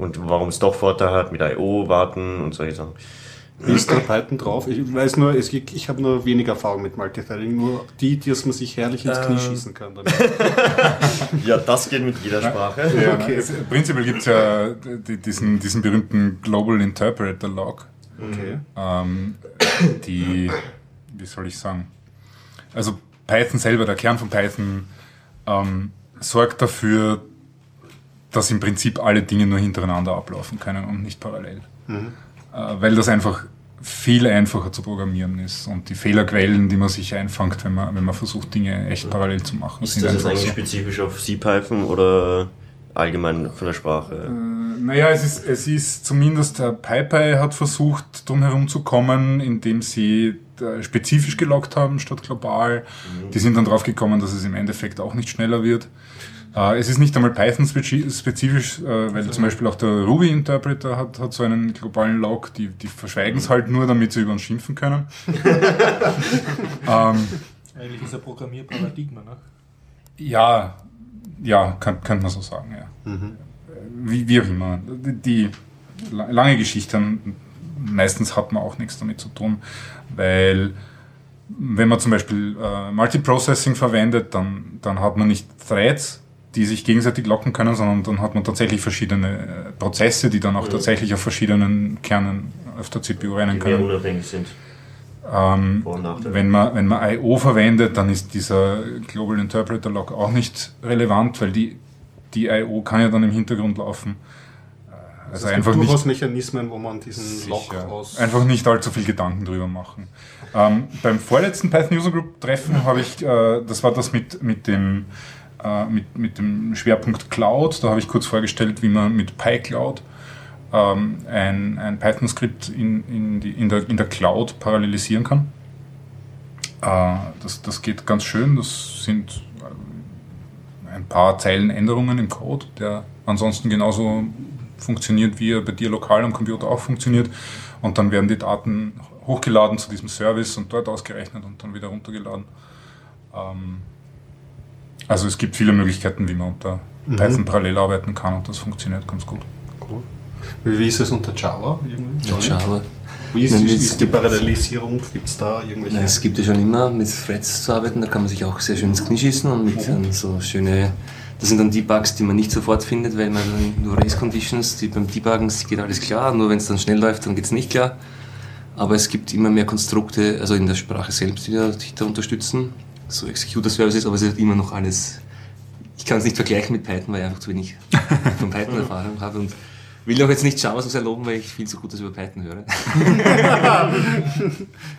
Und warum es doch Vorteile hat mit I.O. warten und solche Sachen. Wie ist da Python drauf? Ich weiß nur, es, gibt- ich habe nur wenig Erfahrung mit Multithreading. Nur die, dass man sich herrlich ins Knie schießen kann. Damit. Ja, das geht mit jeder Sprache. Ja, es, prinzipiell gibt es ja die, diesen, diesen berühmten Global Interpreter Log, Okay. ähm, die, wie soll ich sagen, also Python selber, der Kern von Python, ähm, sorgt dafür, dass im Prinzip alle Dinge nur hintereinander ablaufen können und nicht parallel. Äh, weil das einfach viel einfacher zu programmieren ist und die Fehlerquellen, die man sich einfangt, wenn man, wenn man versucht, Dinge echt parallel zu machen, Ist sind das jetzt eigentlich so. spezifisch auf CPython oder allgemein von der Sprache? Naja, es ist, es ist zumindest, der PyPy hat versucht, drum herum zu kommen, indem sie äh, spezifisch gelockt haben statt global. Die sind dann drauf gekommen, dass es im Endeffekt auch nicht schneller wird. Äh, es ist nicht einmal Python-spezifisch, äh, weil zum Beispiel auch der Ruby-Interpreter hat, hat so einen globalen Log, die, die verschweigen es halt nur, damit sie über uns schimpfen können. ähm, Eigentlich ist ein Programmierparadigma. Ne? ja, ja, kann, könnte man so sagen, ja. Wie, wie auch immer. Die, die la- lange Geschichte, meistens hat man auch nichts damit zu tun, weil wenn man zum Beispiel äh, Multiprocessing verwendet, dann, dann hat man nicht Threads, die sich gegenseitig locken können, sondern dann hat man tatsächlich verschiedene äh, Prozesse, die dann auch tatsächlich auf verschiedenen Kernen auf der CPU rennen Die können. unabhängig sind. Ähm, Vor- und Nachteile. wenn man, wenn man I.O. verwendet, dann ist dieser Global Interpreter Log auch nicht relevant, weil die, die I.O. kann ja dann im Hintergrund laufen. Äh, Also es einfach gibt nicht, durchaus Mechanismen, wo man diesen Lock sicher, aus. einfach nicht allzu viel Gedanken drüber machen. Ähm, beim vorletzten Python User Group Treffen habe ich, äh, das war das mit, mit dem äh, mit, mit dem Schwerpunkt Cloud. Da habe ich kurz vorgestellt, wie man mit PyCloud ähm, ein, ein Python-Skript in, in, in, der, in der Cloud parallelisieren kann. Äh, das, das geht ganz schön. Das sind äh, ein paar Zeilen Änderungen im Code, der ansonsten genauso funktioniert, wie er bei dir lokal am Computer auch funktioniert. Und dann werden die Daten hochgeladen zu diesem Service und dort ausgerechnet und dann wieder runtergeladen. Ähm, also es gibt viele Möglichkeiten, wie man unter Python parallel arbeiten kann und das funktioniert ganz gut. Cool. Wie ist es unter Java? Irgendwie? Mit Java. Wie ist, Nein, ist, es ist die gibt- Parallelisierung? Gibt es da irgendwelche? Nein, es gibt ja schon immer mit Threads zu arbeiten, da kann man sich auch sehr schön ins Knie schießen und mit dann so schöne, das sind dann Debugs, die man nicht sofort findet, weil man dann nur Race Conditions, die beim Debuggen geht alles klar, nur wenn es dann schnell läuft, dann geht es nicht klar. Aber es gibt immer mehr Konstrukte, also in der Sprache selbst, die die da unterstützen, so Executor Services, aber es ist immer noch alles, ich kann es nicht vergleichen mit Python, weil ich einfach zu wenig von Python Erfahrung habe und will auch jetzt nicht Java so sehr loben, weil ich viel zu Gutes über Python höre.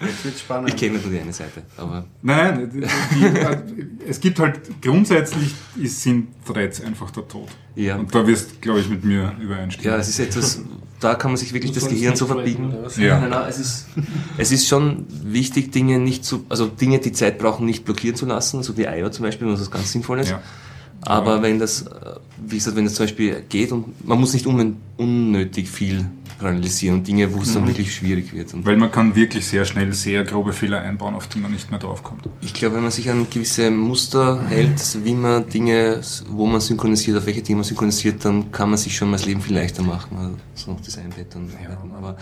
Jetzt wird spannend. Ich kenne nur die eine Seite, aber Nein, die, die, es gibt halt grundsätzlich ist, sind Threads einfach der Tod. Ja. Und da wirst, glaube ich, mit mir übereinstimmen. Ja, es ist etwas, da kann man sich wirklich das Gehirn so verbiegen. Ja. Nein, nein, es, ist, es ist schon wichtig, Dinge nicht zu, also Dinge, die Zeit brauchen, nicht blockieren zu lassen, so wie IO zum Beispiel, was das ganz sinnvoll ist. Ja. Aber wenn das, äh, wie gesagt, wenn das zum Beispiel geht und man muss nicht un unnötig viel realisieren und Dinge, wo es dann wirklich schwierig wird. Und Weil man kann wirklich sehr schnell sehr grobe Fehler einbauen, auf die man nicht mehr draufkommt. ich glaube, wenn man sich an gewisse Muster hält, wie man Dinge, wo man synchronisiert, auf welche Dinge man synchronisiert, dann kann man sich schon mal das Leben viel leichter machen. Also so das Einbetten arbeiten. Aber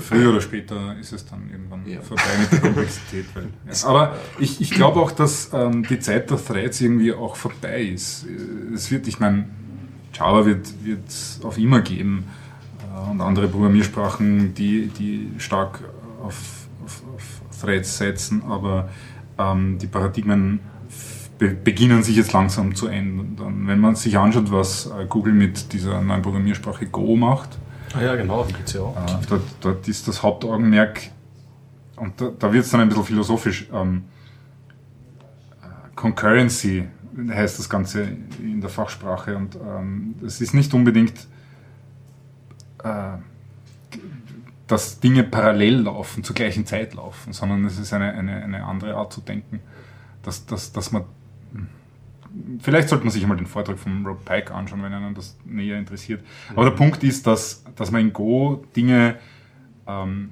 früher oder später ist es dann irgendwann Ja. vorbei mit der Komplexität. Weil, ja. Aber ich, ich glaube auch, dass ähm, die Zeit der Threads irgendwie auch vorbei ist. Es wird, ich meine, Java wird es auf immer geben und andere Programmiersprachen, die, die stark auf, auf, auf Threads setzen, aber ähm, die Paradigmen be beginnen sich jetzt langsam zu ändern. Wenn man sich anschaut, was äh, Google mit dieser neuen Programmiersprache Go macht, Ah ja, genau, die gibt es ja auch. äh, dort, dort ist das Hauptaugenmerk, und da, da wird es dann ein bisschen philosophisch, ähm, äh, Concurrency heißt das Ganze in der Fachsprache und ähm, es ist nicht unbedingt, äh, dass Dinge parallel laufen, zur gleichen Zeit laufen, sondern es ist eine, eine, eine andere Art zu denken, dass, dass, dass man Vielleicht sollte man sich einmal den Vortrag von Rob Pike anschauen, wenn einen das näher interessiert. Aber der Punkt ist, dass, dass man in Go Dinge ähm,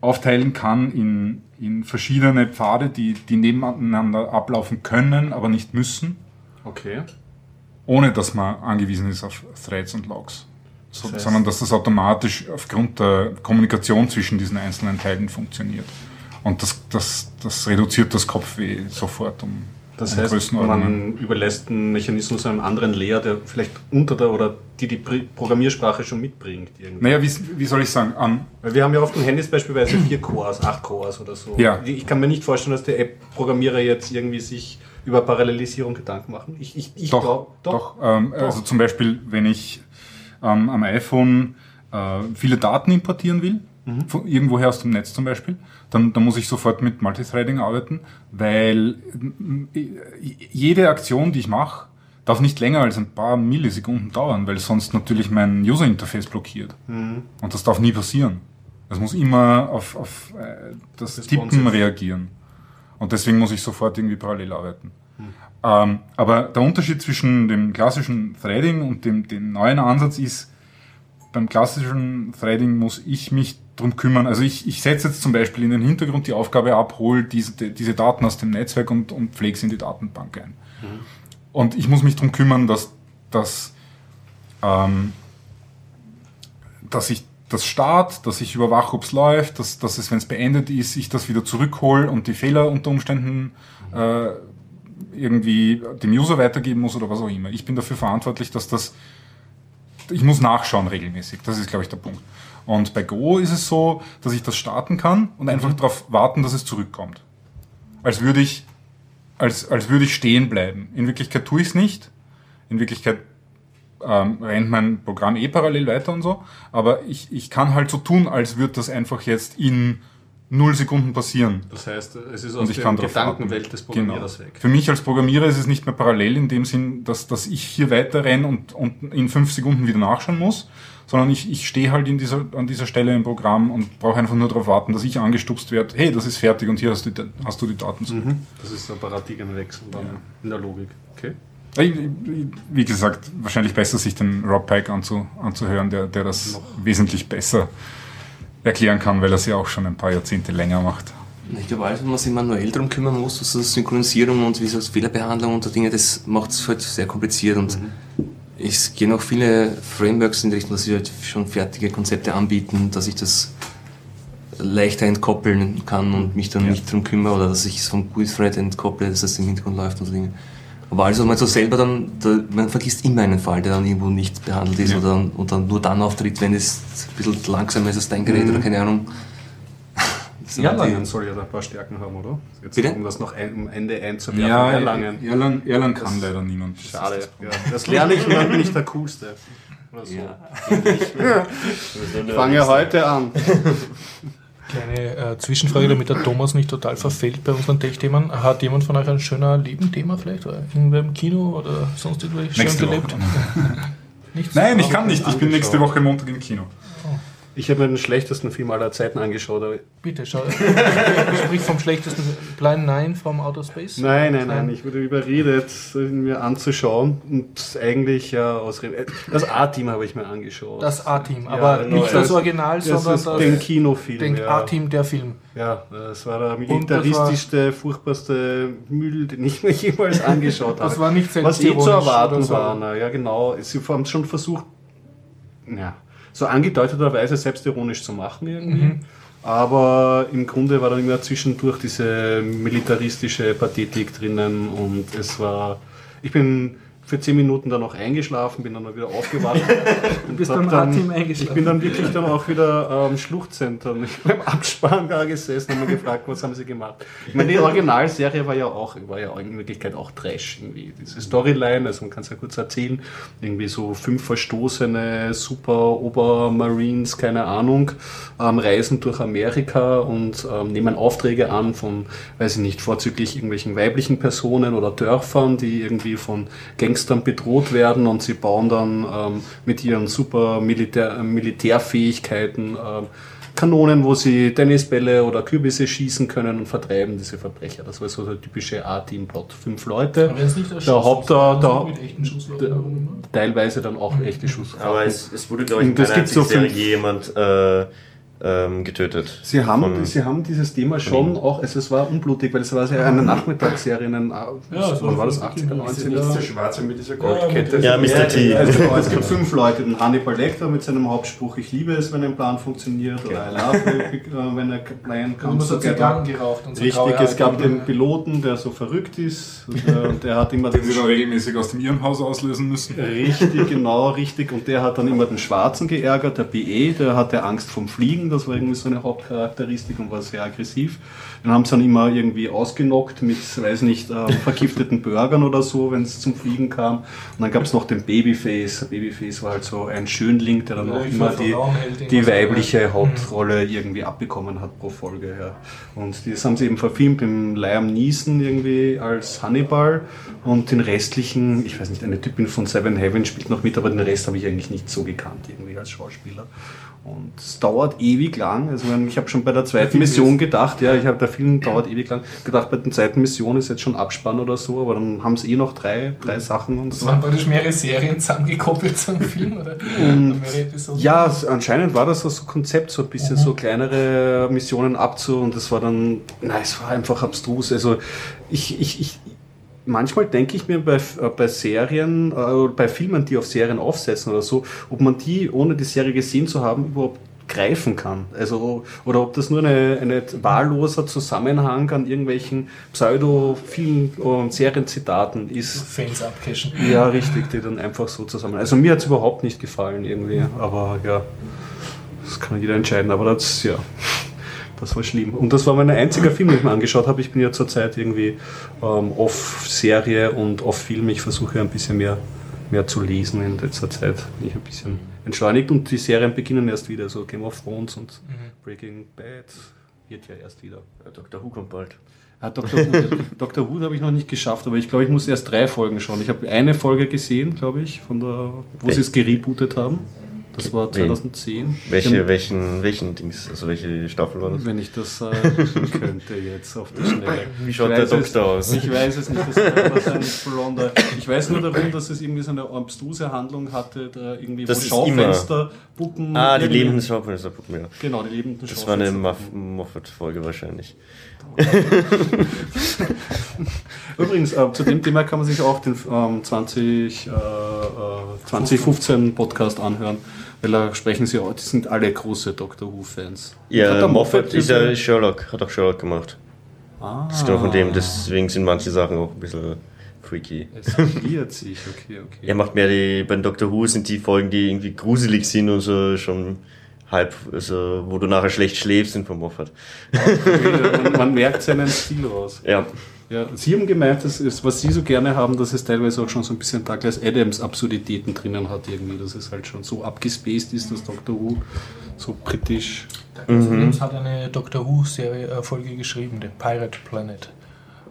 aufteilen kann in, in verschiedene Pfade, die, die nebeneinander ablaufen können, aber nicht müssen, Okay. ohne dass man angewiesen ist auf Threads und Logs. So, Das heißt- sondern dass das automatisch aufgrund der Kommunikation zwischen diesen einzelnen Teilen funktioniert. Und das, das, das reduziert das Kopfweh sofort um Das um heißt, man überlässt einen Mechanismus einem anderen Layer, der vielleicht unter der oder die die Programmiersprache schon mitbringt. Irgendwie. Naja, wie, wie soll ich sagen? Ähm, Weil wir haben ja auf den Handys beispielsweise vier Cores, acht Cores oder so. Ja. Ich kann mir nicht vorstellen, dass der App-Programmierer jetzt irgendwie sich über Parallelisierung Gedanken machen. Ich, ich, ich doch, glaub- doch. Ähm, Also zum Beispiel, wenn ich ähm, am iPhone äh, viele Daten importieren will, von irgendwoher aus dem Netz zum Beispiel, dann, dann muss ich sofort mit Multithreading arbeiten, weil äh, jede Aktion, die ich mache, darf nicht länger als ein paar Millisekunden dauern, weil sonst natürlich mein User-Interface blockiert. Und das darf nie passieren. Es muss immer auf, auf äh, das Tippen Responsive. reagieren. Und deswegen muss ich sofort irgendwie parallel arbeiten. Ähm, aber der Unterschied zwischen dem klassischen Threading und dem, dem neuen Ansatz ist, beim klassischen Threading muss ich mich drum kümmern. Also ich, ich setze jetzt zum Beispiel in den Hintergrund die Aufgabe ab, hol diese, diese Daten aus dem Netzwerk und, und pflege sie in die Datenbank ein. Und ich muss mich drum kümmern, dass, dass, ähm, dass ich das Start, dass ich überwache, ob es läuft, dass, dass es, wenn es beendet ist, ich das wieder zurückhole und die Fehler unter Umständen äh, irgendwie dem User weitergeben muss oder was auch immer. Ich bin dafür verantwortlich, dass das, ich muss nachschauen regelmäßig. Das ist, glaube ich, der Punkt. Und bei Go ist es so, dass ich das starten kann und einfach darauf warten, dass es zurückkommt. Als würde ich, als, als würde ich stehen bleiben. In Wirklichkeit tue ich es nicht. In Wirklichkeit ähm, rennt mein Programm eh parallel weiter und so. Aber ich, ich kann halt so tun, als würde das einfach jetzt in null Sekunden passieren. Das heißt, es ist aus der Gedankenwelt des Programmierers genau. weg. Für mich als Programmierer ist es nicht mehr parallel in dem Sinn, dass, dass ich hier weiter renne und, und in fünf Sekunden wieder nachschauen muss, sondern ich, ich stehe halt in dieser, an dieser Stelle im Programm und brauche einfach nur darauf warten, dass ich angestupst werde, hey, das ist fertig und hier hast du, die- hast du die Daten. zurück. Das ist der Paradigmenwechsel dann in der Logik. Okay. Wie gesagt, wahrscheinlich besser, sich den Rob Pike anzu, anzuhören, der, der das wesentlich besser erklären kann, weil er ja auch schon ein paar Jahrzehnte länger macht. Ich glaube, alles, wenn man sich manuell darum kümmern muss, also Synchronisierung und wie gesagt, Fehlerbehandlung und so Dinge, das macht es halt sehr kompliziert und es gehen auch viele Frameworks in die Richtung, dass sie halt schon fertige Konzepte anbieten, dass ich das leichter entkoppeln kann und mich dann nicht drum kümmere oder dass ich es vom GUI-Thread entkopple, dass das im Hintergrund läuft und so Dinge. Aber alles, was man so selber dann, da, man vergisst immer einen Fall, der dann irgendwo nicht behandelt ist Ja. oder dann, und dann nur dann auftritt, wenn es ein bisschen langsamer ist als dein Gerät oder keine Ahnung. Die- Erlangen soll ja da ein paar Stärken haben, oder? Jetzt, Bitte? Um das noch ein, am Ende einzuwerfen. Erlangen. Erlangen, Erlangen kann leider niemand. Das Schade. das Ja, das lerne ich und dann bin ich der Coolste. Oder so. Ja. Fange heute an. Kleine äh, Zwischenfrage, damit der Thomas nicht total verfällt bei unseren Tech-Themen. Hat jemand von euch ein schöner Nebenthema vielleicht? Oder irgendwer im Kino oder sonst irgendwas schön. Nichts? Nein, ich kann nicht. Ich bin nächste Woche Montag im Kino. Ich habe mir den schlechtesten Film aller Zeiten angeschaut. Aber Bitte, schau. Sprich vom schlechtesten Plan 9 vom Outer Space. nein, nein, nein. Ich wurde überredet, ihn mir anzuschauen. Und eigentlich ja aus. Das A-Team habe ich mir angeschaut. Das A-Team, Ja, aber genau, nicht das das- Original, das sondern das den Kinofilm. den ja. A-Team der Film. Ja, das war der militaristischste, furchtbarste Müll, den ich mir jemals angeschaut habe. Das war nicht Was eh zu erwarten war. Na, ja, genau. Sie haben schon versucht, ja, so angedeuteterweise selbstironisch zu machen irgendwie. Aber im Grunde war dann immer zwischendurch diese militaristische Pathetik drinnen und es war. Ich bin für zehn Minuten dann noch eingeschlafen, bin dann mal wieder aufgewacht. und bist beim dann, A-Team eingeschlafen. Ich bin dann wirklich dann auch wieder ähm, schluchzend dann beim Abspann da gesessen und mir gefragt, was haben sie gemacht. Ich meine, die Originalserie war ja auch, war ja in Wirklichkeit auch Trash irgendwie. Diese Storyline, also man kann es ja kurz erzählen, irgendwie so fünf verstoßene Super Obermarines, keine Ahnung, ähm, reisen durch Amerika und ähm, nehmen Aufträge an von, weiß ich nicht, vorzüglich irgendwelchen weiblichen Personen oder Dörfern, die irgendwie von Gangstern bedroht werden und sie bauen dann ähm, mit ihren super Militär, äh, Militärfähigkeiten ähm, Kanonen, wo sie Tennisbälle oder Kürbisse schießen können und vertreiben diese Verbrecher. Das war so der typische A-Team-Plot. Fünf Leute. Aber nicht der Haupt, der, der, teilweise dann auch echte Schusswaffen. Aber es, es wurde, glaube ich, das keiner gibt so jemand äh, ähm, getötet. Sie haben, Von- sie haben dieses Thema schon auch, also es war unblutig, weil es war ja eine Nachmittagsserie, einen, ja, es wann war das, war 80er, wirklich- Ist ja nicht der 90er? Schwarze mit dieser Goldkette? Ja, Mr. T. Also, es gibt fünf Leute, den Hannibal Lecter mit seinem Hauptspruch, ich liebe es, wenn ein Plan funktioniert, oder I love it, äh, wenn ein Plan Und. Zigarren geraucht und so Richtig, es gab den Piloten, der so verrückt ist, äh, der hat immer den Den sie dann regelmäßig aus dem Irrenhaus auslösen müssen. Richtig, genau, richtig. Und der hat dann immer den Schwarzen geärgert, der BE, der hatte Angst vom Fliegen, das war irgendwie so eine Hauptcharakteristik und war sehr aggressiv. Den haben sie dann immer irgendwie ausgenockt mit, weiß nicht, äh, vergifteten Burgern oder so, wenn es zum Fliegen kam. Und dann gab es noch den Babyface. Babyface war halt so ein Schönling, der dann Ja, auch immer die, die also, weibliche Hauptrolle irgendwie abbekommen hat pro Folge. Ja. Und das haben sie eben verfilmt im Liam Neeson irgendwie als Hannibal und den restlichen, ich weiß nicht, eine Typin von Seven Heaven spielt noch mit, aber den Rest habe ich eigentlich nicht so gekannt irgendwie als Schauspieler. Und es dauert ewig lang. Also ich habe schon bei der zweiten Mission gedacht, ja, ich habe der Film dauert ewig lang. Gedacht, bei der zweiten Mission ist jetzt schon Abspann oder so, aber dann haben sie eh noch drei, drei Sachen und Das so. waren praktisch mehrere Serien zusammengekoppelt zum Film, oder? Oder mehrere Episoden? Ja, anscheinend war das so ein Konzept, so ein bisschen so kleinere Missionen abzu und das war dann, nein, es war einfach abstrus. Also ich, ich, ich manchmal denke ich mir bei, äh, bei Serien, äh, bei Filmen, die auf Serien aufsetzen oder so, ob man die, ohne die Serie gesehen zu haben, überhaupt greifen kann. Also, oder ob das nur eine, eine wahlloser Zusammenhang an irgendwelchen Pseudo-Film- und Serienzitaten ist. Fans abcashen. Ja, richtig, die dann einfach so zusammen. Also mir hat es überhaupt nicht gefallen irgendwie, aber ja, das kann jeder entscheiden, aber das, ja, das war schlimm. Und das war mein einziger Film, den ich mir angeschaut habe. Ich bin ja zurzeit irgendwie ähm, off-Serie und off-Film. Ich versuche ein bisschen mehr, mehr zu lesen in letzter Zeit. Bin ich ein bisschen entschleunigt und die Serien beginnen erst wieder, so Game of Thrones und Breaking Bad wird ja erst wieder. Ja, Dr. Who kommt bald. Ah, Dr. Who, Dr. Who habe ich noch nicht geschafft, aber ich glaube, ich muss erst drei Folgen schauen. Ich habe eine Folge gesehen, glaube ich, von der, wo sie es gerebootet haben. Das war Wen? 2010. Welche, welchen, welchen Dings, also welche Staffel war das? Wenn ich das sagen könnte jetzt auf die Schnelle. Wie schaut der Doktor aus? Ich weiß es nicht, das war blonder. Ich weiß nur darum, dass es irgendwie so eine abstruse Handlung hatte, da irgendwie Das wo ist immer- Schaufenster, Puppen. Ah, die lebenden Schaufensterpuppen, ja. Genau, die lebenden Das war eine Moffat-Folge wahrscheinlich. Übrigens, äh, zu dem Thema kann man sich auch den ähm, 20, äh, äh, 2015 Podcast anhören, weil da sprechen sie auch, die sind alle große Doctor Who-Fans. Hat Ja, der Moffat ist ja Sherlock, hat auch Sherlock gemacht. Ah, Das ist genau von dem, deswegen sind manche Sachen auch ein bisschen freaky. Es verliert sich, okay, okay. Er macht mehr die, bei Doctor Who sind die Folgen, die irgendwie gruselig sind und so schon halb, also wo du nachher schlecht schläfst, sind von Moffat. man, man merkt seinen Stil raus. Ja, Ja, Sie haben gemeint, das ist, was Sie so gerne haben, dass es teilweise auch schon so ein bisschen Douglas Adams Absurditäten drinnen hat irgendwie, dass es halt schon so abgespaced ist, dass Doctor Who so britisch. Douglas Adams hat eine Doctor Who-Serie äh, Folge geschrieben, The Pirate Planet.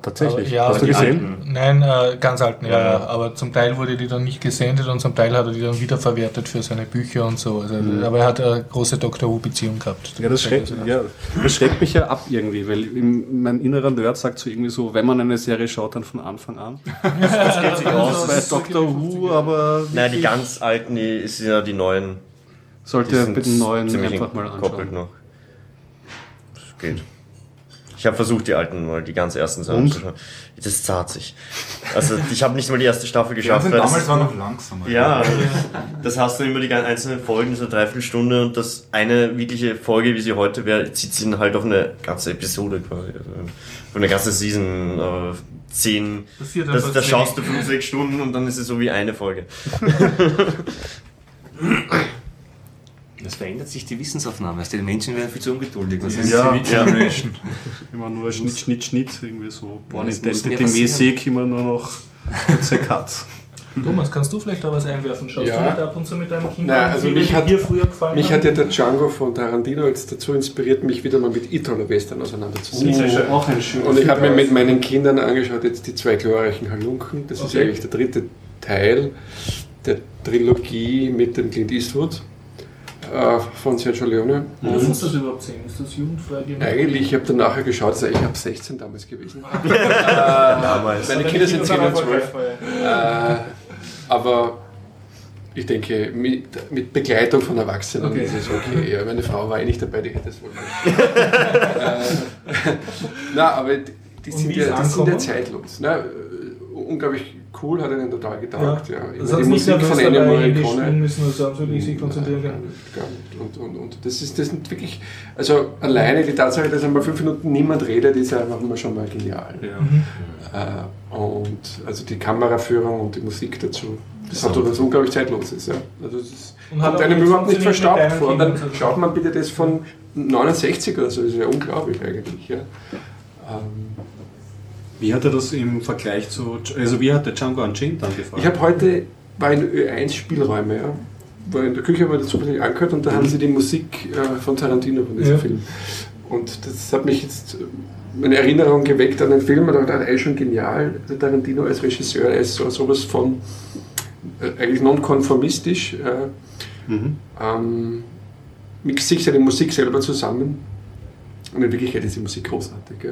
Tatsächlich. Aber, ja, Hast du die gesehen? alten- Nein, äh, ganz alten, ja, Ja, ja. Aber zum Teil wurde die dann nicht gesendet und zum Teil hat er die dann wiederverwertet für seine Bücher und so. Also, Mhm. Aber er hat eine große Doctor Who-Beziehung gehabt. Ja das, schreckt, ja, das schreckt mich ja ab irgendwie, weil im, mein innerer Nerd sagt so irgendwie so, wenn man eine Serie schaut, dann von Anfang an. das geht sich aus. Bei Doctor Who, aber Nein, die ganz alten, die sind ja die neuen. Sollte mit den neuen ziemlich einfach mal gekoppelt anschauen. noch. Das geht. Ich habe versucht, die alten mal, die ganz ersten Sachen Und? zu schauen. Das zahlt sich. Also ich habe nicht mal die erste Staffel Ja, geschafft. also weil das- damals war noch langsamer. ja, das hast du immer die einzelnen Folgen, so eine Dreiviertelstunde und das eine wirkliche Folge, wie sie heute wäre, zieht sie dann halt auf eine ganze Episode quasi. Also von der ganzen Season, äh, zehn, das, einfach da schaust du fünf, sechs Stunden und dann ist es so wie eine Folge. Es verändert sich die Wissensaufnahme. Also die Menschen werden viel zu ungeduldig. Das ist Ja. TV Generation. Immer nur Schnitt, Schnitt, Schnitt, irgendwie so Born mir Identity-mäßig, immer nur noch kurze Cuts. Thomas, kannst du vielleicht da was einwerfen? Schaust Ja. du nicht ab und zu mit deinem Kind an, also die mich dir hat- hier früher gefallen Mich hat ja der Django von Tarantino jetzt dazu inspiriert, mich wieder mal mit Italo-Western auseinanderzusetzen. Oh, auch ein schöner Und ich habe mir mit meinen Kindern angeschaut, jetzt die zwei glorreichen Halunken. Das ist Okay. eigentlich der dritte Teil der Trilogie mit dem Clint Eastwood äh, von Sergio Leone. Und muss das überhaupt sehen? Ist das jugendfrei? eigentlich, ich habe dann nachher geschaut, also ich habe 16 damals gewesen. äh, meine Kinder sind 10 und 12. Äh, aber ich denke, mit, mit Begleitung von Erwachsenen Okay. ist es okay. Ja, meine Frau war eh nicht dabei, die hätte es wohl nicht. äh, na, aber die, die, sind, ja, ist die sind ja zeitlos. Na, äh, unglaublich cool, hat ihnen total getaugt. Ja. Ich Das die nicht Musik von Ennio Morricone. müssen, also haben sie wirklich sich konzentrieren Nein, können. gar nicht. Und, und, und das, ist, das sind wirklich, also alleine die Tatsache, dass einmal fünf Minuten niemand redet, ist ja einfach immer schon mal genial. Äh, und also die Kameraführung und die Musik dazu, das hat doch was unglaublich Zeitloses. Ja. Also das ist, Und hat kommt einem überhaupt nicht verstaubt vor. Und dann schaut man bitte das von 69 oder so, das ist ja unglaublich eigentlich. Ja. Ähm, Wie hat er das im Vergleich zu, also wie hat der Django Unchained dann gefallen? Ich habe heute, war in Ö1 Spielräume, ja, war in der Küche, habe ich das zufällig angehört und da haben sie die Musik äh, von Tarantino von diesem Ja. Film. Und das hat mich jetzt meine Erinnerung geweckt an den Film und dachte, ey, schon genial, der Tarantino als Regisseur, ist so, sowas von äh, eigentlich nonkonformistisch, äh, Mhm. ähm, mixt sich seine Musik selber zusammen und in Wirklichkeit ist die Musik großartig. Ja.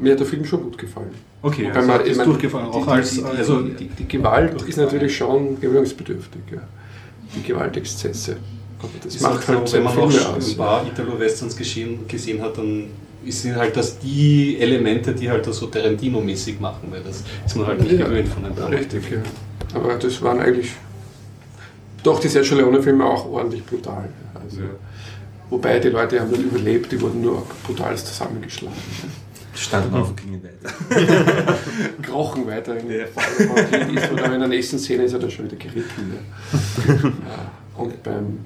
Mir hat der Film schon gut gefallen. Okay, Wobei also man- ist meine, durchgefallen, die- auch die- als, die, die, also die, die Gewalt ist natürlich schon gewöhnungsbedürftig. Ja. Die Gewaltexzesse. Aber das ist macht halt halt so, wenn man auch Filme aus. ein paar Italo-Westerns gesehen, gesehen hat, dann sind halt das die Elemente, die halt das so Tarantino-mäßig machen, weil das ist man halt nicht Ja, gewöhnt von den Damen. Richtig, ja. Aber das waren eigentlich doch die Sergio Leone-Filme auch ordentlich brutal. ja. Also, Wobei die Leute haben dann überlebt, die wurden nur brutalst zusammengeschlagen. Standen auf und gingen weiter. Krochen weiter in Eastwood, aber in der nächsten Szene ist er dann schon wieder geritten. Ja. Ja. Und beim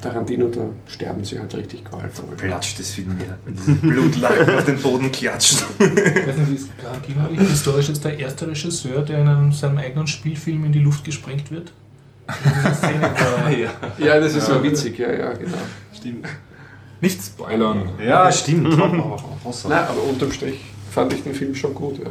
Tarantino, da sterben sie halt richtig qualvoll. Platscht das wenn diese Blutlachen auf den Boden klatscht. Ich weiß nicht, ist Tarantino historisch jetzt der erste Regisseur, der in einem, seinem eigenen Spielfilm in die Luft gesprengt wird? Ja. Ja, das ist so witzig, ja, ja, genau. Stimmt. Nicht spoilern. Ja, stimmt. Nein, aber unterm Strich fand ich den Film schon gut. Ja.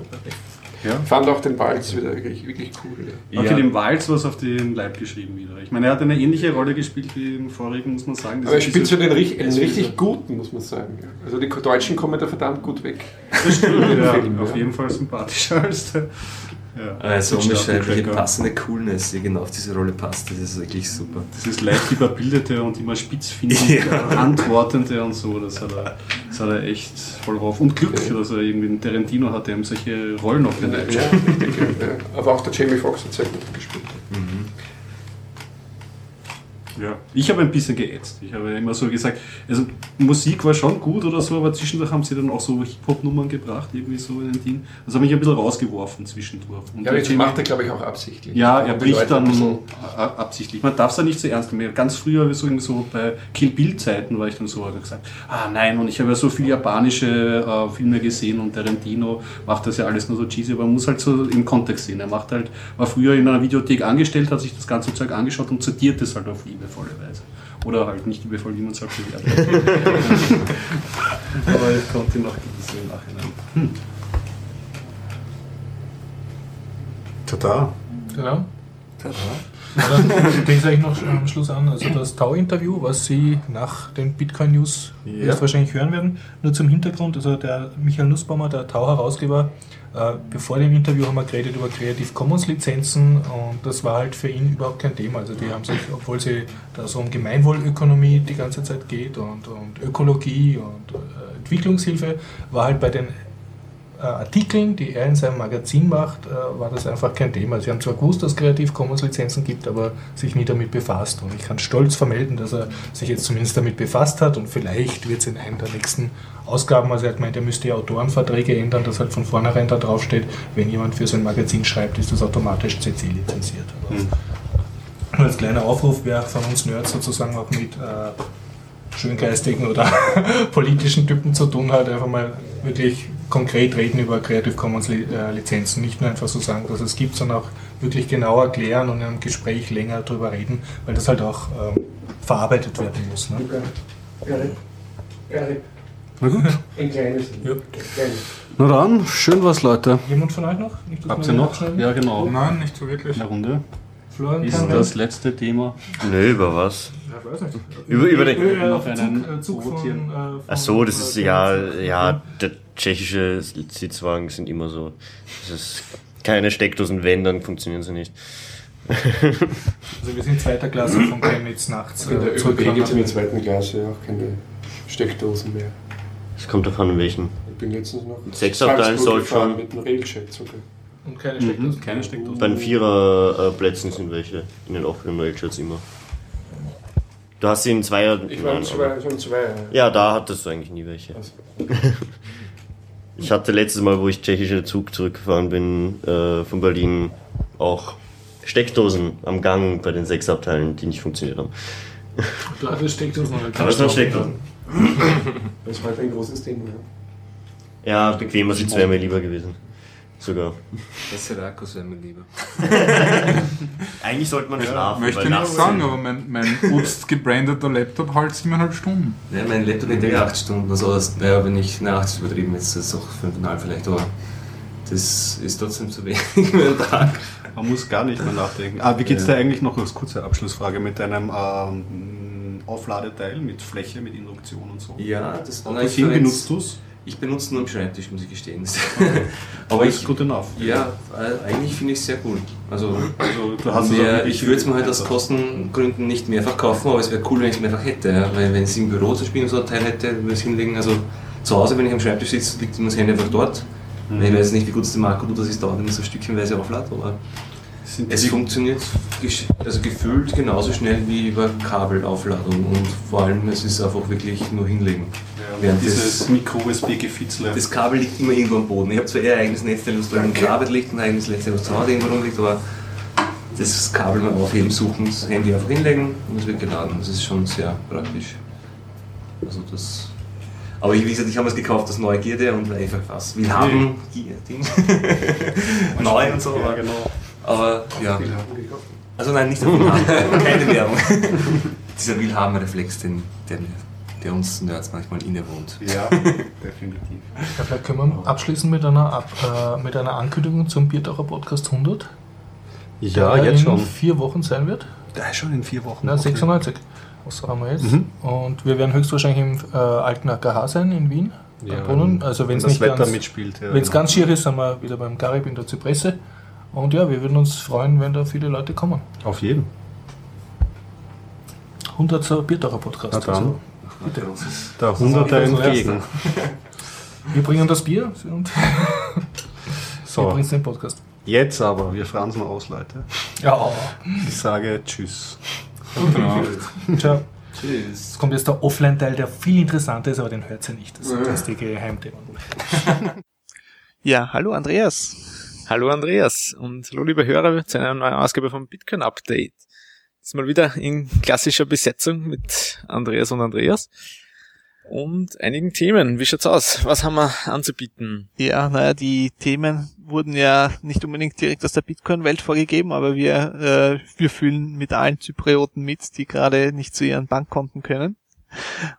Ja. Ich fand auch den Walz wieder wirklich, wirklich cool. Ja. Okay, dem Walz was auf den Leib geschrieben wieder. Ich meine, er hat eine ähnliche Rolle gespielt wie im vorigen, muss man sagen. Das Aber er spielt so den, ri- einen richtig guten, muss man sagen. Also die Deutschen kommen da verdammt gut weg. Das stimmt, ja, Film, auf ja. jeden Fall sympathischer als der. Ja. Also unbeschreibliche passende Coolness, die genau auf diese Rolle passt. Das ist wirklich super. Dieses leicht überbildete und immer spitzfindig antwortende und so, das hat, er, das hat er echt voll drauf. Und Glück, dass er irgendwie einen Tarantino hat, der ihm solche Rollen auf den Ja, ja. Aber auch der Jamie Foxx hat sehr gut gespielt. Ja. Ich habe ein bisschen geätzt. Ich habe immer so gesagt, also Musik war schon gut oder so, aber zwischendurch haben sie dann auch so Hip-Hop-Nummern gebracht, irgendwie so in ein Ding. Das hat mich ein bisschen rausgeworfen zwischendurch. Und Ja, aber das macht er, glaube ich, auch absichtlich. Ja, er bricht dann absichtlich. Man darf es ja nicht so ernst nehmen. Ganz früher, so, so bei Kill Bill-Zeiten, war ich dann so, habe ich gesagt, ah nein, und ich habe ja so viele japanische äh, Filme gesehen und Tarantino macht das ja alles nur so cheesy, aber man muss halt so im Kontext sehen. Er macht halt, war früher in einer Videothek angestellt, hat sich das ganze Zeug angeschaut und zitiert es halt auf liebevolle Weise. Oder halt nicht liebevoll, wie man es halt bewertet. aber ich konnte ihn auch genießen im Nachhinein. Tada. genau. Dann den sage ich noch am Schluss an. Also das Tau-Interview, was Sie nach den Bitcoin-News Ja. wahrscheinlich hören werden. Nur zum Hintergrund, also der Michael Nussbaumer, der Tau-Herausgeber, äh, bevor dem Interview haben wir geredet über Creative Commons-Lizenzen und das war halt für ihn überhaupt kein Thema. Also die haben sich, obwohl sie da so um Gemeinwohlökonomie die ganze Zeit geht und, und Ökologie und äh, Entwicklungshilfe, war halt bei den äh, Artikeln, die er in seinem Magazin macht, äh, war das einfach kein Thema. Sie haben zwar gewusst, dass es Creative Commons Lizenzen gibt, aber sich nie damit befasst. Und ich kann stolz vermelden, dass er sich jetzt zumindest damit befasst hat und vielleicht wird es in einer der nächsten Ausgaben, also er hat gemeint, er müsste die Autorenverträge ändern, dass halt von vornherein da drauf steht, wenn jemand für sein Magazin schreibt, ist das automatisch CC lizenziert. Nur als kleiner Aufruf, wer von uns Nerds sozusagen auch mit äh, schöngeistigen oder politischen Typen zu tun hat, einfach mal wirklich konkret reden über Creative Commons äh, Lizenzen. Nicht nur einfach so sagen, dass es gibt, sondern auch wirklich genau erklären und in einem Gespräch länger darüber reden, weil das halt auch ähm, verarbeitet werden muss. Ne? Erik, Na gut. ein kleines. Ja. Na dann, schön was, Leute. Jemand von euch noch? Nicht, Habt ihr noch? abschneiden? Ja, genau. Nein, nicht so wirklich. Eine Runde. Florian Ist das letzte Thema? Nö, über was? Weiß nicht. Über- über den- äh, einen Zug, äh, Zug von, äh, von, Ach so, das äh, ist der- ja, ja, der tschechische Sitzwagen sind immer so. Das ist keine Steckdosen, wenn, dann funktionieren sie nicht. Also wir sind zweiter Klasse von Chemnitz nachts In der äh, ÖBB zurückgegangen. gibt es in der zweiten Klasse auch keine Steckdosen mehr. Es kommt davon, in welchen. Ich bin letztens noch Sechsabteilen soll schon- mit dem Railjet sogar. Und keine Steckdosen. Keine Steckdose. Bei den Viererplätzen sind welche. In den offenen Railshirts immer. Du hast sie in Zweier. Ich war schon aber- zwei. Ja, da hattest du eigentlich nie welche. Also, Ich hatte letztes Mal, wo ich tschechischer Zug zurückgefahren bin, äh, von Berlin, auch Steckdosen am Gang bei den sechs Abteilen, die nicht funktioniert haben. Du hattest Steckdosen. oder Aber es waren Steckdosen. das war halt ein großes Thema. Ja. Ja, bequemer Sitz wäre mir lieber gewesen. Sogar. Das Serakus wäre mir lieber. Eigentlich sollte man schlafen. Möchte ich nicht sagen, aber mein, mein Obst gebrandeter Laptop halt siebeneinhalb Stunden. Ja, mein Laptop hätte ja 8 Stunden, also das, naja, wenn ich, 8 ist übertrieben, jetzt ist es auch 5,5 vielleicht, aber das ist trotzdem zu wenig für einen Tag. Man muss gar nicht mehr nachdenken. Ah, wie geht's dir eigentlich noch als kurze Abschlussfrage mit deinem ähm, Aufladeteil mit Fläche, mit Induktion und so? Ja, das wohin verwend's- benutzt du es? Ich benutze nur am Schreibtisch, muss ich gestehen. Aber aber ist ich, gut enough. ja, äh, eigentlich finde ich es sehr cool. Also, Also es mehr, wirklich ich würde es mir halt aus. Kostengründen nicht mehrfach kaufen, aber es wäre cool, wenn ich es mehrfach hätte. Ja? Weil wenn ich im Büro zum Beispiel so ein Teil hätte, würde ich es hinlegen. Also zu Hause, wenn ich am Schreibtisch sitze, liegt immer das Handy einfach dort. Mhm. Ich weiß nicht, wie gut es der Marco tut, dass ich es dauernd immer so stückchenweise auflade, aber es funktioniert also gefühlt genauso schnell wie über Kabelaufladung und vor allem es ist einfach wirklich nur hinlegen. ja, dieses das- Mikro-USB-Gefitzle. Das Kabel liegt immer irgendwo am Boden. Ich habe zwar eher ein eigenes Netzteil, was da in der Arbeit liegt und ein eigenes Netzteil, was zu Hause irgendwo rumliegt, aber das Kabel mal aufheben, suchen, das Handy einfach hinlegen und es wird geladen. Das ist schon sehr praktisch. Also das. Aber ich, wie gesagt, ich habe es gekauft aus Neugierde und einfach was will haben, Gier, Ding. Neu und so. Ja, genau. Aber ja. Also nein, nicht der Willhaben, keine Werbung. Dieser Willhaben-Reflex, den, der, der uns Nerds manchmal innewohnt. Ja, definitiv. Ja, vielleicht können wir abschließen mit einer, Ab äh, mit einer Ankündigung zum Biertaucher Podcast 100. Ja, der jetzt in schon. vier Wochen sein wird. Da ist schon in vier Wochen. Na, Okay. 96. Was haben wir jetzt? Mhm. Und wir werden höchstwahrscheinlich im äh, alten AKH sein in Wien. Ja, am Brunnen. Also wenn wenn es nicht Wetter ganz, mitspielt. Ja, wenn es genau. ganz schier ist, sind wir wieder beim Garib in der Zypresse. Und ja, wir würden uns freuen, wenn da viele Leute kommen. Auf jeden. 100. Biertaucher Podcast. Na dann. Also, bitte. Der Hunderter Also, entgegen. Wir bringen das Bier und wir So, bringen den Podcast. jetzt aber, wir fransen aus, Leute. Ja, Ich sage Tschüss. Nacht. ciao. Tschüss. Jetzt kommt jetzt der Offline-Teil, der viel interessanter ist, aber den hört ihr nicht. Das sind das die Geheimthemen. Ja, hallo Andreas. Hallo Andreas und hallo liebe Hörer zu einer neuen Ausgabe vom Bitcoin Update. Diesmal wieder in klassischer Besetzung mit Andreas und Andreas und einigen Themen. Wie schaut's aus? Was haben wir anzubieten? Ja, naja, die Themen wurden ja nicht unbedingt direkt aus der Bitcoin-Welt vorgegeben, aber wir, äh, wir fühlen mit allen Zyprioten mit, die gerade nicht zu ihren Bankkonten können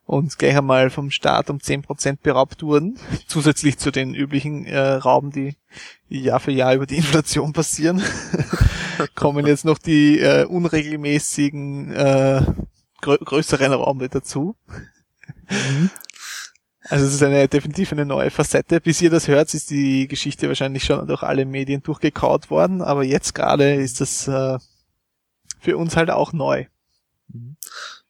und gleich einmal vom Staat um 10% beraubt wurden, zusätzlich zu den üblichen äh, Rauben, die Jahr für Jahr über die Inflation passieren. kommen jetzt noch die äh, unregelmäßigen äh, grö größeren Räume dazu. Also es ist eine definitiv eine neue Facette. Bis ihr das hört, ist die Geschichte wahrscheinlich schon durch alle Medien durchgekaut worden, aber jetzt gerade ist das äh, für uns halt auch neu.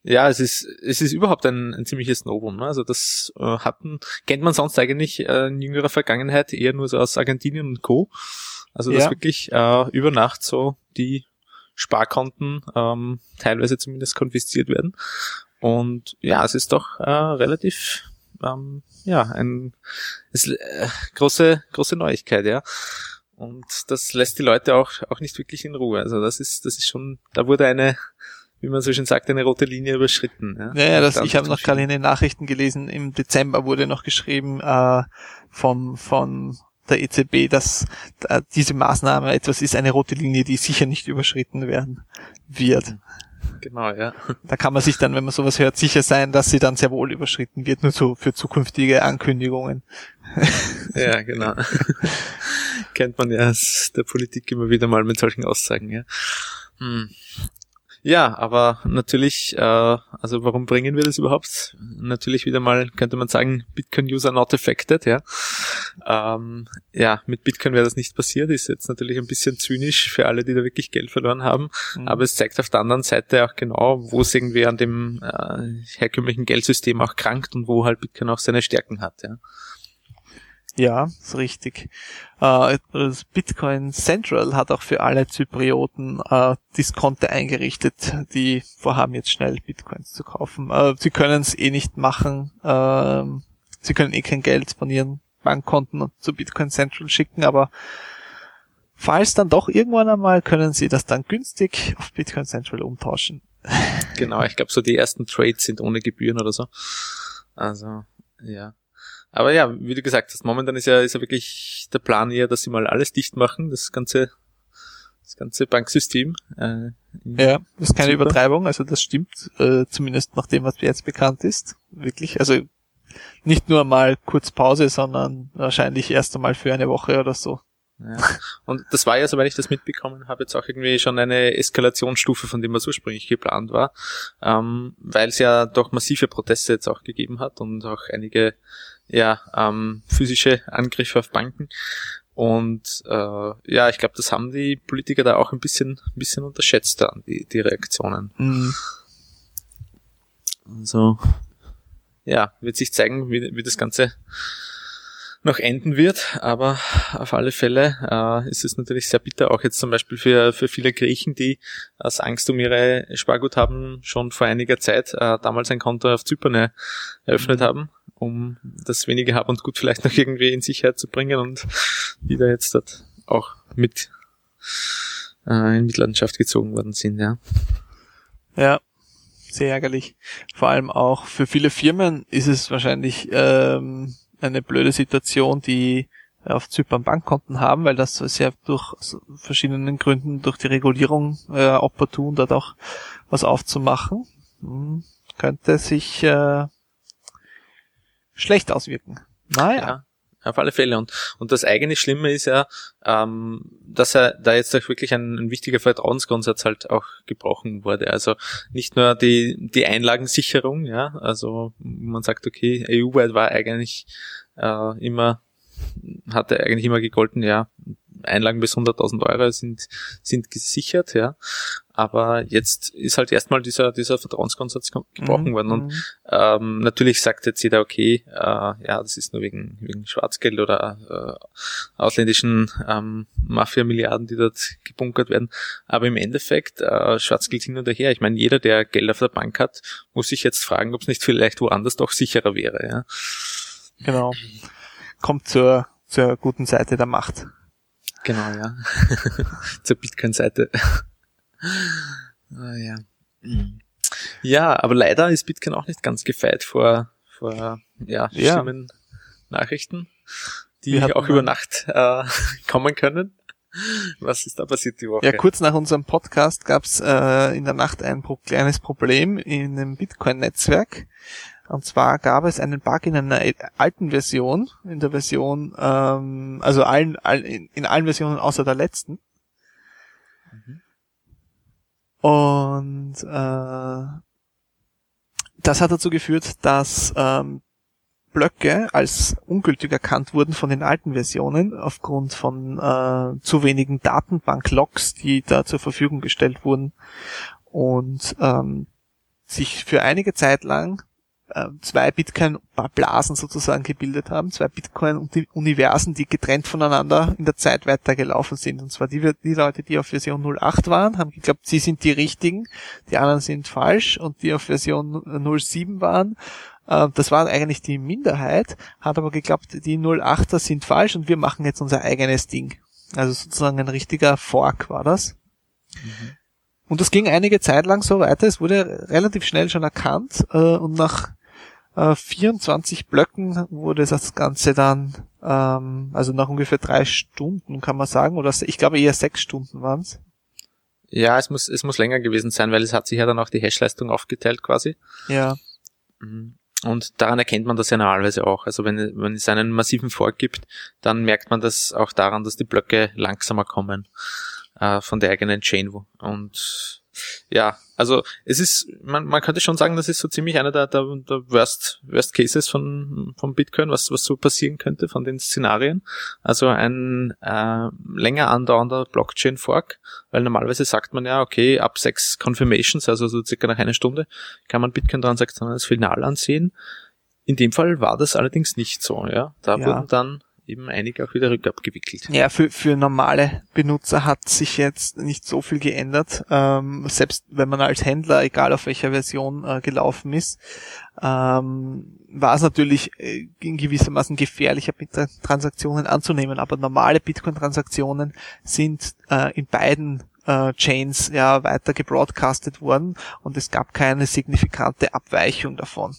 Ja, es ist, es ist überhaupt ein, ein ziemliches Novum. Ne? Also das äh, hatten, kennt man sonst eigentlich äh, in jüngerer Vergangenheit eher nur so aus Argentinien und Co. Also dass Ja. wirklich äh, über Nacht so die Sparkonten ähm, teilweise zumindest konfisziert werden. Und ja, es ist doch äh, relativ ähm, ja ein es, äh, große große Neuigkeit, ja. Und das lässt die Leute auch auch nicht wirklich in Ruhe. Also das ist das ist schon, da wurde eine wie man so schön sagt, eine rote Linie überschritten. Ja, Ja, ja das, ich habe noch gerade in den Nachrichten gelesen, im Dezember wurde noch geschrieben äh, vom, von der EZB, dass äh, diese Maßnahme etwas ist, eine rote Linie, die sicher nicht überschritten werden wird. Genau, ja. Da kann man sich dann, wenn man sowas hört, sicher sein, dass sie dann sehr wohl überschritten wird, nur so für zukünftige Ankündigungen. Ja, genau. Kennt man ja aus der Politik immer wieder mal mit solchen Aussagen, ja. Hm. Ja, aber natürlich, äh, also warum bringen wir das überhaupt? Natürlich wieder mal, könnte man sagen, Bitcoin-User not affected, ja. Ähm, ja, mit Bitcoin wäre das nicht passiert, ist jetzt natürlich ein bisschen zynisch für alle, die da wirklich Geld verloren haben. Mhm. Aber es zeigt auf der anderen Seite auch genau, wo es irgendwie an dem äh, herkömmlichen Geldsystem auch krankt und wo halt Bitcoin auch seine Stärken hat, ja. Ja, ist richtig. Äh, das Bitcoin Central hat auch für alle Zyprioten äh, Diskonte eingerichtet, die vorhaben jetzt schnell Bitcoins zu kaufen. Äh, sie können es eh nicht machen. ähm, sie können eh kein Geld von ihren Bankkonten zu Bitcoin Central schicken, aber falls dann doch irgendwann einmal, können sie das dann günstig auf Bitcoin Central umtauschen. Genau, ich glaube, so die ersten Trades sind ohne Gebühren oder so. Also, ja. Aber ja, wie du gesagt hast, momentan ist ja, ist ja wirklich der Plan eher, dass sie mal alles dicht machen, das ganze, das ganze Banksystem. Äh, Ja, das ist keine Super. Übertreibung, also das stimmt, äh, zumindest nach dem, was jetzt bekannt ist. Wirklich, also nicht nur mal kurz Pause, sondern wahrscheinlich erst einmal für eine Woche oder so. Ja. Und das war ja, soweit ich das mitbekommen habe, jetzt auch irgendwie schon eine Eskalationsstufe, von dem was ursprünglich geplant war, ähm, weil es ja doch massive Proteste jetzt auch gegeben hat und auch einige ja ähm, physische Angriffe auf Banken. Und äh, ja, ich glaube, das haben die Politiker da auch ein bisschen, ein bisschen unterschätzt dann, die, die Reaktionen. Mhm. Also ja, wird sich zeigen, wie, wie das Ganze noch enden wird, aber auf alle Fälle äh, ist es natürlich sehr bitter, auch jetzt zum Beispiel für, für viele Griechen, die aus Angst um ihre Sparguthaben schon vor einiger Zeit äh, damals ein Konto auf Zypern eröffnet haben, um das wenige Hab und Gut vielleicht noch irgendwie in Sicherheit zu bringen und die da jetzt dort auch mit äh, in Mitleidenschaft gezogen worden sind, ja. Ja, sehr ärgerlich. Vor allem auch für viele Firmen ist es wahrscheinlich ähm, eine blöde Situation, die auf Zypern Bankkonten haben, weil das ist ja durch verschiedenen Gründen durch die Regulierung äh, opportun, dort auch was aufzumachen. Hm, könnte sich äh, schlecht auswirken. Naja. Ja, auf alle Fälle. Und, und das eigentlich Schlimme ist ja, ähm, dass er da jetzt auch wirklich ein, ein wichtiger Vertrauensgrundsatz halt auch gebrochen wurde. Also nicht nur die, die Einlagensicherung, ja, also man sagt, okay, EU-weit war eigentlich äh, immer, hatte eigentlich immer gegolten, ja, Einlagen bis 100.000 Euro sind, sind gesichert, ja. Aber jetzt ist halt erstmal dieser, dieser Vertrauensgrundsatz ge- gebrochen Mhm, worden. Und mhm. ähm, natürlich sagt jetzt jeder, okay, äh, ja, das ist nur wegen, wegen Schwarzgeld oder äh, ausländischen ähm, Mafia-Milliarden, die dort gebunkert werden. Aber im Endeffekt, äh, Schwarzgeld hin und her. Ich meine, jeder, der Geld auf der Bank hat, muss sich jetzt fragen, ob es nicht vielleicht woanders doch sicherer wäre. Ja? Genau. Kommt zur, zur guten Seite der Macht. Genau, ja. Zur Bitcoin-Seite. Ah, ja. Mhm. Ja, aber leider ist Bitcoin auch nicht ganz gefeit vor, vor ja, Ja. schlimmen Nachrichten, die auch über Nacht äh, kommen können. Was ist da passiert die Woche? Ja, kurz nach unserem Podcast gab's äh, in der Nacht ein pro kleines Problem in dem Bitcoin-Netzwerk. Und zwar gab es einen Bug in einer alten Version, in der Version, ähm, also allen, all, in, in allen Versionen außer der letzten. Und äh, das hat dazu geführt, dass ähm, Blöcke als ungültig erkannt wurden von den alten Versionen aufgrund von äh, zu wenigen Datenbank-Logs, die da zur Verfügung gestellt wurden. Und ähm, sich für einige Zeit lang äh, zwei Bitcoin-Blasen sozusagen gebildet haben, zwei Bitcoin-Universen, die getrennt voneinander in der Zeit weitergelaufen sind. Und zwar die, die Leute, die auf Version 08 waren, haben geglaubt, sie sind die richtigen, die anderen sind falsch und die auf Version 07 waren, äh, das war eigentlich die Minderheit, hat aber geglaubt, die 08er sind falsch und wir machen jetzt unser eigenes Ding. Also sozusagen ein richtiger Fork war das. Mhm. Und das ging einige Zeit lang so weiter. Es wurde relativ schnell schon erkannt äh, und nach 24 äh, Blöcken wurde das Ganze dann, ähm, also nach ungefähr drei Stunden kann man sagen, oder ich glaube eher sechs Stunden waren es. Ja, es muss, es muss länger gewesen sein, weil es hat sich ja dann auch die Hashleistung aufgeteilt quasi. Ja. Mhm. Und daran erkennt man das ja normalerweise auch. Also wenn, wenn es einen massiven Fork gibt, dann merkt man das auch daran, dass die Blöcke langsamer kommen äh, von der eigenen Chain. Und ja, also es ist, man, man könnte schon sagen, das ist so ziemlich einer der, der, der Worst, Worst Cases von, von Bitcoin, was, was so passieren könnte von den Szenarien. Also ein äh, länger andauernder Blockchain-Fork, weil normalerweise sagt man ja, okay, ab sechs Confirmations, also so circa nach einer Stunde, kann man Bitcoin-Transaktionen als Final ansehen. In dem Fall war das allerdings nicht so, ja. Da ja. wurden dann eben einige auch wieder rückabgewickelt. Ja, für, für normale Benutzer hat sich jetzt nicht so viel geändert. Ähm, selbst wenn man als Händler, egal auf welcher Version äh, gelaufen ist, ähm, war es natürlich äh, in gewissermaßen gefährlicher, Transaktionen anzunehmen. Aber normale Bitcoin-Transaktionen sind äh, in beiden äh, Chains ja weiter gebroadcastet worden und es gab keine signifikante Abweichung davon.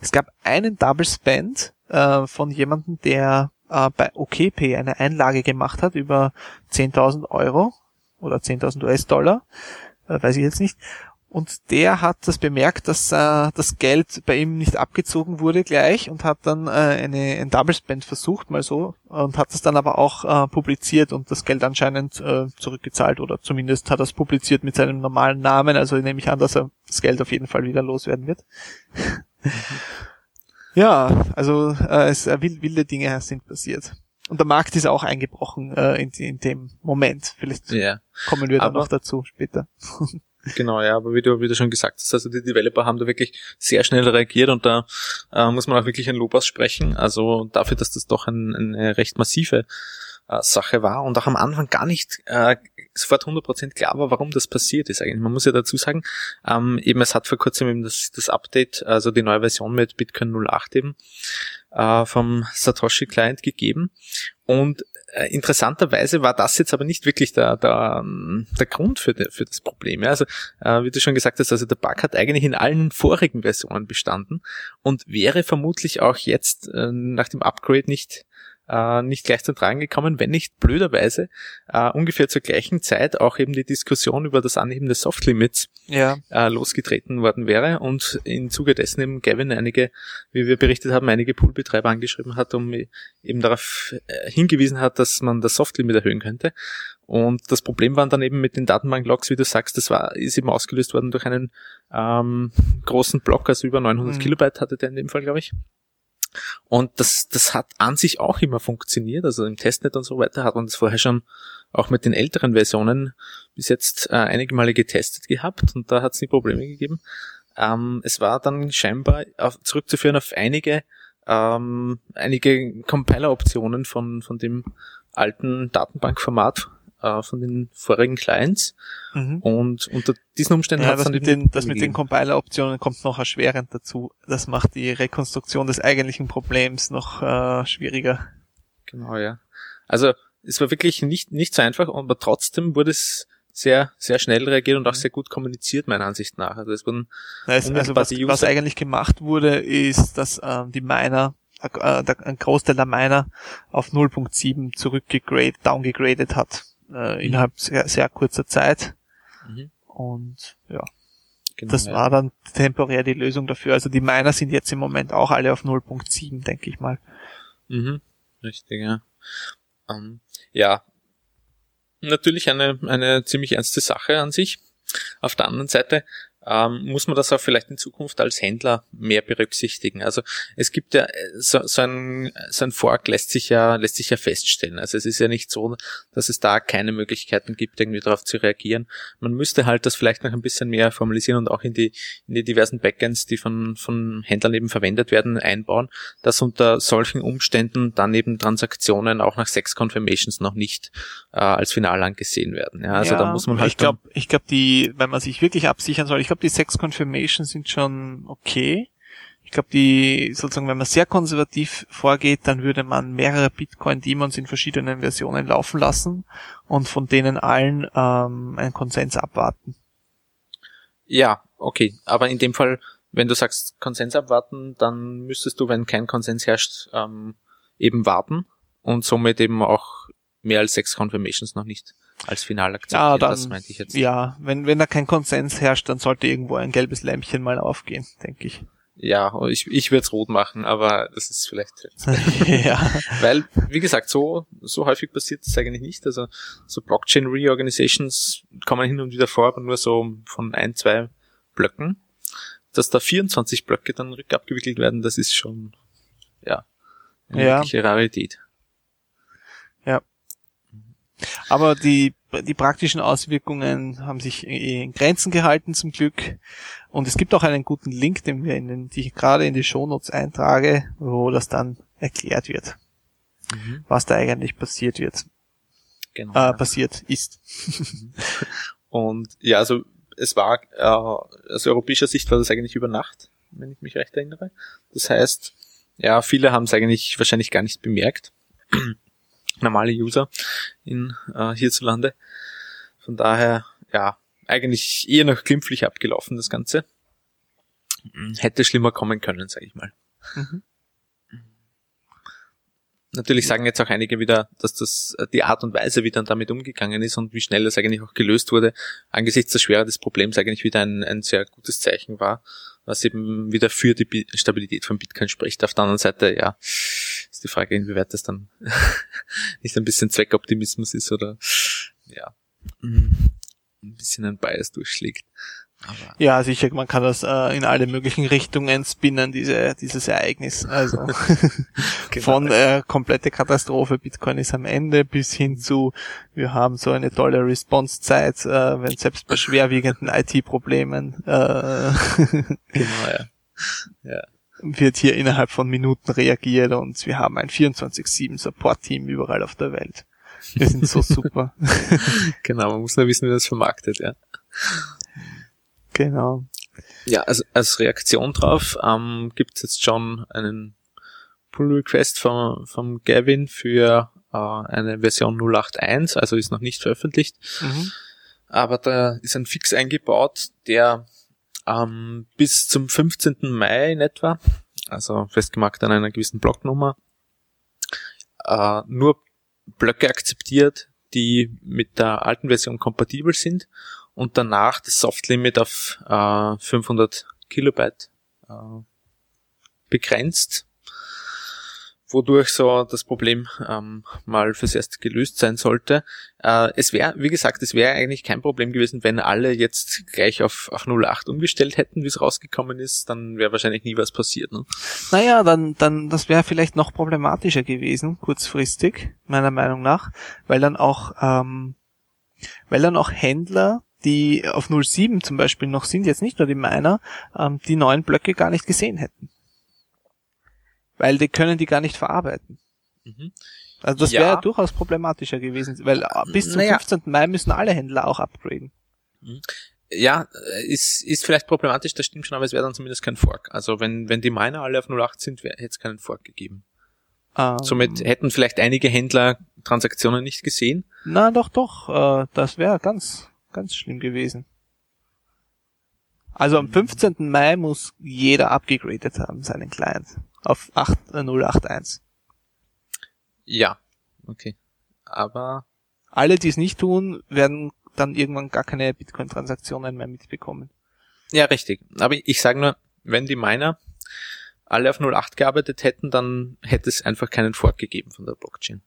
Es gab einen Double Spend äh, von jemandem, der äh, bei OKP eine Einlage gemacht hat über 10.000 Euro oder 10.000 US-Dollar, äh, weiß ich jetzt nicht. Und der hat das bemerkt, dass äh, das Geld bei ihm nicht abgezogen wurde gleich und hat dann äh, eine, ein Double Spend versucht, mal so, und hat das dann aber auch äh, publiziert und das Geld anscheinend äh, zurückgezahlt oder zumindest hat es publiziert mit seinem normalen Namen, also nehme ich an, dass er das Geld auf jeden Fall wieder loswerden wird. Ja, also äh, es äh, wilde Dinge sind passiert. Und der Markt ist auch eingebrochen äh, in, in dem Moment. Vielleicht ja. kommen wir dann noch dazu später. Genau, ja, aber wie du, wie du schon gesagt hast, also die Developer haben da wirklich sehr schnell reagiert und da äh, muss man auch wirklich ein Lob aussprechen. Also dafür, dass das doch ein, eine recht massive äh, Sache war und auch am Anfang gar nicht äh, sofort 100% klar war, warum das passiert ist eigentlich. Man muss ja dazu sagen, ähm, eben es hat vor kurzem eben das, das Update, also die neue Version mit Bitcoin 08 eben äh, vom Satoshi Client gegeben und äh, interessanterweise war das jetzt aber nicht wirklich der, der, der Grund für, de, für das Problem. Ja. Also, äh, wie du schon gesagt hast, also der Bug hat eigentlich in allen vorigen Versionen bestanden und wäre vermutlich auch jetzt äh, nach dem Upgrade nicht äh, nicht gleich zum Tragen gekommen, wenn nicht blöderweise äh, ungefähr zur gleichen Zeit auch eben die Diskussion über das Anheben des Soft Limits ja. äh, losgetreten worden wäre und im Zuge dessen eben Gavin einige, wie wir berichtet haben, einige Poolbetreiber angeschrieben hat, um eben darauf äh, hingewiesen hat, dass man das Soft Limit erhöhen könnte. Und das Problem waren dann eben mit den Datenbank-Logs, wie du sagst, das war, ist eben ausgelöst worden durch einen ähm, großen Block, also über 900 mhm. Kilobyte hatte der in dem Fall, glaube ich. Und das, das hat an sich auch immer funktioniert. Also im Testnet und so weiter hat man das vorher schon auch mit den älteren Versionen bis jetzt äh, einige Male getestet gehabt und da hat es nie Probleme gegeben. Ähm, es war dann scheinbar auf, zurückzuführen auf einige ähm, einige Compiler-Optionen von, von dem alten Datenbankformat äh, von den vorigen Clients. Mhm. Und unter diesen Umständen ja, hat das mit den, das mit den Compiler-Optionen kommt noch erschwerend dazu. Das macht die Rekonstruktion des eigentlichen Problems noch äh, schwieriger. Genau, ja. Also es war wirklich nicht, nicht so einfach, aber trotzdem wurde es sehr, sehr schnell reagiert und auch sehr gut kommuniziert, meiner Ansicht nach. Also es wurden also was, was eigentlich gemacht wurde, ist, dass ähm, die Miner äh, ein Großteil der Miner auf 0.7 zurückgegradet, downgegradet hat äh, innerhalb sehr, sehr kurzer Zeit. Mhm. Und ja, genau, das ja. war dann temporär die Lösung dafür. Also die Miner sind jetzt im Moment auch alle auf 0.7, denke ich mal. Mhm. Richtig, ja. Um, ähm, ja. natürlich eine, eine ziemlich ernste Sache an sich. Auf der anderen Seite ähm, muss man das auch vielleicht in Zukunft als Händler mehr berücksichtigen. Also es gibt ja so, so, ein, so ein Fork lässt sich ja lässt sich ja feststellen. Also es ist ja nicht so, dass es da keine Möglichkeiten gibt, irgendwie darauf zu reagieren. Man müsste halt das vielleicht noch ein bisschen mehr formalisieren und auch in die in die diversen Backends, die von von Händlern eben verwendet werden, einbauen, dass unter solchen Umständen dann eben Transaktionen auch nach sechs Confirmations noch nicht äh, als final angesehen werden. Ja, also ja, da muss man halt Ich glaube, ich glaube, die, wenn man sich wirklich absichern soll, ich glaube, die Sex Confirmations sind schon okay. Ich glaube, die sozusagen, wenn man sehr konservativ vorgeht, dann würde man mehrere Bitcoin-Demons in verschiedenen Versionen laufen lassen und von denen allen ähm, einen Konsens abwarten. Ja, okay. Aber in dem Fall, wenn du sagst Konsens abwarten, dann müsstest du, wenn kein Konsens herrscht, ähm, eben warten und somit eben auch mehr als sechs Confirmations noch nicht als final akzeptieren. Ja, dann, das meinte ich jetzt. ja, wenn, wenn da kein Konsens herrscht, dann sollte irgendwo ein gelbes Lämpchen mal aufgehen, denke ich. Ja, ich, ich würde es rot machen, aber das ist vielleicht. ja. Weil, wie gesagt, so, so häufig passiert das eigentlich nicht. Also so Blockchain Reorganizations kommen hin und wieder vor, aber nur so von ein, zwei Blöcken. Dass da 24 Blöcke dann rückabgewickelt werden, das ist schon ja eine Ja. wirkliche Rarität. Aber die, die praktischen Auswirkungen haben sich in Grenzen gehalten zum Glück. Und es gibt auch einen guten Link, den wir in den, die ich gerade in die Shownotes eintrage, wo das dann erklärt wird, Mhm. was da eigentlich passiert wird, Genau. äh, passiert ist. Und ja, also es war äh, aus europäischer Sicht war das eigentlich über Nacht, wenn ich mich recht erinnere. Das heißt, ja, viele haben es eigentlich wahrscheinlich gar nicht bemerkt. Normale User in äh, hierzulande. Von daher, ja, eigentlich eher noch glimpflich abgelaufen, das Ganze. Hätte schlimmer kommen können, sage ich mal. Mhm. Natürlich sagen jetzt auch einige wieder, dass das äh, die Art und Weise, wie dann damit umgegangen ist und wie schnell das eigentlich auch gelöst wurde, angesichts der Schwere des Problems eigentlich wieder ein, ein sehr gutes Zeichen war, was eben wieder für die Bi- Stabilität von Bitcoin spricht. Auf der anderen Seite, ja, ist die Frage, inwieweit das dann nicht ein bisschen Zweckoptimismus ist oder ja, mm, ein bisschen ein Bias durchschlägt. Aber Ja, sicher, man kann das äh, in alle möglichen Richtungen spinnen, diese, dieses Ereignis. Also Genau. von äh, komplette Katastrophe, Bitcoin ist am Ende, bis hin zu, wir haben so eine tolle Response-Zeit, äh, wenn selbst bei schwerwiegenden IT-Problemen äh, genau, ja. ja. Wird hier innerhalb von Minuten reagiert und wir haben ein 24-7 Support-Team überall auf der Welt. Wir sind so super. Genau, man muss nur wissen, wie das vermarktet, ja. genau. Ja, also als Reaktion drauf ähm, gibt es jetzt schon einen Pull-Request vom, vom Gavin für äh, eine Version 081, also ist noch nicht veröffentlicht. Mhm. Aber da ist ein Fix eingebaut, der ähm, bis zum 15. Mai in etwa, also festgemacht an einer gewissen Blocknummer, äh, nur Blöcke akzeptiert, die mit der alten Version kompatibel sind und danach das Soft-Limit auf äh, 500 Kilobyte äh, begrenzt, wodurch so das Problem ähm, mal fürs Erste gelöst sein sollte. Äh, es wäre, wie gesagt, es wäre eigentlich kein Problem gewesen, wenn alle jetzt gleich auf, auf 08 umgestellt hätten, wie es rausgekommen ist, dann wäre wahrscheinlich nie was passiert. Ne? Naja, dann, dann, das wäre vielleicht noch problematischer gewesen, kurzfristig, meiner Meinung nach, weil dann auch, ähm, weil dann auch Händler, die auf 07 zum Beispiel noch sind, jetzt nicht nur die Miner, ähm, die neuen Blöcke gar nicht gesehen hätten. Weil die können die gar nicht verarbeiten. Mhm. Also das Ja. wäre durchaus problematischer gewesen, weil äh, bis zum Naja. 15. Mai müssen alle Händler auch upgraden. Ja, äh, ist, ist vielleicht problematisch, das stimmt schon, aber es wäre dann zumindest kein Fork. Also wenn, wenn die Miner alle auf 08 sind, hätte es keinen Fork gegeben. Ähm, Somit hätten vielleicht einige Händler Transaktionen nicht gesehen. Na doch, doch, äh, das wäre ganz, ganz schlimm gewesen. Also am 15. Mai muss jeder abgegradet haben, seinen Client. Auf 8, äh, 081. Ja, okay. Aber Alle, die es nicht tun, werden dann irgendwann gar keine Bitcoin-Transaktionen mehr mitbekommen. ja, richtig. Aber ich sage nur, wenn die Miner alle auf 08 gearbeitet hätten, dann hätte es einfach keinen Fork gegeben von der Blockchain.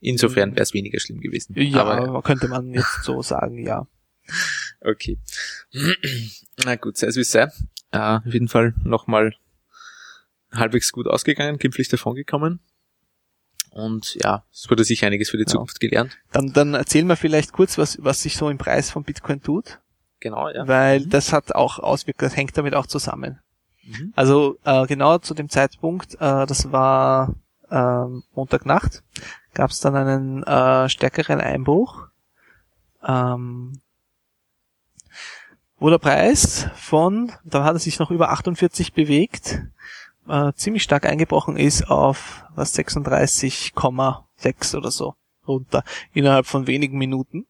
Insofern wäre es weniger schlimm gewesen. Ja, Aber, könnte man jetzt so sagen, ja. okay. Na gut, sei es wie es sei. Äh, auf jeden Fall nochmal halbwegs gut ausgegangen, glimpflich davon gekommen. Und ja, es wurde sich einiges für die Ja. Zukunft gelernt. Dann, dann erzählen wir vielleicht kurz, was, was sich so im Preis von Bitcoin tut, Genau, ja. weil das hat auch Auswirkungen, das hängt damit auch zusammen. Mhm. Also äh, genau zu dem Zeitpunkt, äh, das war ähm, Montagnacht, gab es dann einen äh, stärkeren Einbruch, ähm, wo der Preis von, da hat er sich noch über 48 bewegt, äh, ziemlich stark eingebrochen ist auf was 36,6 oder so runter innerhalb von wenigen Minuten.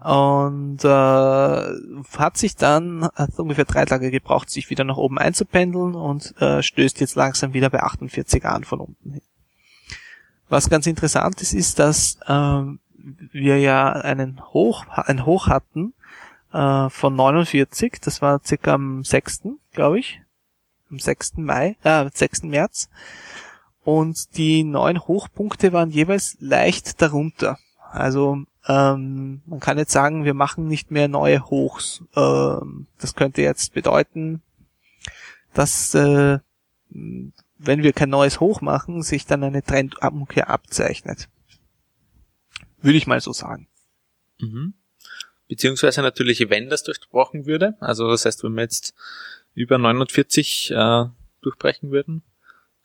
Und äh, hat sich dann, hat ungefähr drei Tage gebraucht, sich wieder nach oben einzupendeln und äh, stößt jetzt langsam wieder bei 48 an von unten hin. Was ganz interessant ist, ist, dass ähm, wir ja einen Hoch, ein Hoch hatten äh, von 49, das war circa am 6., glaube ich, am 6. Mai, äh, 6. März. Und die neun Hochpunkte waren jeweils leicht darunter. Also ähm, man kann jetzt sagen, wir machen nicht mehr neue Hochs. Ähm, das könnte jetzt bedeuten, dass äh, wenn wir kein neues Hoch machen, sich dann eine Trendumkehr abzeichnet. Würde ich mal so sagen. Mhm. Beziehungsweise natürlich, wenn das durchbrochen würde, also das heißt, wenn wir jetzt über 49 äh, durchbrechen würden,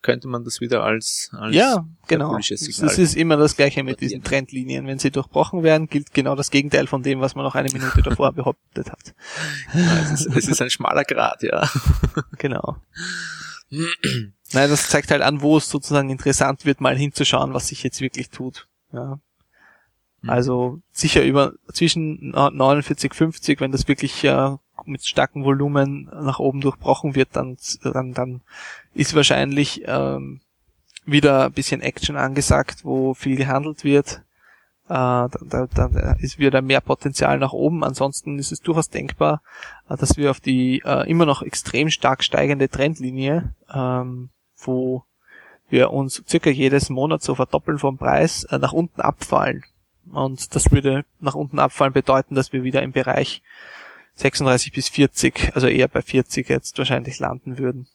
könnte man das wieder als, als Ja, genau. Das ist immer das Gleiche mit diesen. Trendlinien. Wenn sie durchbrochen werden, gilt genau das Gegenteil von dem, was man noch eine Minute davor behauptet hat. Ja, es, ist, es ist ein schmaler Grad, ja. Genau. Nein, das zeigt halt an, wo es sozusagen interessant wird, mal hinzuschauen, was sich jetzt wirklich tut. Ja. Mhm. Also sicher über zwischen 49, 50, wenn das wirklich äh, mit starkem Volumen nach oben durchbrochen wird, dann, dann, dann ist wahrscheinlich ähm, wieder ein bisschen Action angesagt, wo viel gehandelt wird. Äh, da, da, da ist wieder mehr Potenzial nach oben. Ansonsten ist es durchaus denkbar, äh, dass wir auf die äh, immer noch extrem stark steigende Trendlinie, ähm, wo wir uns circa jedes Monat so verdoppeln vom Preis, äh, nach unten abfallen. Und das würde nach unten abfallen bedeuten, dass wir wieder im Bereich 36 bis 40, also eher bei 40 jetzt wahrscheinlich landen würden.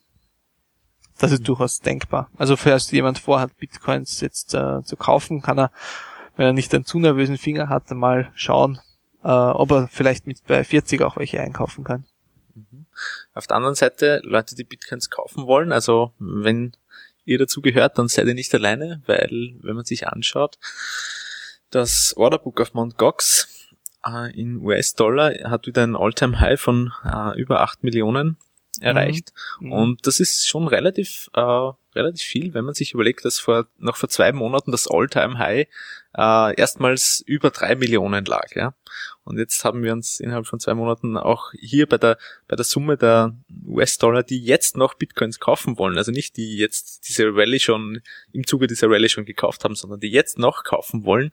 Das ist durchaus denkbar. Also falls jemand vorhat, Bitcoins jetzt äh, zu kaufen, kann er, wenn er nicht einen zu nervösen Finger hat, mal schauen, äh, ob er vielleicht mit bei 40 auch welche einkaufen kann. Auf der anderen Seite, Leute, die Bitcoins kaufen wollen, also wenn ihr dazu gehört, dann seid ihr nicht alleine, weil wenn man sich anschaut, das Orderbook auf Mt. Gox äh, in US-Dollar hat wieder ein All-Time-High von äh, über 8 Millionen erreicht. Mhm. Und das ist schon relativ, äh, relativ viel, wenn man sich überlegt, dass vor, noch vor zwei Monaten das All-Time-High äh, erstmals über drei Millionen lag, ja. Und jetzt haben wir uns innerhalb von zwei Monaten auch hier bei der, bei der Summe der US-Dollar, die jetzt noch Bitcoins kaufen wollen, also nicht die jetzt diese Rallye schon, im Zuge dieser Rallye schon gekauft haben, sondern die jetzt noch kaufen wollen,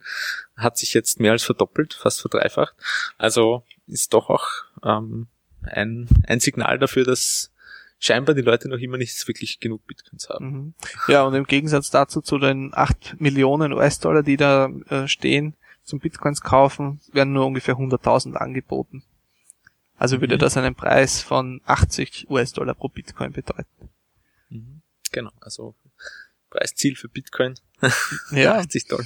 hat sich jetzt mehr als verdoppelt, fast verdreifacht. Also ist doch auch ähm, ein, ein Signal dafür, dass scheinbar die Leute noch immer nicht wirklich genug Bitcoins haben. Mhm. Ja, und im Gegensatz dazu zu den 8 Millionen US-Dollar, die da äh, stehen, zum Bitcoins kaufen, werden nur ungefähr 100.000 angeboten. Also würde Mhm. das einen Preis von 80 US-Dollar pro Bitcoin bedeuten. Mhm. Genau, also Preisziel für Bitcoin Ja. 80 Dollar.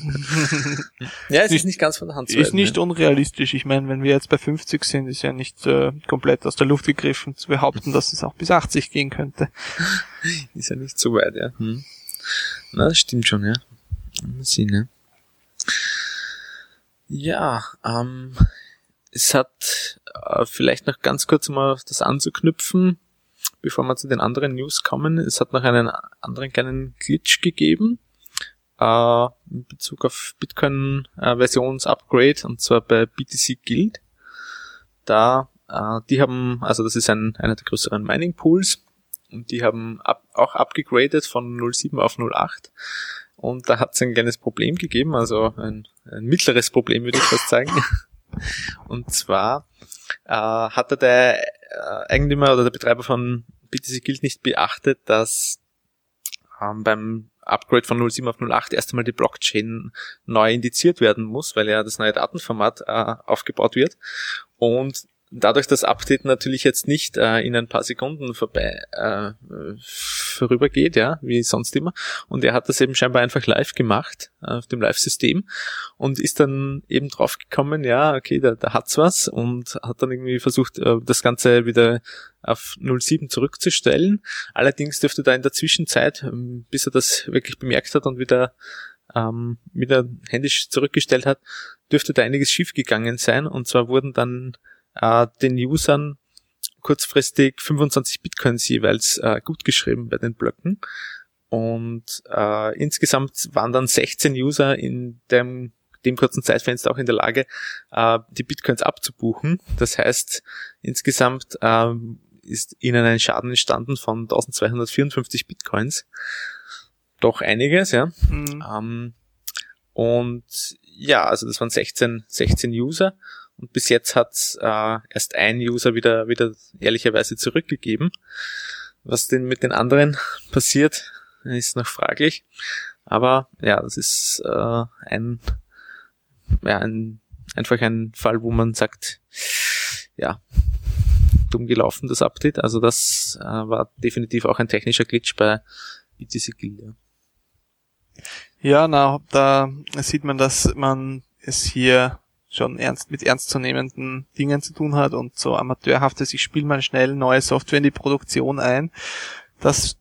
ja, es ist nicht ganz von der Hand zu Ist nicht ja. unrealistisch. Ich meine, wenn wir jetzt bei 50 sind, ist ja nicht äh, komplett aus der Luft gegriffen zu behaupten, dass es auch bis 80 gehen könnte. Ist ja nicht so weit, ja. Hm. Na, das stimmt schon, ja. Mal sehen, ja. Ja, ähm, es hat äh, vielleicht noch ganz kurz mal auf das anzuknüpfen, bevor wir zu den anderen News kommen. Es hat noch einen anderen kleinen Glitch gegeben äh, in Bezug auf Bitcoin-Versions-Upgrade und zwar bei BTC Guild. Da, äh, die haben, also das ist ein, einer der größeren Mining-Pools und die haben ab, auch abgegradet von 07 auf 08 und da hat es ein kleines Problem gegeben, also ein, ein mittleres Problem würde ich fast sagen. Und zwar äh, hatte der äh, Eigentümer oder der Betreiber von BTC Guild nicht beachtet, dass ähm, beim Upgrade von 07 auf 08 erst einmal die Blockchain neu indiziert werden muss, weil ja das neue Datenformat äh, aufgebaut wird. Und dadurch das Update natürlich jetzt nicht äh, in ein paar Sekunden vorbei äh, vorübergeht, ja, wie sonst immer. Und er hat das eben scheinbar einfach live gemacht äh, auf dem Live-System und ist dann eben draufgekommen, ja, okay, da, da hat's was und hat dann irgendwie versucht, äh, das Ganze wieder auf 07 zurückzustellen. Allerdings dürfte da in der Zwischenzeit, ähm, bis er das wirklich bemerkt hat und wieder ähm, wieder händisch zurückgestellt hat, dürfte da einiges schiefgegangen sein. Und zwar wurden dann äh, den Usern kurzfristig 25 Bitcoins jeweils äh, gut geschrieben bei den Blöcken. Und äh, insgesamt waren dann 16 User in dem, dem kurzen Zeitfenster auch in der Lage, äh, die Bitcoins abzubuchen. Das heißt, insgesamt äh, ist ihnen ein Schaden entstanden von 1254 Bitcoins. Doch einiges, ja. Mhm. Ähm, und ja, also das waren 16, 16 User. Und bis jetzt hat äh, erst ein User wieder, wieder ehrlicherweise zurückgegeben. Was denn mit den anderen passiert, ist noch fraglich. Aber ja, das ist äh, ein, ja, ein, einfach ein Fall, wo man sagt, ja, dumm gelaufen, das Update. Also das äh, war definitiv auch ein technischer Glitch bei BTC Guild. Ja. Ja, na, da sieht man, dass man es hier schon ernst mit ernstzunehmenden Dingen zu tun hat und so amateurhaftes, ich spiele mal schnell neue Software in die Produktion ein. Das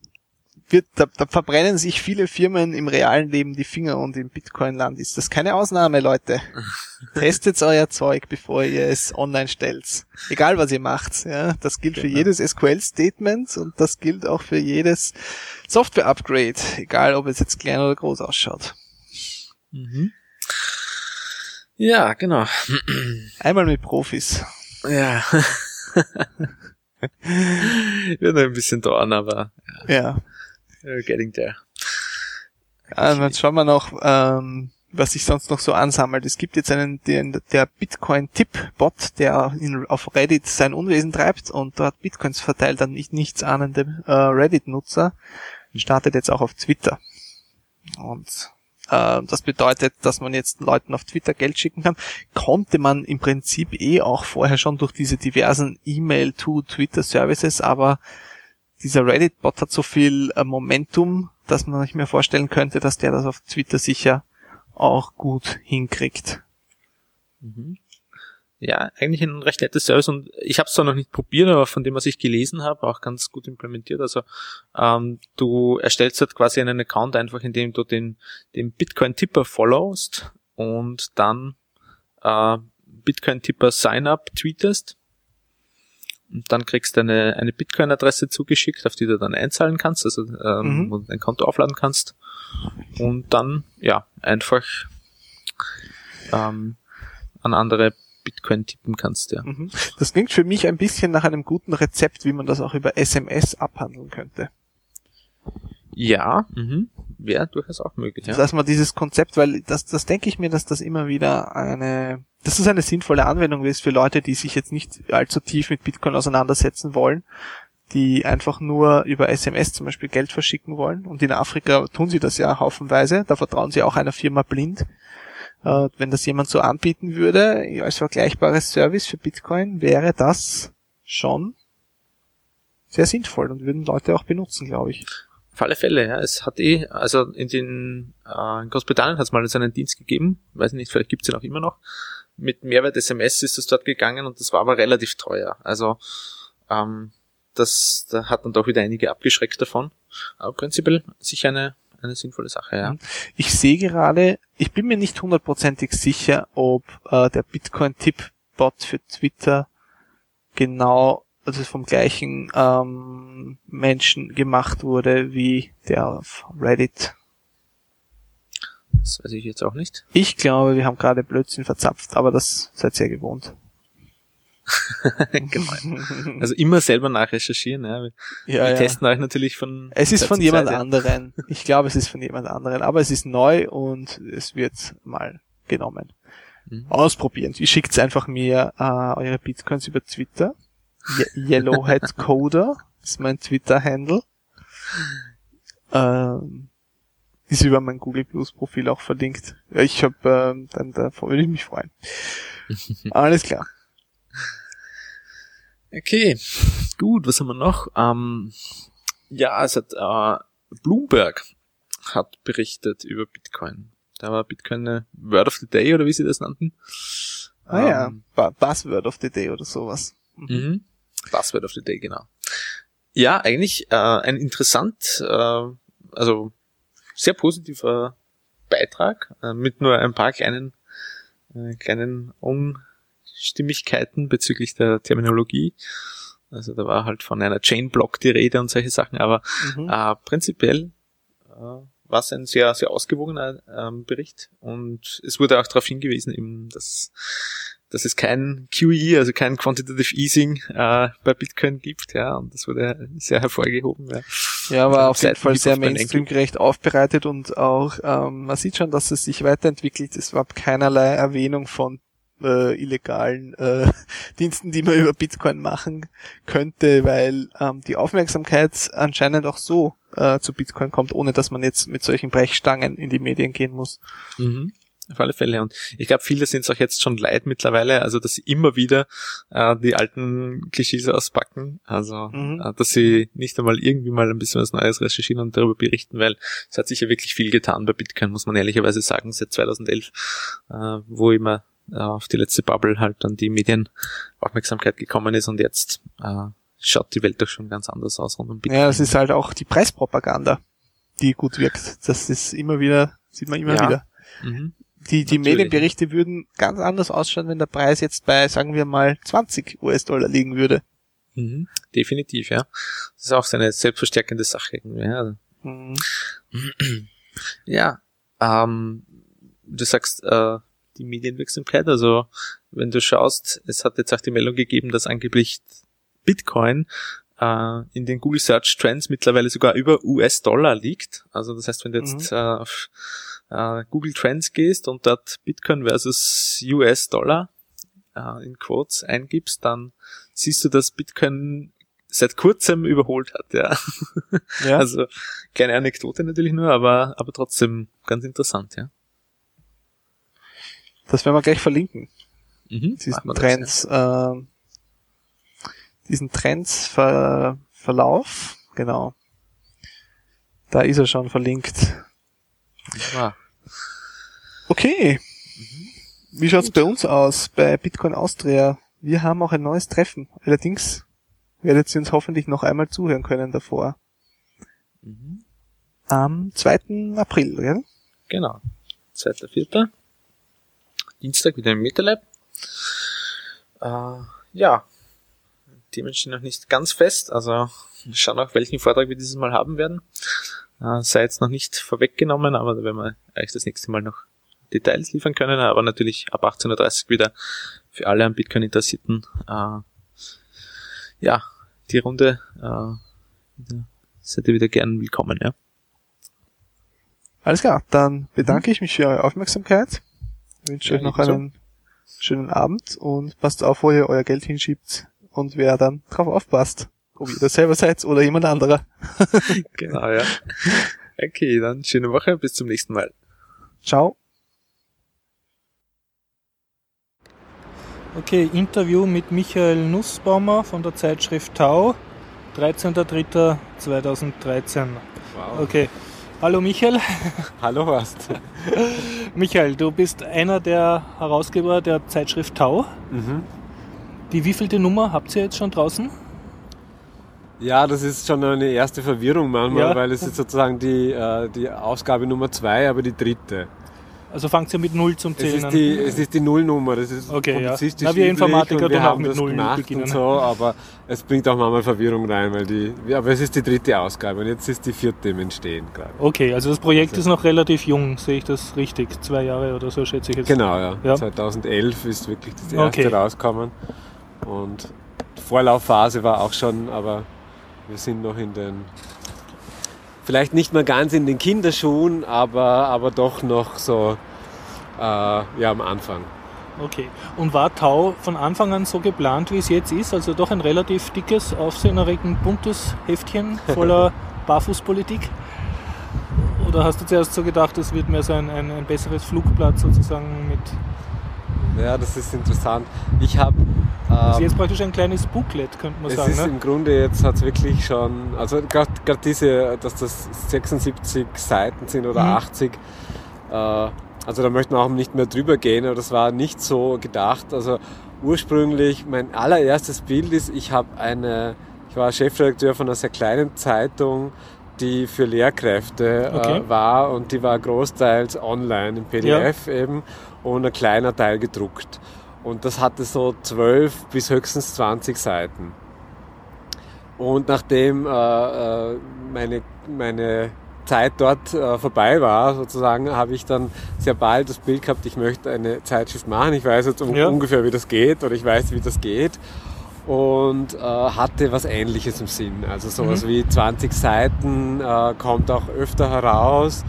wird, da, da verbrennen sich viele Firmen im realen Leben die Finger und im Bitcoin-Land ist das keine Ausnahme, Leute. Testet euer Zeug, bevor ihr es online stellt. Egal was ihr macht. Ja, das gilt für Genau. jedes SQL-Statement und das gilt auch für jedes Software-Upgrade, egal ob es jetzt klein oder groß ausschaut. Mhm. Ja, genau. Einmal mit Profis. Ja. Wird noch ein bisschen dauern, aber Ja. we're getting there. Also jetzt schauen wir noch, ähm, was sich sonst noch so ansammelt. Es gibt jetzt einen, den, der Bitcoin-Tipp-Bot, der in, auf Reddit sein Unwesen treibt und dort Bitcoins verteilt an nicht nichts ahnende äh, Reddit-Nutzer. Startet jetzt auch auf Twitter. Und äh, das bedeutet, dass man jetzt Leuten auf Twitter Geld schicken kann. Konnte man im Prinzip eh auch vorher schon durch diese diversen E-Mail-to-Twitter-Services, aber dieser Reddit-Bot hat so viel äh, Momentum, dass man sich mir vorstellen könnte, dass der das auf Twitter sicher auch gut hinkriegt. Mhm. Ja, eigentlich ein recht nettes Service und ich habe es zwar noch nicht probiert, aber von dem, was ich gelesen habe, auch ganz gut implementiert. Also ähm, du erstellst halt quasi einen Account einfach, indem du den, den Bitcoin-Tipper followst und dann äh, Bitcoin-Tipper Sign-up tweetest. Und dann kriegst du eine, eine Bitcoin-Adresse zugeschickt, auf die du dann einzahlen kannst, also ähm, Mhm. dein Konto aufladen kannst. Und dann, ja, einfach ähm, an andere Bitcoin tippen kannst, ja. Mhm. Das klingt für mich ein bisschen nach einem guten Rezept, wie man das auch über SMS abhandeln könnte. Ja, mhm. wäre durchaus auch möglich, ja. Dass man dieses Konzept, weil das, das denke ich mir, dass das immer wieder eine, dass das eine sinnvolle Anwendung ist für Leute, die sich jetzt nicht allzu tief mit Bitcoin auseinandersetzen wollen, die einfach nur über SMS zum Beispiel Geld verschicken wollen. Und in Afrika tun sie das ja haufenweise. Da vertrauen sie auch einer Firma blind. Äh, wenn das jemand so anbieten würde, als vergleichbares Service für Bitcoin, wäre das schon sehr sinnvoll und würden Leute auch benutzen, glaube ich. Auf alle Fälle, ja. Es hat eh, also in den äh, in Großbritannien hat es mal so einen Dienst gegeben, weiß nicht, vielleicht gibt's ihn auch immer noch. Mit Mehrwert SMS ist es dort gegangen und das war aber relativ teuer. Also ähm, das da hat dann doch wieder einige abgeschreckt davon. Aber prinzipiell sicher eine, eine sinnvolle Sache, ja. Ich sehe gerade, ich bin mir nicht hundertprozentig sicher, ob äh, der Bitcoin-Tipp-Bot für Twitter genau, also vom gleichen ähm, Menschen gemacht wurde wie der auf Reddit. Das weiß ich jetzt auch nicht. Ich glaube, wir haben gerade Blödsinn verzapft, aber das seid ihr gewohnt. genau. Also immer selber nachrecherchieren, ja. Wir, Ja, ja. testen euch natürlich von Es ist Zeit von jemand Zeit, anderen. Ich glaube, es ist von jemand anderen, aber es ist neu und es wird mal genommen. Mhm. Ausprobieren. Ihr schickt einfach mir äh, eure Bitcoins über Twitter. Ye Yellowhead Coder ist mein Twitter-Handle. Ähm, ist über mein Google Plus Profil auch verlinkt. Ich habe, ähm, dann da würde ich mich freuen. Alles klar. Okay, gut, was haben wir noch? Ähm, ja, es hat äh, Bloomberg hat berichtet über Bitcoin. Da war Bitcoin eine Word of the Day oder wie sie das nannten. Ah ja, Ähm, Bu- Buzzword of the Day oder sowas. Mhm. Buzzword of the Day, genau. Ja, eigentlich äh, ein interessant, äh, also sehr positiver Beitrag äh, mit nur ein paar kleinen, äh, kleinen Unstimmigkeiten bezüglich der Terminologie. Also da war halt von einer Chain-Block die Rede und solche Sachen, aber Mhm. äh, prinzipiell äh, war es ein sehr, sehr ausgewogener ähm, Bericht und es wurde auch darauf hingewiesen, eben, dass, dass es kein QE, also kein Quantitative Easing äh, bei Bitcoin gibt, ja, und das wurde sehr hervorgehoben. Ja, Ja, war auf jeden Fall sehr mainstreamgerecht aufbereitet und auch, ähm, man sieht schon, dass es sich weiterentwickelt. Es gab keinerlei Erwähnung von äh, illegalen äh, Diensten, die man über Bitcoin machen könnte, weil ähm, die Aufmerksamkeit anscheinend auch so äh, zu Bitcoin kommt, ohne dass man jetzt mit solchen Brechstangen in die Medien gehen muss. Mhm. Auf alle Fälle. Und ich glaube, viele sind es auch jetzt schon leid mittlerweile, also dass sie immer wieder äh, die alten Klischees auspacken. Also Mhm. äh, dass sie nicht einmal irgendwie mal ein bisschen was Neues recherchieren und darüber berichten, weil es hat sich ja wirklich viel getan bei Bitcoin, muss man ehrlicherweise sagen, seit 2011, äh, wo immer auf die letzte Bubble halt dann die Medienaufmerksamkeit gekommen ist und jetzt äh, schaut die Welt doch schon ganz anders aus rund um Bitcoin. Ja, es ist halt auch die Preispropaganda, die gut wirkt. Das ist immer wieder, sieht man immer Ja. wieder. Mhm. Die, die Natürlich. Medienberichte würden ganz anders ausschauen, wenn der Preis jetzt bei, sagen wir mal, 20 US-Dollar liegen würde. Mhm. Definitiv, ja. Das ist auch so eine selbstverstärkende Sache irgendwie. Ja. Mhm. Ja, ähm, du sagst, äh, die Medienwirksamkeit, also wenn du schaust, es hat jetzt auch die Meldung gegeben, dass angeblich Bitcoin äh, in den Google Search Trends mittlerweile sogar über US-Dollar liegt. Also das heißt, wenn du jetzt äh, auf äh, Google Trends gehst und dort Bitcoin versus US-Dollar äh, in Quotes eingibst, dann siehst du, dass Bitcoin seit kurzem überholt hat, ja. Ja. Also kleine Anekdote natürlich nur, aber, aber trotzdem ganz interessant, ja. Das werden wir gleich verlinken. Mhm. Diesen Trends, ähm, diesen Trends Ver genau. Da ist er schon verlinkt. Ja. Okay. Wie schaut's bei uns aus, bei Bitcoin Austria? Wir haben auch ein neues Treffen. Allerdings werdet ihr uns hoffentlich noch einmal zuhören können davor. Mhm. Am 2. April, gell? Genau. 2.4. Dienstag wieder im MetaLab. Äh, ja. Themen stehen noch nicht ganz fest, also wir schauen auch, welchen Vortrag wir dieses Mal haben werden. Äh, sei jetzt noch nicht vorweggenommen, aber da werden wir euch das nächste Mal noch Details liefern können, aber natürlich ab 18.30 Uhr wieder für alle am Bitcoin Interessierten. Äh, ja, die Runde äh, seid ihr wieder gern willkommen, ja. Alles klar, dann bedanke ich mich für eure Aufmerksamkeit. Wünsche Ja, euch noch einen schönen Abend und passt auf, wo ihr euer Geld hinschiebt und wer dann drauf aufpasst. Ob ihr das selber seid oder jemand anderer. Genau, ja. Okay, dann schöne Woche, bis zum nächsten Mal. Ciao. Okay, Interview mit Michael Nussbaumer von der Zeitschrift Tau, 13.03.2013. Wow. Okay. Hallo Michael. Hallo Horst. Michael, du bist einer der Herausgeber der Zeitschrift Tau. Mhm. Die wievielte Nummer habt ihr jetzt schon draußen? Ja, das ist schon eine erste Verwirrung manchmal, Ja. weil es ist sozusagen die, äh, die Ausgabe Nummer zwei, aber die dritte. Also fangt ihr mit Null zum Es Zählen ist an? die, es ist die Nullnummer, das ist Okay, ja. Na, wir Informatiker wir haben mit Null beginnen. so, aber es bringt auch manchmal Verwirrung rein, weil die, ja, aber es ist die dritte Ausgabe und jetzt ist die vierte im Entstehen gerade. Okay, also das Projekt Also- ist noch relativ jung, sehe ich das richtig? Zwei Jahre oder so schätze ich jetzt. Genau, ja. Ja. 2011 ist wirklich das erste Okay. rausgekommen und die Vorlaufphase war auch schon, aber wir sind noch in den, vielleicht nicht mehr ganz in den Kinderschuhen, aber, aber doch noch so, äh, ja, am Anfang. Okay. Und war Tau von Anfang an so geplant, wie es jetzt ist? Also doch ein relativ dickes, aufsehenerregend buntes Heftchen voller Barfußpolitik? Oder hast du zuerst so gedacht, es wird mehr so ein, ein, ein besseres Flugblatt sozusagen mit. Ja, das ist interessant. Ich habe. Ähm, Also jetzt praktisch ein kleines Booklet, könnte man es sagen. ist Ne? im Grunde jetzt hat es wirklich schon, also gerade diese, dass das 76 Seiten sind oder Mhm. 80, äh, also da möchten wir auch nicht mehr drüber gehen, aber das war nicht so gedacht. Also ursprünglich, mein allererstes Bild ist, ich habe eine, ich war Chefredakteur von einer sehr kleinen Zeitung, die für Lehrkräfte Okay. äh, war und die war großteils online im PDF eben und ein kleiner Teil gedruckt. Und das hatte so 12 bis höchstens 20 Seiten. Und nachdem äh, äh, meine, meine Zeit dort äh, vorbei war, sozusagen, habe ich dann sehr bald das Bild gehabt, ich möchte eine Zeitschrift machen. Ich weiß jetzt Ja. ungefähr, wie das geht oder ich weiß, wie das geht. Und äh, hatte was Ähnliches im Sinn. Also sowas Mhm. wie 20 Seiten äh, kommt auch öfter heraus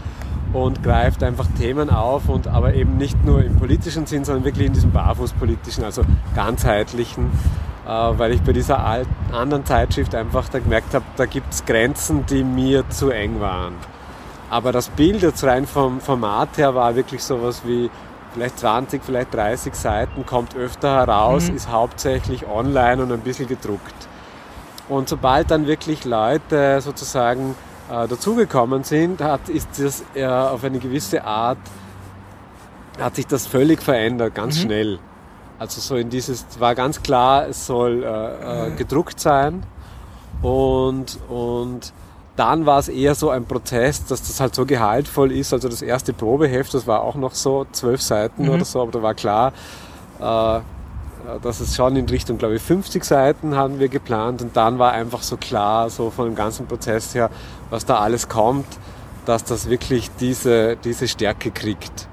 und greift einfach Themen auf und aber eben nicht nur im politischen Sinn, sondern wirklich in diesem barfußpolitischen, also ganzheitlichen, äh, weil ich bei dieser alt, anderen Zeitschrift einfach da gemerkt habe, da gibt es Grenzen, die mir zu eng waren. Aber das Bild jetzt rein vom Format her war wirklich sowas wie vielleicht 20, vielleicht 30 Seiten, kommt öfter heraus, Mhm. ist hauptsächlich online und ein bisschen gedruckt. Und sobald dann wirklich Leute sozusagen äh, dazugekommen sind, hat, ist das äh, auf eine gewisse Art, hat sich das völlig verändert, ganz Mhm. schnell. Also so in dieses, war ganz klar, es soll äh, äh, gedruckt sein und, und dann war es eher so ein Prozess, dass das halt so gehaltvoll ist. Also das erste Probeheft, das war auch noch so zwölf Seiten Mhm. oder so, aber da war klar, äh, dass es schon in Richtung, glaube ich, 50 Seiten haben wir geplant und dann war einfach so klar, so von dem ganzen Prozess her, was da alles kommt, dass das wirklich diese, diese Stärke kriegt.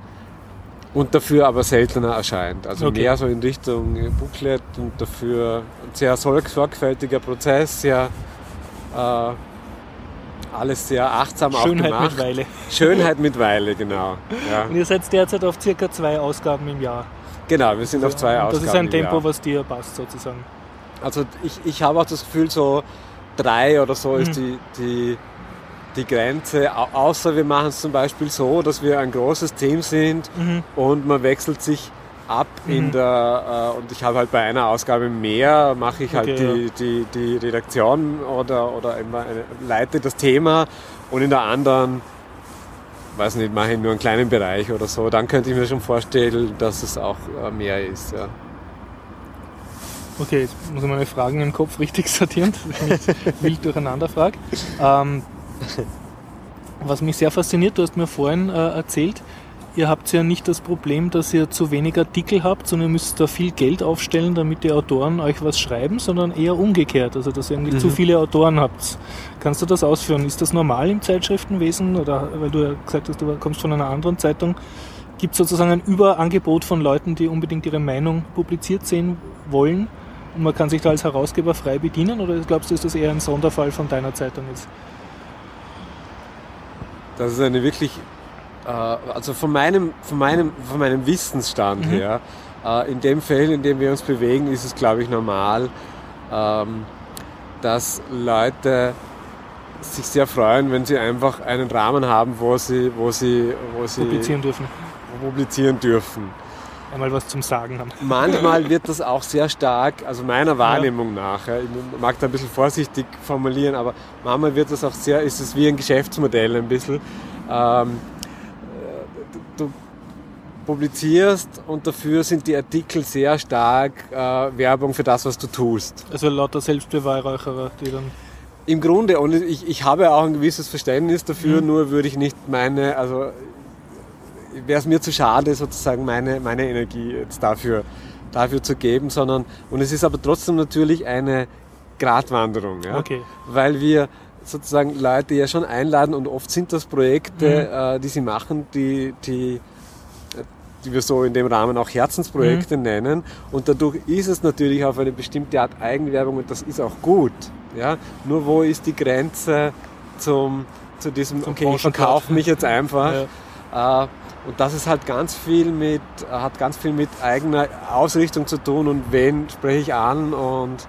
Und dafür aber seltener erscheint. Also Okay. mehr so in Richtung Booklet und dafür ein sehr sorg- sorgfältiger Prozess, sehr äh, alles sehr achtsam auch Schönheit gemacht. mit Weile. Schönheit mit Weile, genau. Ja. Und ihr seid derzeit auf circa zwei Ausgaben im Jahr. Genau, wir sind auf zwei Ausgaben. Das ist ein Tempo, was dir passt sozusagen. Also ich, ich habe auch das Gefühl, so drei oder so ist Mhm. die, die, die Grenze. Au- Außer wir machen es zum Beispiel so, dass wir ein großes Team sind Mhm. und man wechselt sich ab in Mhm. der, äh, und ich habe halt bei einer Ausgabe mehr, mache ich halt Okay, die, die, die Redaktion oder, oder immer eine, leite das Thema und in der anderen, weiß nicht, mache ich nur einen kleinen Bereich oder so. Dann könnte ich mir schon vorstellen, dass es auch äh, mehr ist. Ja. Okay, jetzt muss ich meine Fragen im Kopf richtig sortieren, dass ich nicht wild durcheinander frage. Ähm, was mich sehr fasziniert, du hast mir vorhin äh, erzählt, ihr habt ja nicht das Problem, dass ihr zu wenig Artikel habt, sondern ihr müsst da viel Geld aufstellen, damit die Autoren euch was schreiben, sondern eher umgekehrt, also dass ihr irgendwie Mhm. zu viele Autoren habt. Kannst du das ausführen? Ist das normal im Zeitschriftenwesen? Oder weil du ja gesagt hast, du kommst von einer anderen Zeitung. Gibt es sozusagen ein Überangebot von Leuten, die unbedingt ihre Meinung publiziert sehen wollen? Und man kann sich da als Herausgeber frei bedienen? Oder glaubst du, ist das eher ein Sonderfall von deiner Zeitung jetzt? Das ist eine wirklich, äh, also von meinem, von meinem, von meinem Wissensstand Mhm. her, äh, in dem Feld, in dem wir uns bewegen, ist es, glaube ich, normal, ähm, dass Leute sich sehr freuen, wenn sie einfach einen Rahmen haben, wo sie, wo sie, wo sie Publizieren dürfen. publizieren dürfen. Einmal was zum Sagen haben. Manchmal wird das auch sehr stark, also meiner Wahrnehmung nach, ja, ich mag da ein bisschen vorsichtig formulieren, aber manchmal wird das auch sehr, ist es wie ein Geschäftsmodell ein bisschen. Ähm, äh, publizierst und dafür sind die Artikel sehr stark äh, Werbung für das, was du tust. Also lauter Selbstbeweihräucherer, die dann. Im Grunde, und ich, ich habe auch ein gewisses Verständnis dafür, Mhm. nur würde ich nicht meine, also wäre es mir zu schade, sozusagen meine, meine Energie jetzt dafür, dafür zu geben, sondern, und es ist aber trotzdem natürlich eine Gratwanderung, ja? Okay. weil wir sozusagen Leute ja schon einladen und oft sind das Projekte, äh, die sie machen, die, die, die wir so in dem Rahmen auch Herzensprojekte nennen. Und dadurch ist es natürlich auf eine bestimmte Art Eigenwerbung und das ist auch gut. Ja? Nur wo ist die Grenze zum, zu diesem, Zum okay, ich verkaufe mich jetzt einfach. Ja. Äh, und das ist halt ganz viel mit, hat ganz viel mit eigener Ausrichtung zu tun und wen spreche ich an und,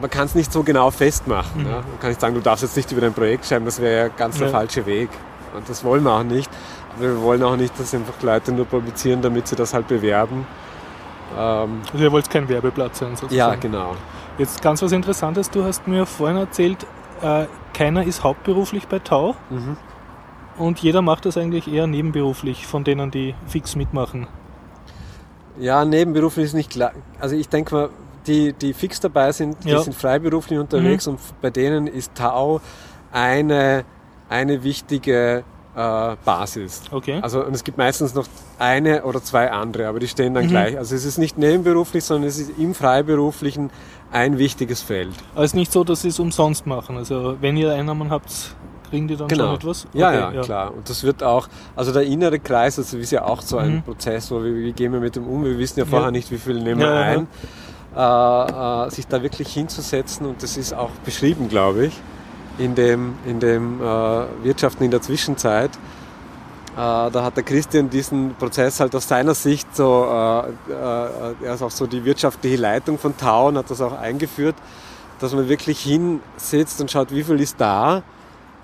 man kann es nicht so genau festmachen. Mhm. Ja? Man kann nicht sagen, du darfst jetzt nicht über dein Projekt schreiben, das wäre ja ganz der Ja. falsche Weg. und das wollen wir auch nicht. Wir wollen auch nicht, dass einfach Leute nur publizieren, damit sie das halt bewerben. Ähm, Also ihr wollt kein Werbeplatz sein sozusagen. ja, genau. Jetzt ganz was Interessantes, du hast mir vorhin erzählt, äh, keiner ist hauptberuflich bei Tau Mhm. und jeder macht das eigentlich eher nebenberuflich, von denen die fix mitmachen. Ja, nebenberuflich ist nicht klar. Also ich denke mal, die, die fix dabei sind, die Ja. sind freiberuflich unterwegs und bei denen ist Tau eine, eine wichtige äh, Basis. Okay. Also und es gibt meistens noch eine oder zwei andere, aber die stehen dann Mhm. gleich. Also es ist nicht nebenberuflich, sondern es ist im Freiberuflichen ein wichtiges Feld. Aber es ist nicht so, dass sie es umsonst machen. Also wenn ihr Einnahmen habt, kriegen die dann schon etwas? Ja, Okay, ja, klar. Und das wird auch, also der innere Kreis, also ist ja auch so ein Mhm. Prozess, wo wir, wie gehen wir mit dem um, wir wissen ja Ja. vorher nicht, wie viel nehmen wir Ja, ja, ein. Äh, äh, sich da wirklich hinzusetzen und das ist auch beschrieben, glaube ich, in dem, in dem äh, Wirtschaften in der Zwischenzeit. Äh, da hat der Christian diesen Prozess halt aus seiner Sicht so, äh, äh, er ist auch so die wirtschaftliche Leitung von und hat das auch eingeführt, dass man wirklich hinsetzt und schaut, wie viel ist da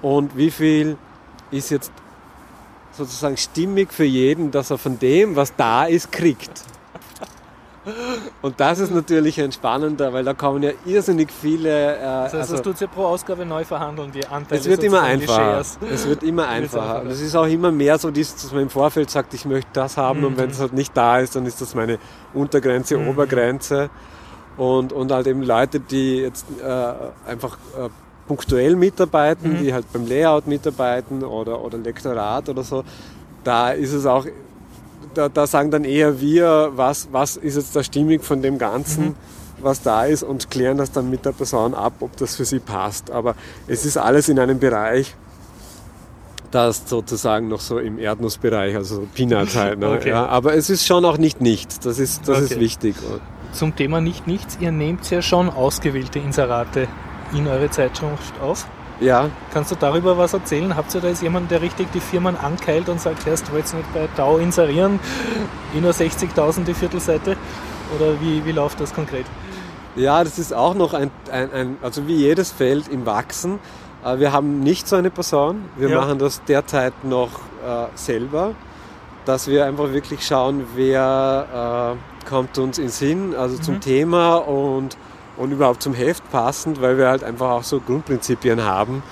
und wie viel ist jetzt sozusagen stimmig für jeden, dass er von dem, was da ist, kriegt. Und das ist natürlich entspannender, weil da kommen ja irrsinnig viele. Äh, Das heißt, also- das tut ja pro Ausgabe neu verhandeln, die Anteile. es wird immer einfacher. Shares. Es wird immer einfacher. Und es ist auch immer mehr so, dass man im Vorfeld sagt, ich möchte das haben und Mhm. wenn es halt nicht da ist, dann ist das meine Untergrenze, Mhm. Obergrenze. Und, und halt eben Leute, die jetzt äh, einfach äh, punktuell mitarbeiten, Mhm. die halt beim Layout mitarbeiten oder, oder Lektorat oder so, da ist es auch, da, da sagen dann eher wir, was, was ist jetzt da stimmig von dem Ganzen, Mhm. was da ist und klären das dann mit der Person ab, ob das für sie passt. Aber es ist alles in einem Bereich, das sozusagen noch so im Erdnussbereich, also so Peanuts halt. Ne? Okay. Ja, aber es ist schon auch nicht nichts, das ist, das ist Okay. wichtig. Zum Thema nicht nichts, ihr nehmt ja schon ausgewählte Inserate in eure Zeitschrift auf. Ja, Kannst du darüber was erzählen? Habt ihr da jetzt jemanden, der richtig die Firmen ankeilt und sagt, erst du willst nicht bei Tau inserieren, eh nur 60.000 die Viertelseite? Oder wie, wie läuft das konkret? Ja, das ist auch noch ein, ein, ein also wie jedes Feld im Wachsen. Äh, Wir haben nicht so eine Person. Wir Ja. machen das derzeit noch äh, selber, dass wir einfach wirklich schauen, wer äh, kommt uns in Sinn, also zum Mhm. Thema und, und überhaupt zum Heft passend, weil wir halt einfach auch so Grundprinzipien haben.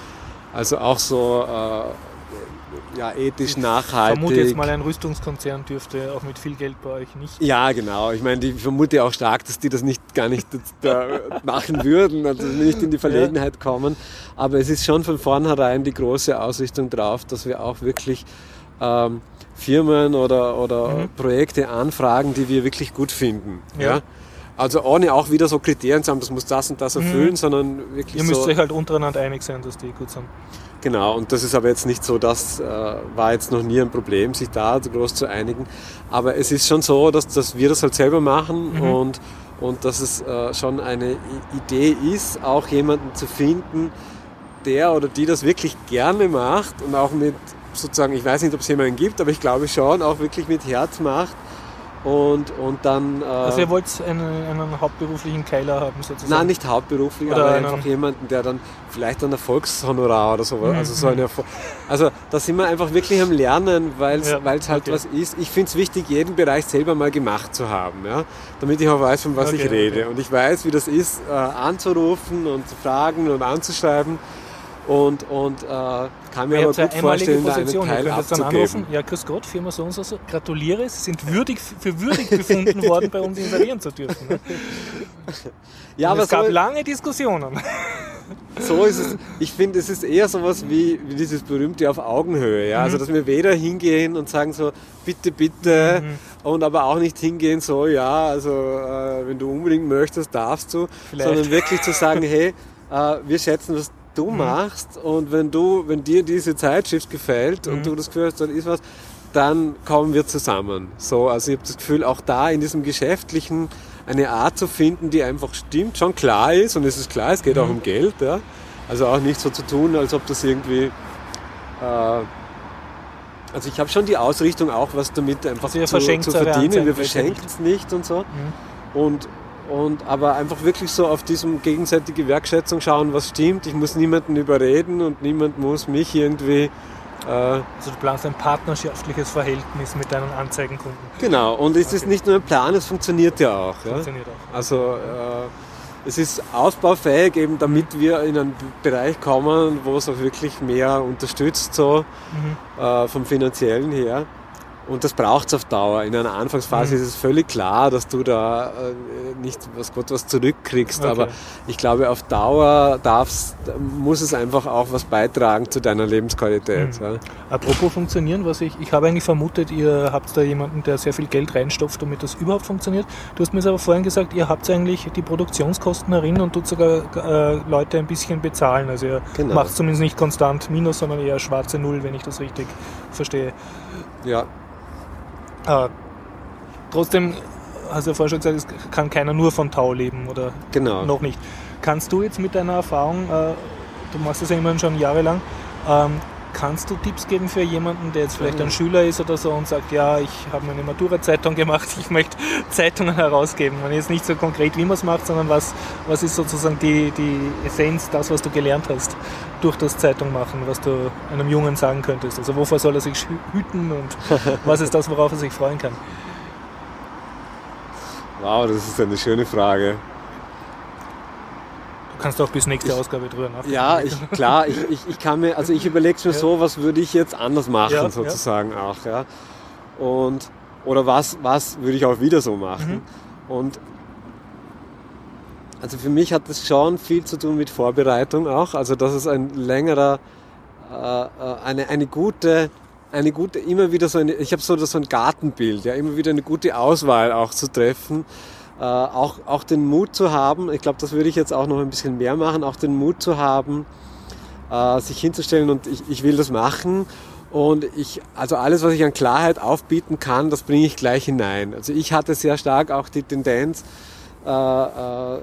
Also auch so äh, ja, ethisch nachhaltig. vermute jetzt mal, ein Rüstungskonzern dürfte auch mit viel Geld bei euch nicht. Ja, genau. Ich meine, ich vermute auch stark, dass die das nicht gar nicht machen würden, also nicht in die Verlegenheit kommen. Aber es ist schon von vornherein die große Ausrichtung drauf, dass wir auch wirklich ähm, Firmen oder, oder Mhm. Projekte anfragen, die wir wirklich gut finden. Ja. Ja. Also ohne auch wieder so Kriterien zu haben, das muss das und das erfüllen, Mhm. sondern wirklich Ihr müsst so, euch halt untereinander einig sein, dass die gut sind. Genau, und das ist aber jetzt nicht so, das äh, war jetzt noch nie ein Problem, sich da so groß zu einigen. Aber es ist schon so, dass, dass wir das halt selber machen Mhm. und, und dass es äh, schon eine Idee ist, auch jemanden zu finden, der oder die das wirklich gerne macht und auch mit sozusagen, ich weiß nicht, ob es jemanden gibt, aber ich glaube schon, auch wirklich mit Herz macht und, und dann... Äh, Also ihr wollt einen, einen hauptberuflichen Keiler haben sozusagen? Nein, nicht hauptberuflich, Oder aber einfach jemanden, der dann vielleicht ein Erfolgshonorar oder so, Mhm, also so eine Erfol Also da sind wir einfach wirklich am Lernen, weil es Ja, halt okay. was ist. Ich finde es wichtig, jeden Bereich selber mal gemacht zu haben, ja? damit ich auch weiß, von was Okay, ich rede. okay. Und ich weiß, wie das ist, äh, anzurufen und zu fragen und anzuschreiben. Und, und äh, kann mir aber gut vorstellen, da einen Teil abzugeben. ja, grüß Gott, Firma so und so, so, gratuliere, Sie sind würdig, für würdig befunden worden, bei uns inserieren zu dürfen. Ne? Ja, Und aber es gab so- lange Diskussionen. so ist es. Ich finde, es ist eher sowas wie, wie dieses berühmte auf Augenhöhe. Ja? Also, Mhm. dass wir weder hingehen und sagen so, bitte, bitte, Mhm. und aber auch nicht hingehen so, ja, also äh, wenn du unbedingt möchtest, darfst du, Vielleicht. sondern wirklich zu sagen, hey, äh, wir schätzen, was du Mhm. machst und wenn du, wenn dir diese Zeitschrift gefällt Mhm. und du das Gefühl hast, dann ist was, dann kommen wir zusammen. So, also ich habe das Gefühl, auch da in diesem Geschäftlichen eine Art zu finden, die einfach stimmt, schon klar ist und es ist klar, es geht Mhm. auch um Geld, ja. Also auch nicht so zu tun, als ob das irgendwie äh, also ich habe schon die Ausrichtung auch, was damit einfach Also zu, zu verdienen. Wir verschenken es nicht und so. Mhm. Und, und aber einfach wirklich so auf diesem gegenseitige Wertschätzung schauen, was stimmt. Ich muss niemanden überreden und niemand muss mich irgendwie Äh, Also du planst ein partnerschaftliches Verhältnis mit deinen Anzeigenkunden. Genau, und es ist nicht nur ein Plan, es funktioniert ja auch. Ja? Funktioniert auch. Also äh, es ist ausbaufähig, eben damit wir in einen Bereich kommen, wo es auch wirklich mehr unterstützt, so Mhm. äh, vom finanziellen her. Und das braucht es auf Dauer. In einer Anfangsphase Mhm. ist es völlig klar, dass du da äh, nicht was Gott was zurückkriegst. Okay. Aber ich glaube, auf Dauer darf's, muss es einfach auch was beitragen zu deiner Lebensqualität. Mhm. Ja. Apropos funktionieren, was ich, ich habe eigentlich vermutet, ihr habt da jemanden, der sehr viel Geld reinstopft, damit das überhaupt funktioniert. Du hast mir aber vorhin gesagt, ihr habt eigentlich die Produktionskosten darin und tut sogar äh, Leute ein bisschen bezahlen. Also ihr Genau. macht zumindest nicht konstant Minus, sondern eher schwarze Null, wenn ich das richtig verstehe. Ja. Äh, trotzdem, hast du ja vorher schon gesagt, es kann keiner nur von Tau leben oder Genau. noch nicht. Kannst du jetzt mit deiner Erfahrung, äh, du machst das ja immerhin schon jahrelang, ähm, kannst du Tipps geben für jemanden, der jetzt vielleicht ein Schüler ist oder so und sagt, ja, ich habe meine Matura-Zeitung gemacht, ich möchte Zeitungen herausgeben. Und jetzt nicht so konkret, wie man es macht, sondern was, was ist sozusagen die, die Essenz, das, was du gelernt hast durch das Zeitung machen, was du einem Jungen sagen könntest. Also wovor soll er sich hü- hüten und was ist das, worauf er sich freuen kann? Wow, das ist eine schöne Frage. Du kannst auch bis nächste Ausgabe drüber nachdenken. Ja, ich, klar, ich, ich, ich kann mir, also ich überlege mir so, was würde ich jetzt anders machen, Ja, ja. sozusagen auch, ja. Und, oder was, was würde ich auch wieder so machen. Mhm. Und, also für mich hat das schon viel zu tun mit Vorbereitung auch, also das ist ein längerer, äh, äh, eine, eine gute, eine gute, immer wieder so eine, ich habe so, so ein Gartenbild, ja, immer wieder eine gute Auswahl auch zu treffen, äh, auch, auch den Mut zu haben, ich glaube, das würde ich jetzt auch noch ein bisschen mehr machen, auch den Mut zu haben, äh, sich hinzustellen und ich, ich will das machen. Und ich, also alles, was ich an Klarheit aufbieten kann, das bringe ich gleich hinein. Also ich hatte sehr stark auch die Tendenz, äh, äh,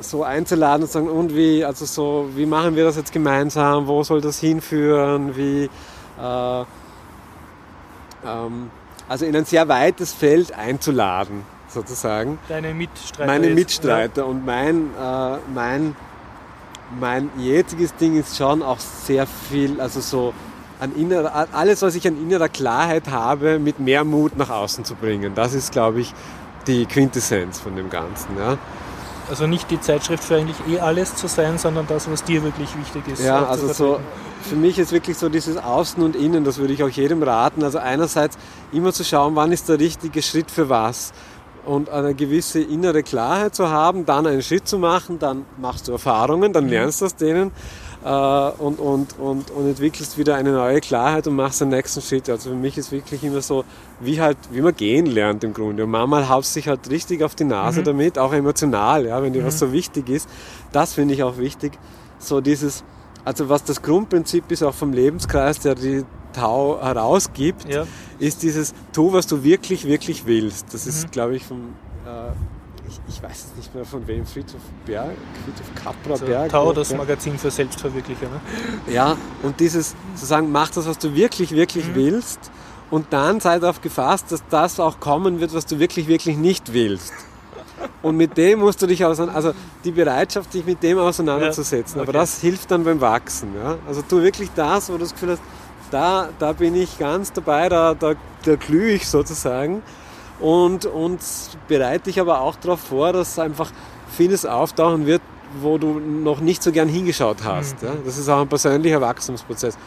so einzuladen und sagen, und wie, also so, wie machen wir das jetzt gemeinsam, wo soll das hinführen, wie, äh, ähm, also in ein sehr weites Feld einzuladen, sozusagen. Deine Mitstreiter. Meine. Mitstreiter und mein, äh, mein, mein jetziges Ding ist schon auch sehr viel, also so an innerer, alles, was ich an innerer Klarheit habe, mit mehr Mut nach außen zu bringen. Das ist, glaube ich, die Quintessenz von dem Ganzen. Ja. Also nicht die Zeitschrift für eigentlich eh alles zu sein, sondern das, was dir wirklich wichtig ist. Ja, also so, für mich ist wirklich so dieses Außen und Innen, das würde ich auch jedem raten. Also einerseits immer zu schauen, wann ist der richtige Schritt für was. Und eine gewisse innere Klarheit zu haben, dann einen Schritt zu machen, dann machst du Erfahrungen, dann lernst du aus denen äh, und, und, und, und entwickelst wieder eine neue Klarheit und machst den nächsten Schritt. Also für mich ist wirklich immer so, wie halt, wie man gehen lernt im Grunde. Und manchmal haust du dich halt richtig auf die Nase Mhm. damit, auch emotional, ja, wenn dir Mhm. was so wichtig ist. Das finde ich auch wichtig. So dieses, also was das Grundprinzip ist auch vom Lebenskreis, der die Tau herausgibt, Ja. ist dieses, tu, was du wirklich, wirklich willst. Das ist, Mhm. glaube ich, vom, äh, ich, ich weiß es nicht mehr von wem, Friedhof Berg, Friedhof Capra Also, Berg. Tau, das. Magazin für Selbstverwirklicher. Ne? Ja, und dieses zu sagen, mach das, was du wirklich, wirklich Mhm. willst und dann sei darauf gefasst, dass das auch kommen wird, was du wirklich, wirklich nicht willst. Und mit dem musst du dich auseinandersetzen, also die Bereitschaft, dich mit dem auseinanderzusetzen. Ja, Aber okay. das hilft dann beim Wachsen. Ja? Also tu wirklich das, wo du das Gefühl hast, da, da bin ich ganz dabei, da, da, da glühe ich sozusagen. Und, und bereite dich aber auch darauf vor, dass einfach vieles auftauchen wird, wo du noch nicht so gern hingeschaut hast. Mhm. Ja? Das ist auch ein persönlicher Wachstumsprozess.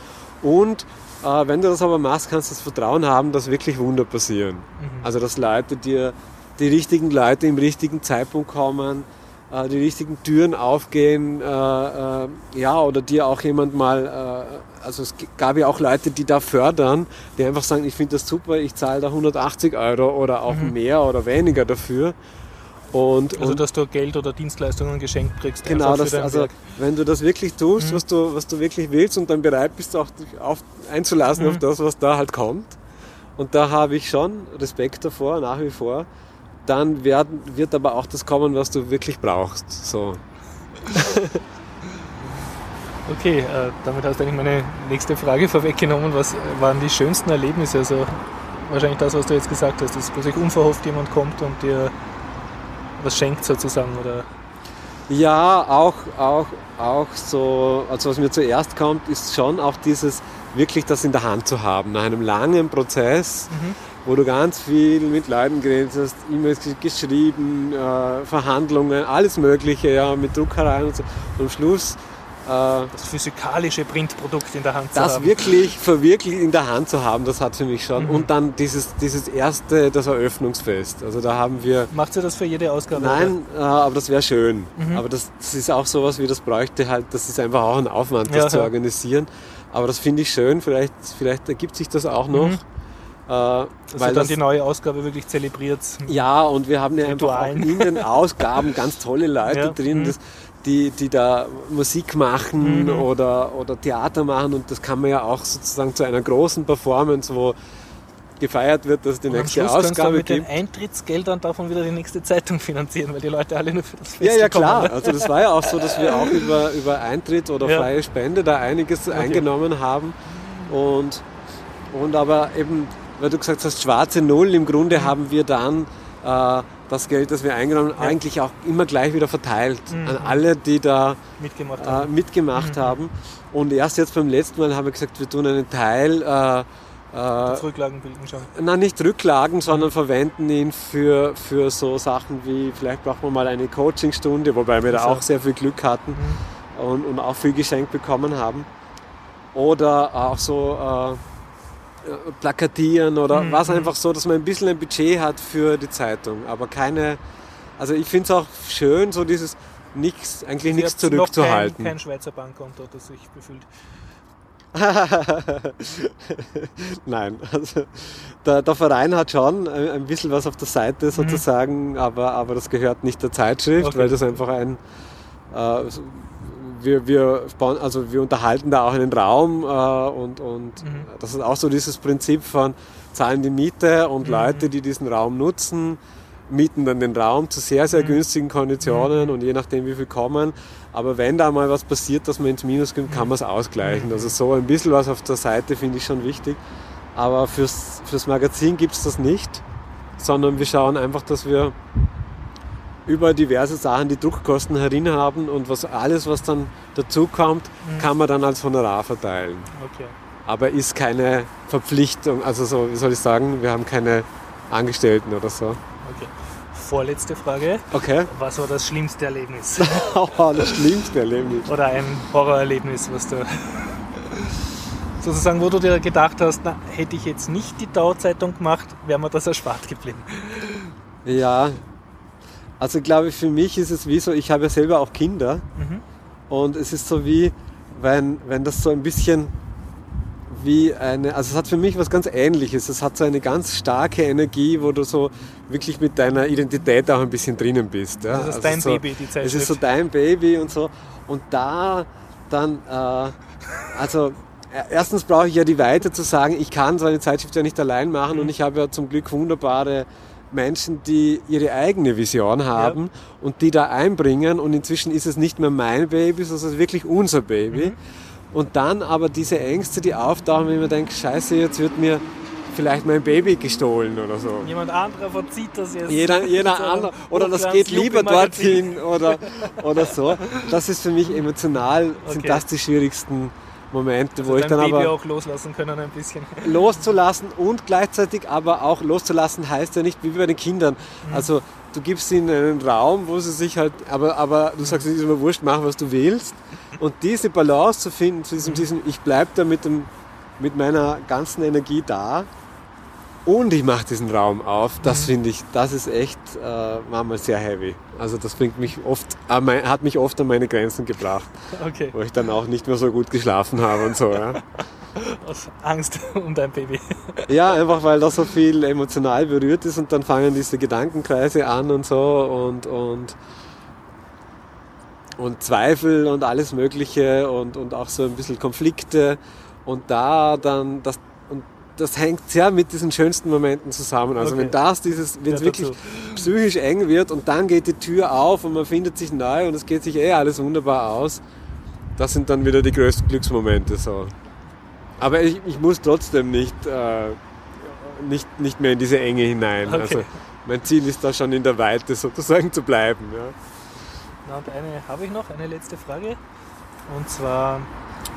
Und äh, wenn du das aber machst, kannst du das Vertrauen haben, dass wirklich Wunder passieren. Mhm. Also dass Leute dir, die richtigen Leute im richtigen Zeitpunkt kommen, die richtigen Türen aufgehen, äh, äh, ja, oder dir auch jemand mal, äh, also es gab ja auch Leute, die da fördern, die einfach sagen, ich finde das super, ich zahle da 180 Euro oder auch Mhm. mehr oder weniger dafür. Und, Also und dass du Geld oder Dienstleistungen geschenkt kriegst. Genau, das, also Werk. wenn du das wirklich tust, Mhm. was, du, was du wirklich willst und dann bereit bist, auch dich auf, einzulassen Mhm. auf das, was da halt kommt. Und da habe ich schon Respekt davor, nach wie vor. Dann werden, wird aber auch das kommen, was du wirklich brauchst. So. Okay, äh, damit hast du eigentlich meine nächste Frage vorweggenommen. Was waren die schönsten Erlebnisse? Also wahrscheinlich das, was du jetzt gesagt hast, dass plötzlich unverhofft jemand kommt und dir was schenkt sozusagen oder Ja, auch, auch, auch so, also was mir zuerst kommt, ist schon auch dieses, wirklich das in der Hand zu haben. Nach einem langen Prozess, wo du ganz viel mit Leuten geredet hast, E-Mails geschrieben, äh, Verhandlungen, alles Mögliche, ja, mit Druckereien und so. Und am Schluss äh, Das physikalische Printprodukt in der Hand zu das haben. wirklich verwirklicht in der Hand zu haben, das hat für mich schon. Mhm. Und dann dieses, dieses erste, das Eröffnungsfest. Also da haben wir. Macht ihr das für jede Ausgabe? Nein, äh, aber das wäre schön. Mhm. Aber das, das ist auch sowas wie das bräuchte halt, das ist einfach auch ein Aufwand, das Ja, zu ja. organisieren. Aber das finde ich schön, vielleicht, vielleicht ergibt sich das auch noch. Mhm. Äh, Dass weil ihr dann das, die neue Ausgabe wirklich zelebriert. ja, und wir haben ja einfach auch Ritualen. in den Ausgaben ganz tolle Leute Ja, drin, mhm. das, die, die da Musik machen Mhm. oder, oder Theater machen und das kann man ja auch sozusagen zu einer großen Performance, wo gefeiert wird, dass die Und am nächste Schluss kannst du Ausgabe mit den gibt. Eintrittsgeldern davon wieder die nächste Zeitung finanzieren, weil die Leute alle nur für das Fest Ja, ja, kommen. klar. Also das war ja auch so, dass wir auch über, über Eintritt oder Ja. freie Spende da einiges eingenommen haben. Und, und aber eben, weil du gesagt hast, schwarze Null, im Grunde haben wir dann äh, das Geld, das wir eingenommen haben, eigentlich auch immer gleich wieder verteilt Mhm. an alle, die da Mitgemacht äh, haben. mitgemacht Mhm. haben. Und erst jetzt beim letzten Mal haben wir gesagt, wir tun einen Teil äh, äh, Rücklagen bilden schon. na, nicht Rücklagen, sondern verwenden ihn für, für so Sachen wie, vielleicht braucht man mal eine Coachingstunde, wobei wir da auch sehr viel Glück hatten und, und auch viel geschenkt bekommen haben. Oder auch so äh, plakatieren oder Mhm. was einfach so, dass man ein bisschen ein Budget hat für die Zeitung, aber keine, also ich finde es auch schön, so dieses nichts, eigentlich nichts zurückzuhalten. Kein, kein Schweizer Bankkonto, das sich befüllt. Nein, also der, der Verein hat schon ein, ein bisschen was auf der Seite sozusagen, aber, aber das gehört nicht der Zeitschrift, Okay. weil das einfach ein. Äh, wir, wir, bauen, also wir unterhalten da auch einen Raum äh, und, und das ist auch so dieses Prinzip von zahlen die Miete und Leute, die diesen Raum nutzen, mieten dann den Raum zu sehr, sehr günstigen Konditionen und je nachdem wie viel kommen. Aber wenn da mal was passiert, dass man ins Minus kommt, kann man es ausgleichen. Also so ein bisschen was auf der Seite finde ich schon wichtig. Aber fürs, fürs Magazin gibt es das nicht, sondern wir schauen einfach, dass wir über diverse Sachen die Druckkosten herin haben und was alles, was dann dazukommt, Mhm. kann man dann als Honorar verteilen. Okay. Aber ist keine Verpflichtung, also so, wie soll ich sagen, wir haben keine Angestellten oder so. okay. Vorletzte Frage. Okay. Was war das schlimmste Erlebnis? Oh, das schlimmste Erlebnis. Oder ein Horrorerlebnis, was du sozusagen, wo du dir gedacht hast, na, hätte ich jetzt nicht die Dauerzeitung gemacht, wäre mir das erspart geblieben. Ja, also glaube ich, für mich ist es wie so, ich habe ja selber auch Kinder Mhm. und es ist so wie, wenn, wenn das so ein bisschen wie eine, also es hat für mich was ganz ähnliches, es hat so eine ganz starke Energie, wo du so wirklich mit deiner Identität auch ein bisschen drinnen bist. Ja? Das ist dein so, Baby, die Es Zeitschrift. ist so dein Baby und so und da dann, äh, also erstens brauche ich ja die Weite zu sagen, ich kann so eine Zeitschrift ja nicht allein machen Mhm. und ich habe ja zum Glück wunderbare Menschen, die ihre eigene Vision haben und die da einbringen und inzwischen ist es nicht mehr mein Baby, sondern es ist wirklich unser Baby. Mhm. Und dann aber diese Ängste, die auftauchen, wenn man denkt, scheiße, jetzt wird mir vielleicht mein Baby gestohlen oder so. Jemand anderer verzieht das jetzt. Jeder, jeder So andere. Oder das geht lieber dorthin oder, oder so. Das ist für mich emotional, sind Okay. das die schwierigsten Momente, Also wo ich dann Baby aber auch loslassen können ein bisschen. loszulassen und gleichzeitig aber auch loszulassen heißt ja nicht wie bei den Kindern. Mhm. Also du gibst ihnen einen Raum, wo sie sich halt, aber, aber du sagst, es ist immer wurscht, mach was du willst. Und diese Balance zu finden, zu diesem, diesem ich bleibe da mit, dem, mit meiner ganzen Energie da und ich mache diesen Raum auf, das finde ich, das ist echt äh, manchmal sehr heavy. Also das bringt mich oft, an mein- hat mich oft an meine Grenzen gebracht, Okay. wo ich dann auch nicht mehr so gut geschlafen habe und so. Ja. Aus Angst um dein Baby. Ja, einfach weil da so viel emotional berührt ist und dann fangen diese Gedankenkreise an und so und, und, und Zweifel und alles Mögliche und, und auch so ein bisschen Konflikte und da dann das das hängt sehr mit diesen schönsten Momenten zusammen. Also Okay. wenn das dieses, wenn es Ja, wirklich dazu. psychisch eng wird und dann geht die Tür auf und man findet sich neu und es geht sich eh alles wunderbar aus, das sind dann wieder die größten Glücksmomente so. Aber ich, ich muss trotzdem nicht, äh, nicht, nicht mehr in diese Enge hinein. Okay. Also mein Ziel ist da schon in der Weite sozusagen zu bleiben. Ja. Na, und eine habe ich noch, eine letzte Frage. Und zwar,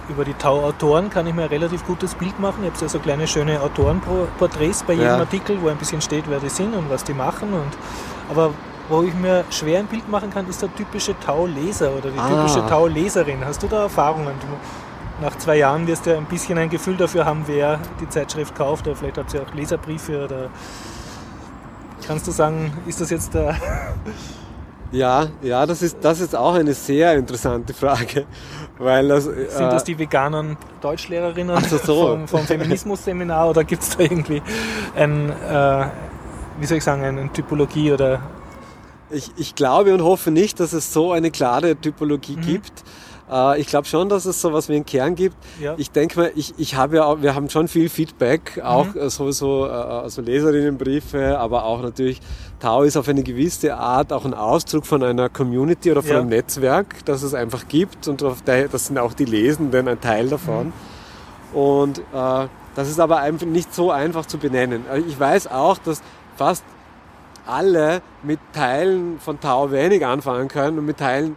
über die Tau-Autoren kann ich mir ein relativ gutes Bild machen. Ich habe ja so kleine schöne Autorenporträts bei jedem Ja. Artikel, wo ein bisschen steht, wer die sind und was die machen. Und, aber wo ich mir schwer ein Bild machen kann, ist der typische Tau-Leser oder die Ah. typische Tau-Leserin. Hast du da Erfahrungen? Du, nach zwei Jahren wirst du ja ein bisschen ein Gefühl dafür haben, wer die Zeitschrift kauft. Oder vielleicht habt ihr auch Leserbriefe oder kannst du sagen, ist das jetzt der Ja, ja, das ist, das ist auch eine sehr interessante Frage, weil das, Sind äh, das die veganen Deutschlehrerinnen Ach so, vom, vom Feminismus-Seminar oder gibt es da irgendwie ein, äh, wie soll ich sagen, eine Typologie oder? Ich, ich glaube und hoffe nicht, dass es so eine klare Typologie gibt. Äh, ich glaube schon, dass es sowas wie einen Kern gibt. Ja. Ich denke mal, ich, ich habe ja auch, wir haben schon viel Feedback, auch äh, sowieso äh, also Leserinnenbriefe, aber auch natürlich Tau ist auf eine gewisse Art auch ein Ausdruck von einer Community oder von Ja. einem Netzwerk, das es einfach gibt und auf der, das sind auch die Lesenden ein Teil davon. Und äh, das ist aber einfach nicht so einfach zu benennen. Also Ich weiß auch, dass fast alle mit Teilen von Tau wenig anfangen können und mit Teilen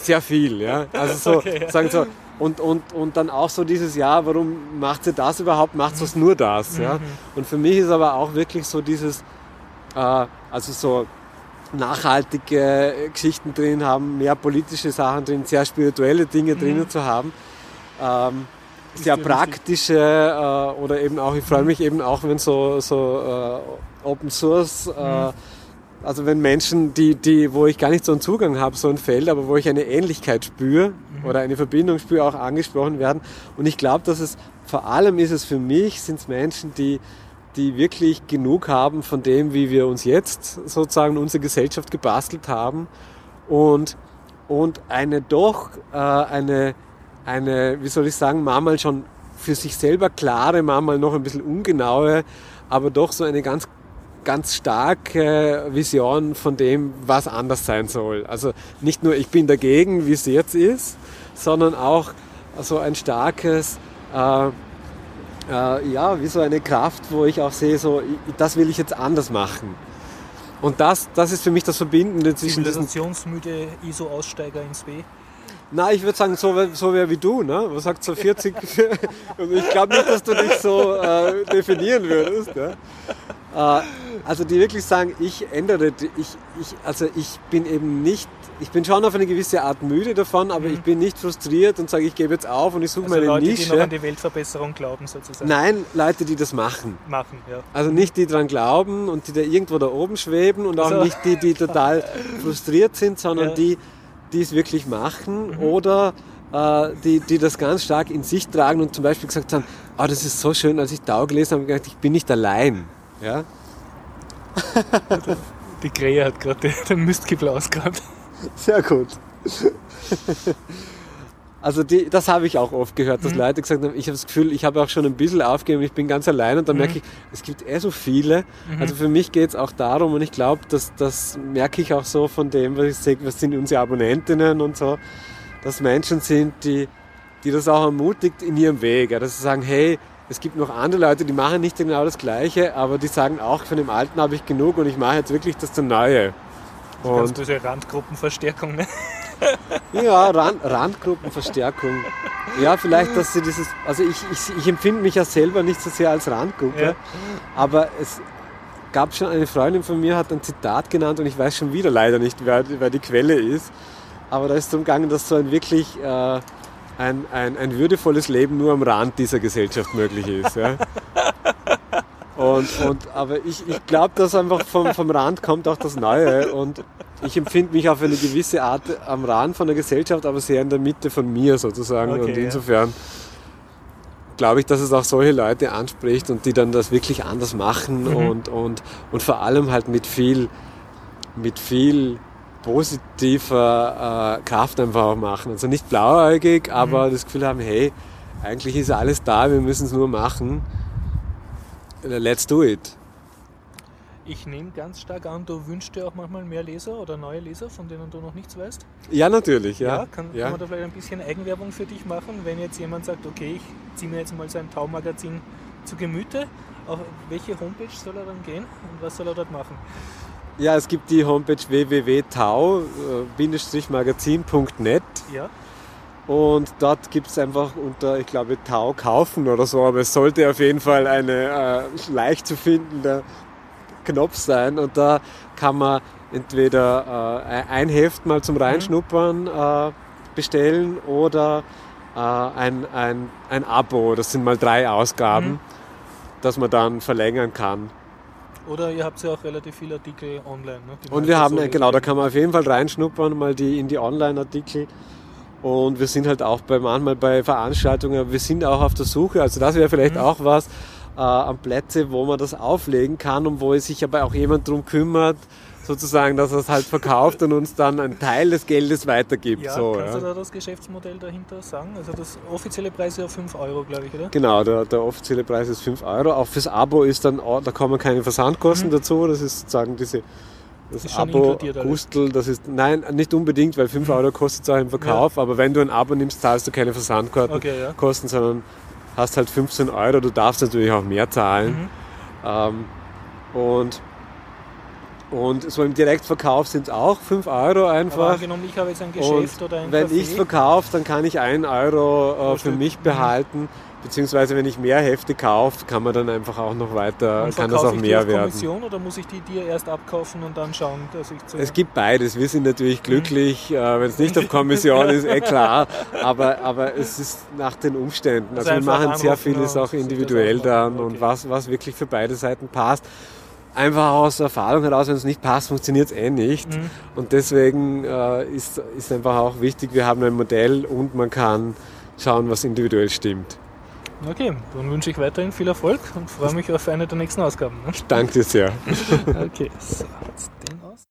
sehr viel. Ja? Also so, Okay, ja. sagen so und, und, und dann auch so dieses Jahr, warum macht sie das überhaupt, macht sie es nur das? Ja? Mhm. Und für mich ist aber auch wirklich so dieses, äh, also so nachhaltige Geschichten drin haben, mehr politische Sachen drin, sehr spirituelle Dinge Mhm. drinnen zu haben. Ähm, sehr praktische äh, oder eben auch, ich freue mich eben auch, wenn so, so äh, Open Source, äh, also wenn Menschen, die, die, wo ich gar nicht so einen Zugang habe, so ein Feld, aber wo ich eine Ähnlichkeit spüre oder eine Verbindung spüre, auch angesprochen werden. Und ich glaube, dass es vor allem ist es für mich, sind es Menschen, die, die wirklich genug haben von dem, wie wir uns jetzt sozusagen unsere Gesellschaft gebastelt haben und, und eine doch äh, eine, eine, wie soll ich sagen, manchmal schon für sich selber klare, manchmal noch ein bisschen ungenaue, aber doch so eine ganz ganz starke Vision von dem, was anders sein soll. Also nicht nur ich bin dagegen, wie es jetzt ist, sondern auch so ein starkes, äh, äh, ja, wie so eine Kraft, wo ich auch sehe, so, das will ich jetzt anders machen. Und das, das ist für mich das Verbindende zwischen zivilisationsmüde ISO-Aussteiger ins B? na, ich würde sagen, so, wer- so wer wie du, ne? Was sagt so 40? Und ich glaube nicht, dass du dich so äh, definieren würdest. Ja? Äh, also die wirklich sagen, ich ändere, ich, ich, also ich bin eben nicht, ich bin schon auf eine gewisse Art müde davon, aber ich bin nicht frustriert und sage, ich gebe jetzt auf und ich suche Also meine Leute, die noch Nische. an die Weltverbesserung glauben, sozusagen. Nein, Leute, die das machen. Machen, ja. Also nicht die dran glauben und die da irgendwo da oben schweben und auch Also- nicht die, die total frustriert sind, sondern Ja. die, die es wirklich machen oder äh, die, die das ganz stark in sich tragen und zum Beispiel gesagt haben, ah, das ist so schön, als ich Tau gelesen habe, habe ich gedacht, ich bin nicht allein. Ja? Die Krähe hat gerade den Mistkippel ausgeräumt. Sehr gut. Also die, das habe ich auch oft gehört, dass Mhm. Leute gesagt haben, ich habe das Gefühl, ich habe auch schon ein bisschen aufgegeben, ich bin ganz allein und dann Mhm. merke ich, es gibt eh so viele. Mhm. Also für mich geht es auch darum und ich glaube, dass das merke ich auch so von dem, was ich sehe, was sind unsere Abonnentinnen und so, dass Menschen sind, die, die das auch ermutigt in ihrem Weg. Ja, dass sie sagen, hey, es gibt noch andere Leute, die machen nicht genau das Gleiche, aber die sagen auch, von dem Alten habe ich genug und ich mache jetzt wirklich das Neue. Ganz Und böse Randgruppenverstärkung, ne? ja, Rand, Randgruppenverstärkung. Ja, vielleicht, dass sie dieses, also ich, ich, ich empfinde mich ja selber nicht so sehr als Randgruppe, Ja. aber es gab schon eine Freundin von mir, hat ein Zitat genannt und ich weiß schon wieder leider nicht, wer, wer die Quelle ist, aber da ist es darum gegangen, dass so ein wirklich äh, ein, ein, ein würdevolles Leben nur am Rand dieser Gesellschaft möglich ist. Ja? Und, und, aber ich, ich glaube, dass einfach vom, vom Rand kommt auch das Neue und ich empfinde mich auf eine gewisse Art am Rand von der Gesellschaft, aber sehr in der Mitte von mir sozusagen. Okay, und insofern glaube ich, dass es auch solche Leute anspricht und die dann das wirklich anders machen Mhm. und, und, und vor allem halt mit viel, mit viel positiver äh, Kraft einfach auch machen. Also nicht blauäugig, aber das Gefühl haben, hey, eigentlich ist alles da, wir müssen es nur machen. Let's do it. Ich nehme ganz stark an, du wünschst dir auch manchmal mehr Leser oder neue Leser, von denen du noch nichts weißt. Ja, natürlich, ja. kann, ja. kann man da vielleicht ein bisschen Eigenwerbung für dich machen, wenn jetzt jemand sagt, okay, ich ziehe mir jetzt mal sein Tau-Magazin zu Gemüte. Auf welche Homepage soll er dann gehen und was soll er dort machen? Ja, es gibt die Homepage www.tau-magazin.net Ja. Und dort gibt es einfach unter, ich glaube, Tau kaufen oder so, aber es sollte auf jeden Fall eine äh, leicht zu findender Knopf sein. Und da kann man entweder äh, ein Heft mal zum Reinschnuppern äh, bestellen oder äh, ein, ein, ein Abo. Das sind mal drei Ausgaben, Mhm. das man dann verlängern kann. Oder ihr habt ja auch relativ viele Artikel online. Ne? Und wir haben, so genau, da kann man auf jeden Fall reinschnuppern, mal die, in die Online-Artikel. Und wir sind halt auch bei, manchmal bei Veranstaltungen, wir sind auch auf der Suche, also das wäre vielleicht auch was, äh, an Plätze, wo man das auflegen kann und wo sich aber auch jemand drum kümmert, sozusagen, dass er es halt verkauft und uns dann einen Teil des Geldes weitergibt. Ja, so, kannst ja. du da das Geschäftsmodell dahinter sagen? Also das offizielle Preis ist ja 5 Euro, glaube ich, oder? Genau, der, der offizielle Preis ist 5 Euro. Auch fürs Abo ist dann, auch- da kommen keine Versandkosten dazu. Das ist sozusagen diese, das Mhm. Ist Abo. Mhm. Gustel, das ist, nein, nicht unbedingt, weil 5 Euro kostet es auch im Verkauf, aber wenn du ein Abo nimmst, zahlst du keine Versandkosten, Okay, ja. Kosten, sondern hast halt 15 Euro. Du darfst natürlich auch mehr zahlen. Mhm. Ähm, und, und so im Direktverkauf sind es auch 5 Euro Aber einfach. angenommen, ich habe jetzt ein Geschäft Und oder ein wenn Café. ich es verkaufe, dann kann ich 1 Euro äh, für mich behalten. Beziehungsweise wenn ich mehr Hefte kaufe, kann man dann einfach auch noch weiter, Und kann das auch ich die mehr auf werden. Kommission oder muss ich die dir erst abkaufen und dann schauen, dass ich zu. Es gibt beides. Wir sind natürlich glücklich, äh, wenn es nicht auf Kommission ist, eh klar. Aber, aber es ist nach den Umständen. Also Also wir machen sehr vieles und auch individuell dann und was, was wirklich für beide Seiten passt. Einfach aus Erfahrung heraus, wenn es nicht passt, funktioniert es eh nicht. Mhm. Und deswegen äh, ist, ist einfach auch wichtig, wir haben ein Modell und man kann schauen, was individuell stimmt. Okay, dann wünsche ich weiterhin viel Erfolg und freue mich auf eine der nächsten Ausgaben. ne? Danke dir sehr. Okay, so.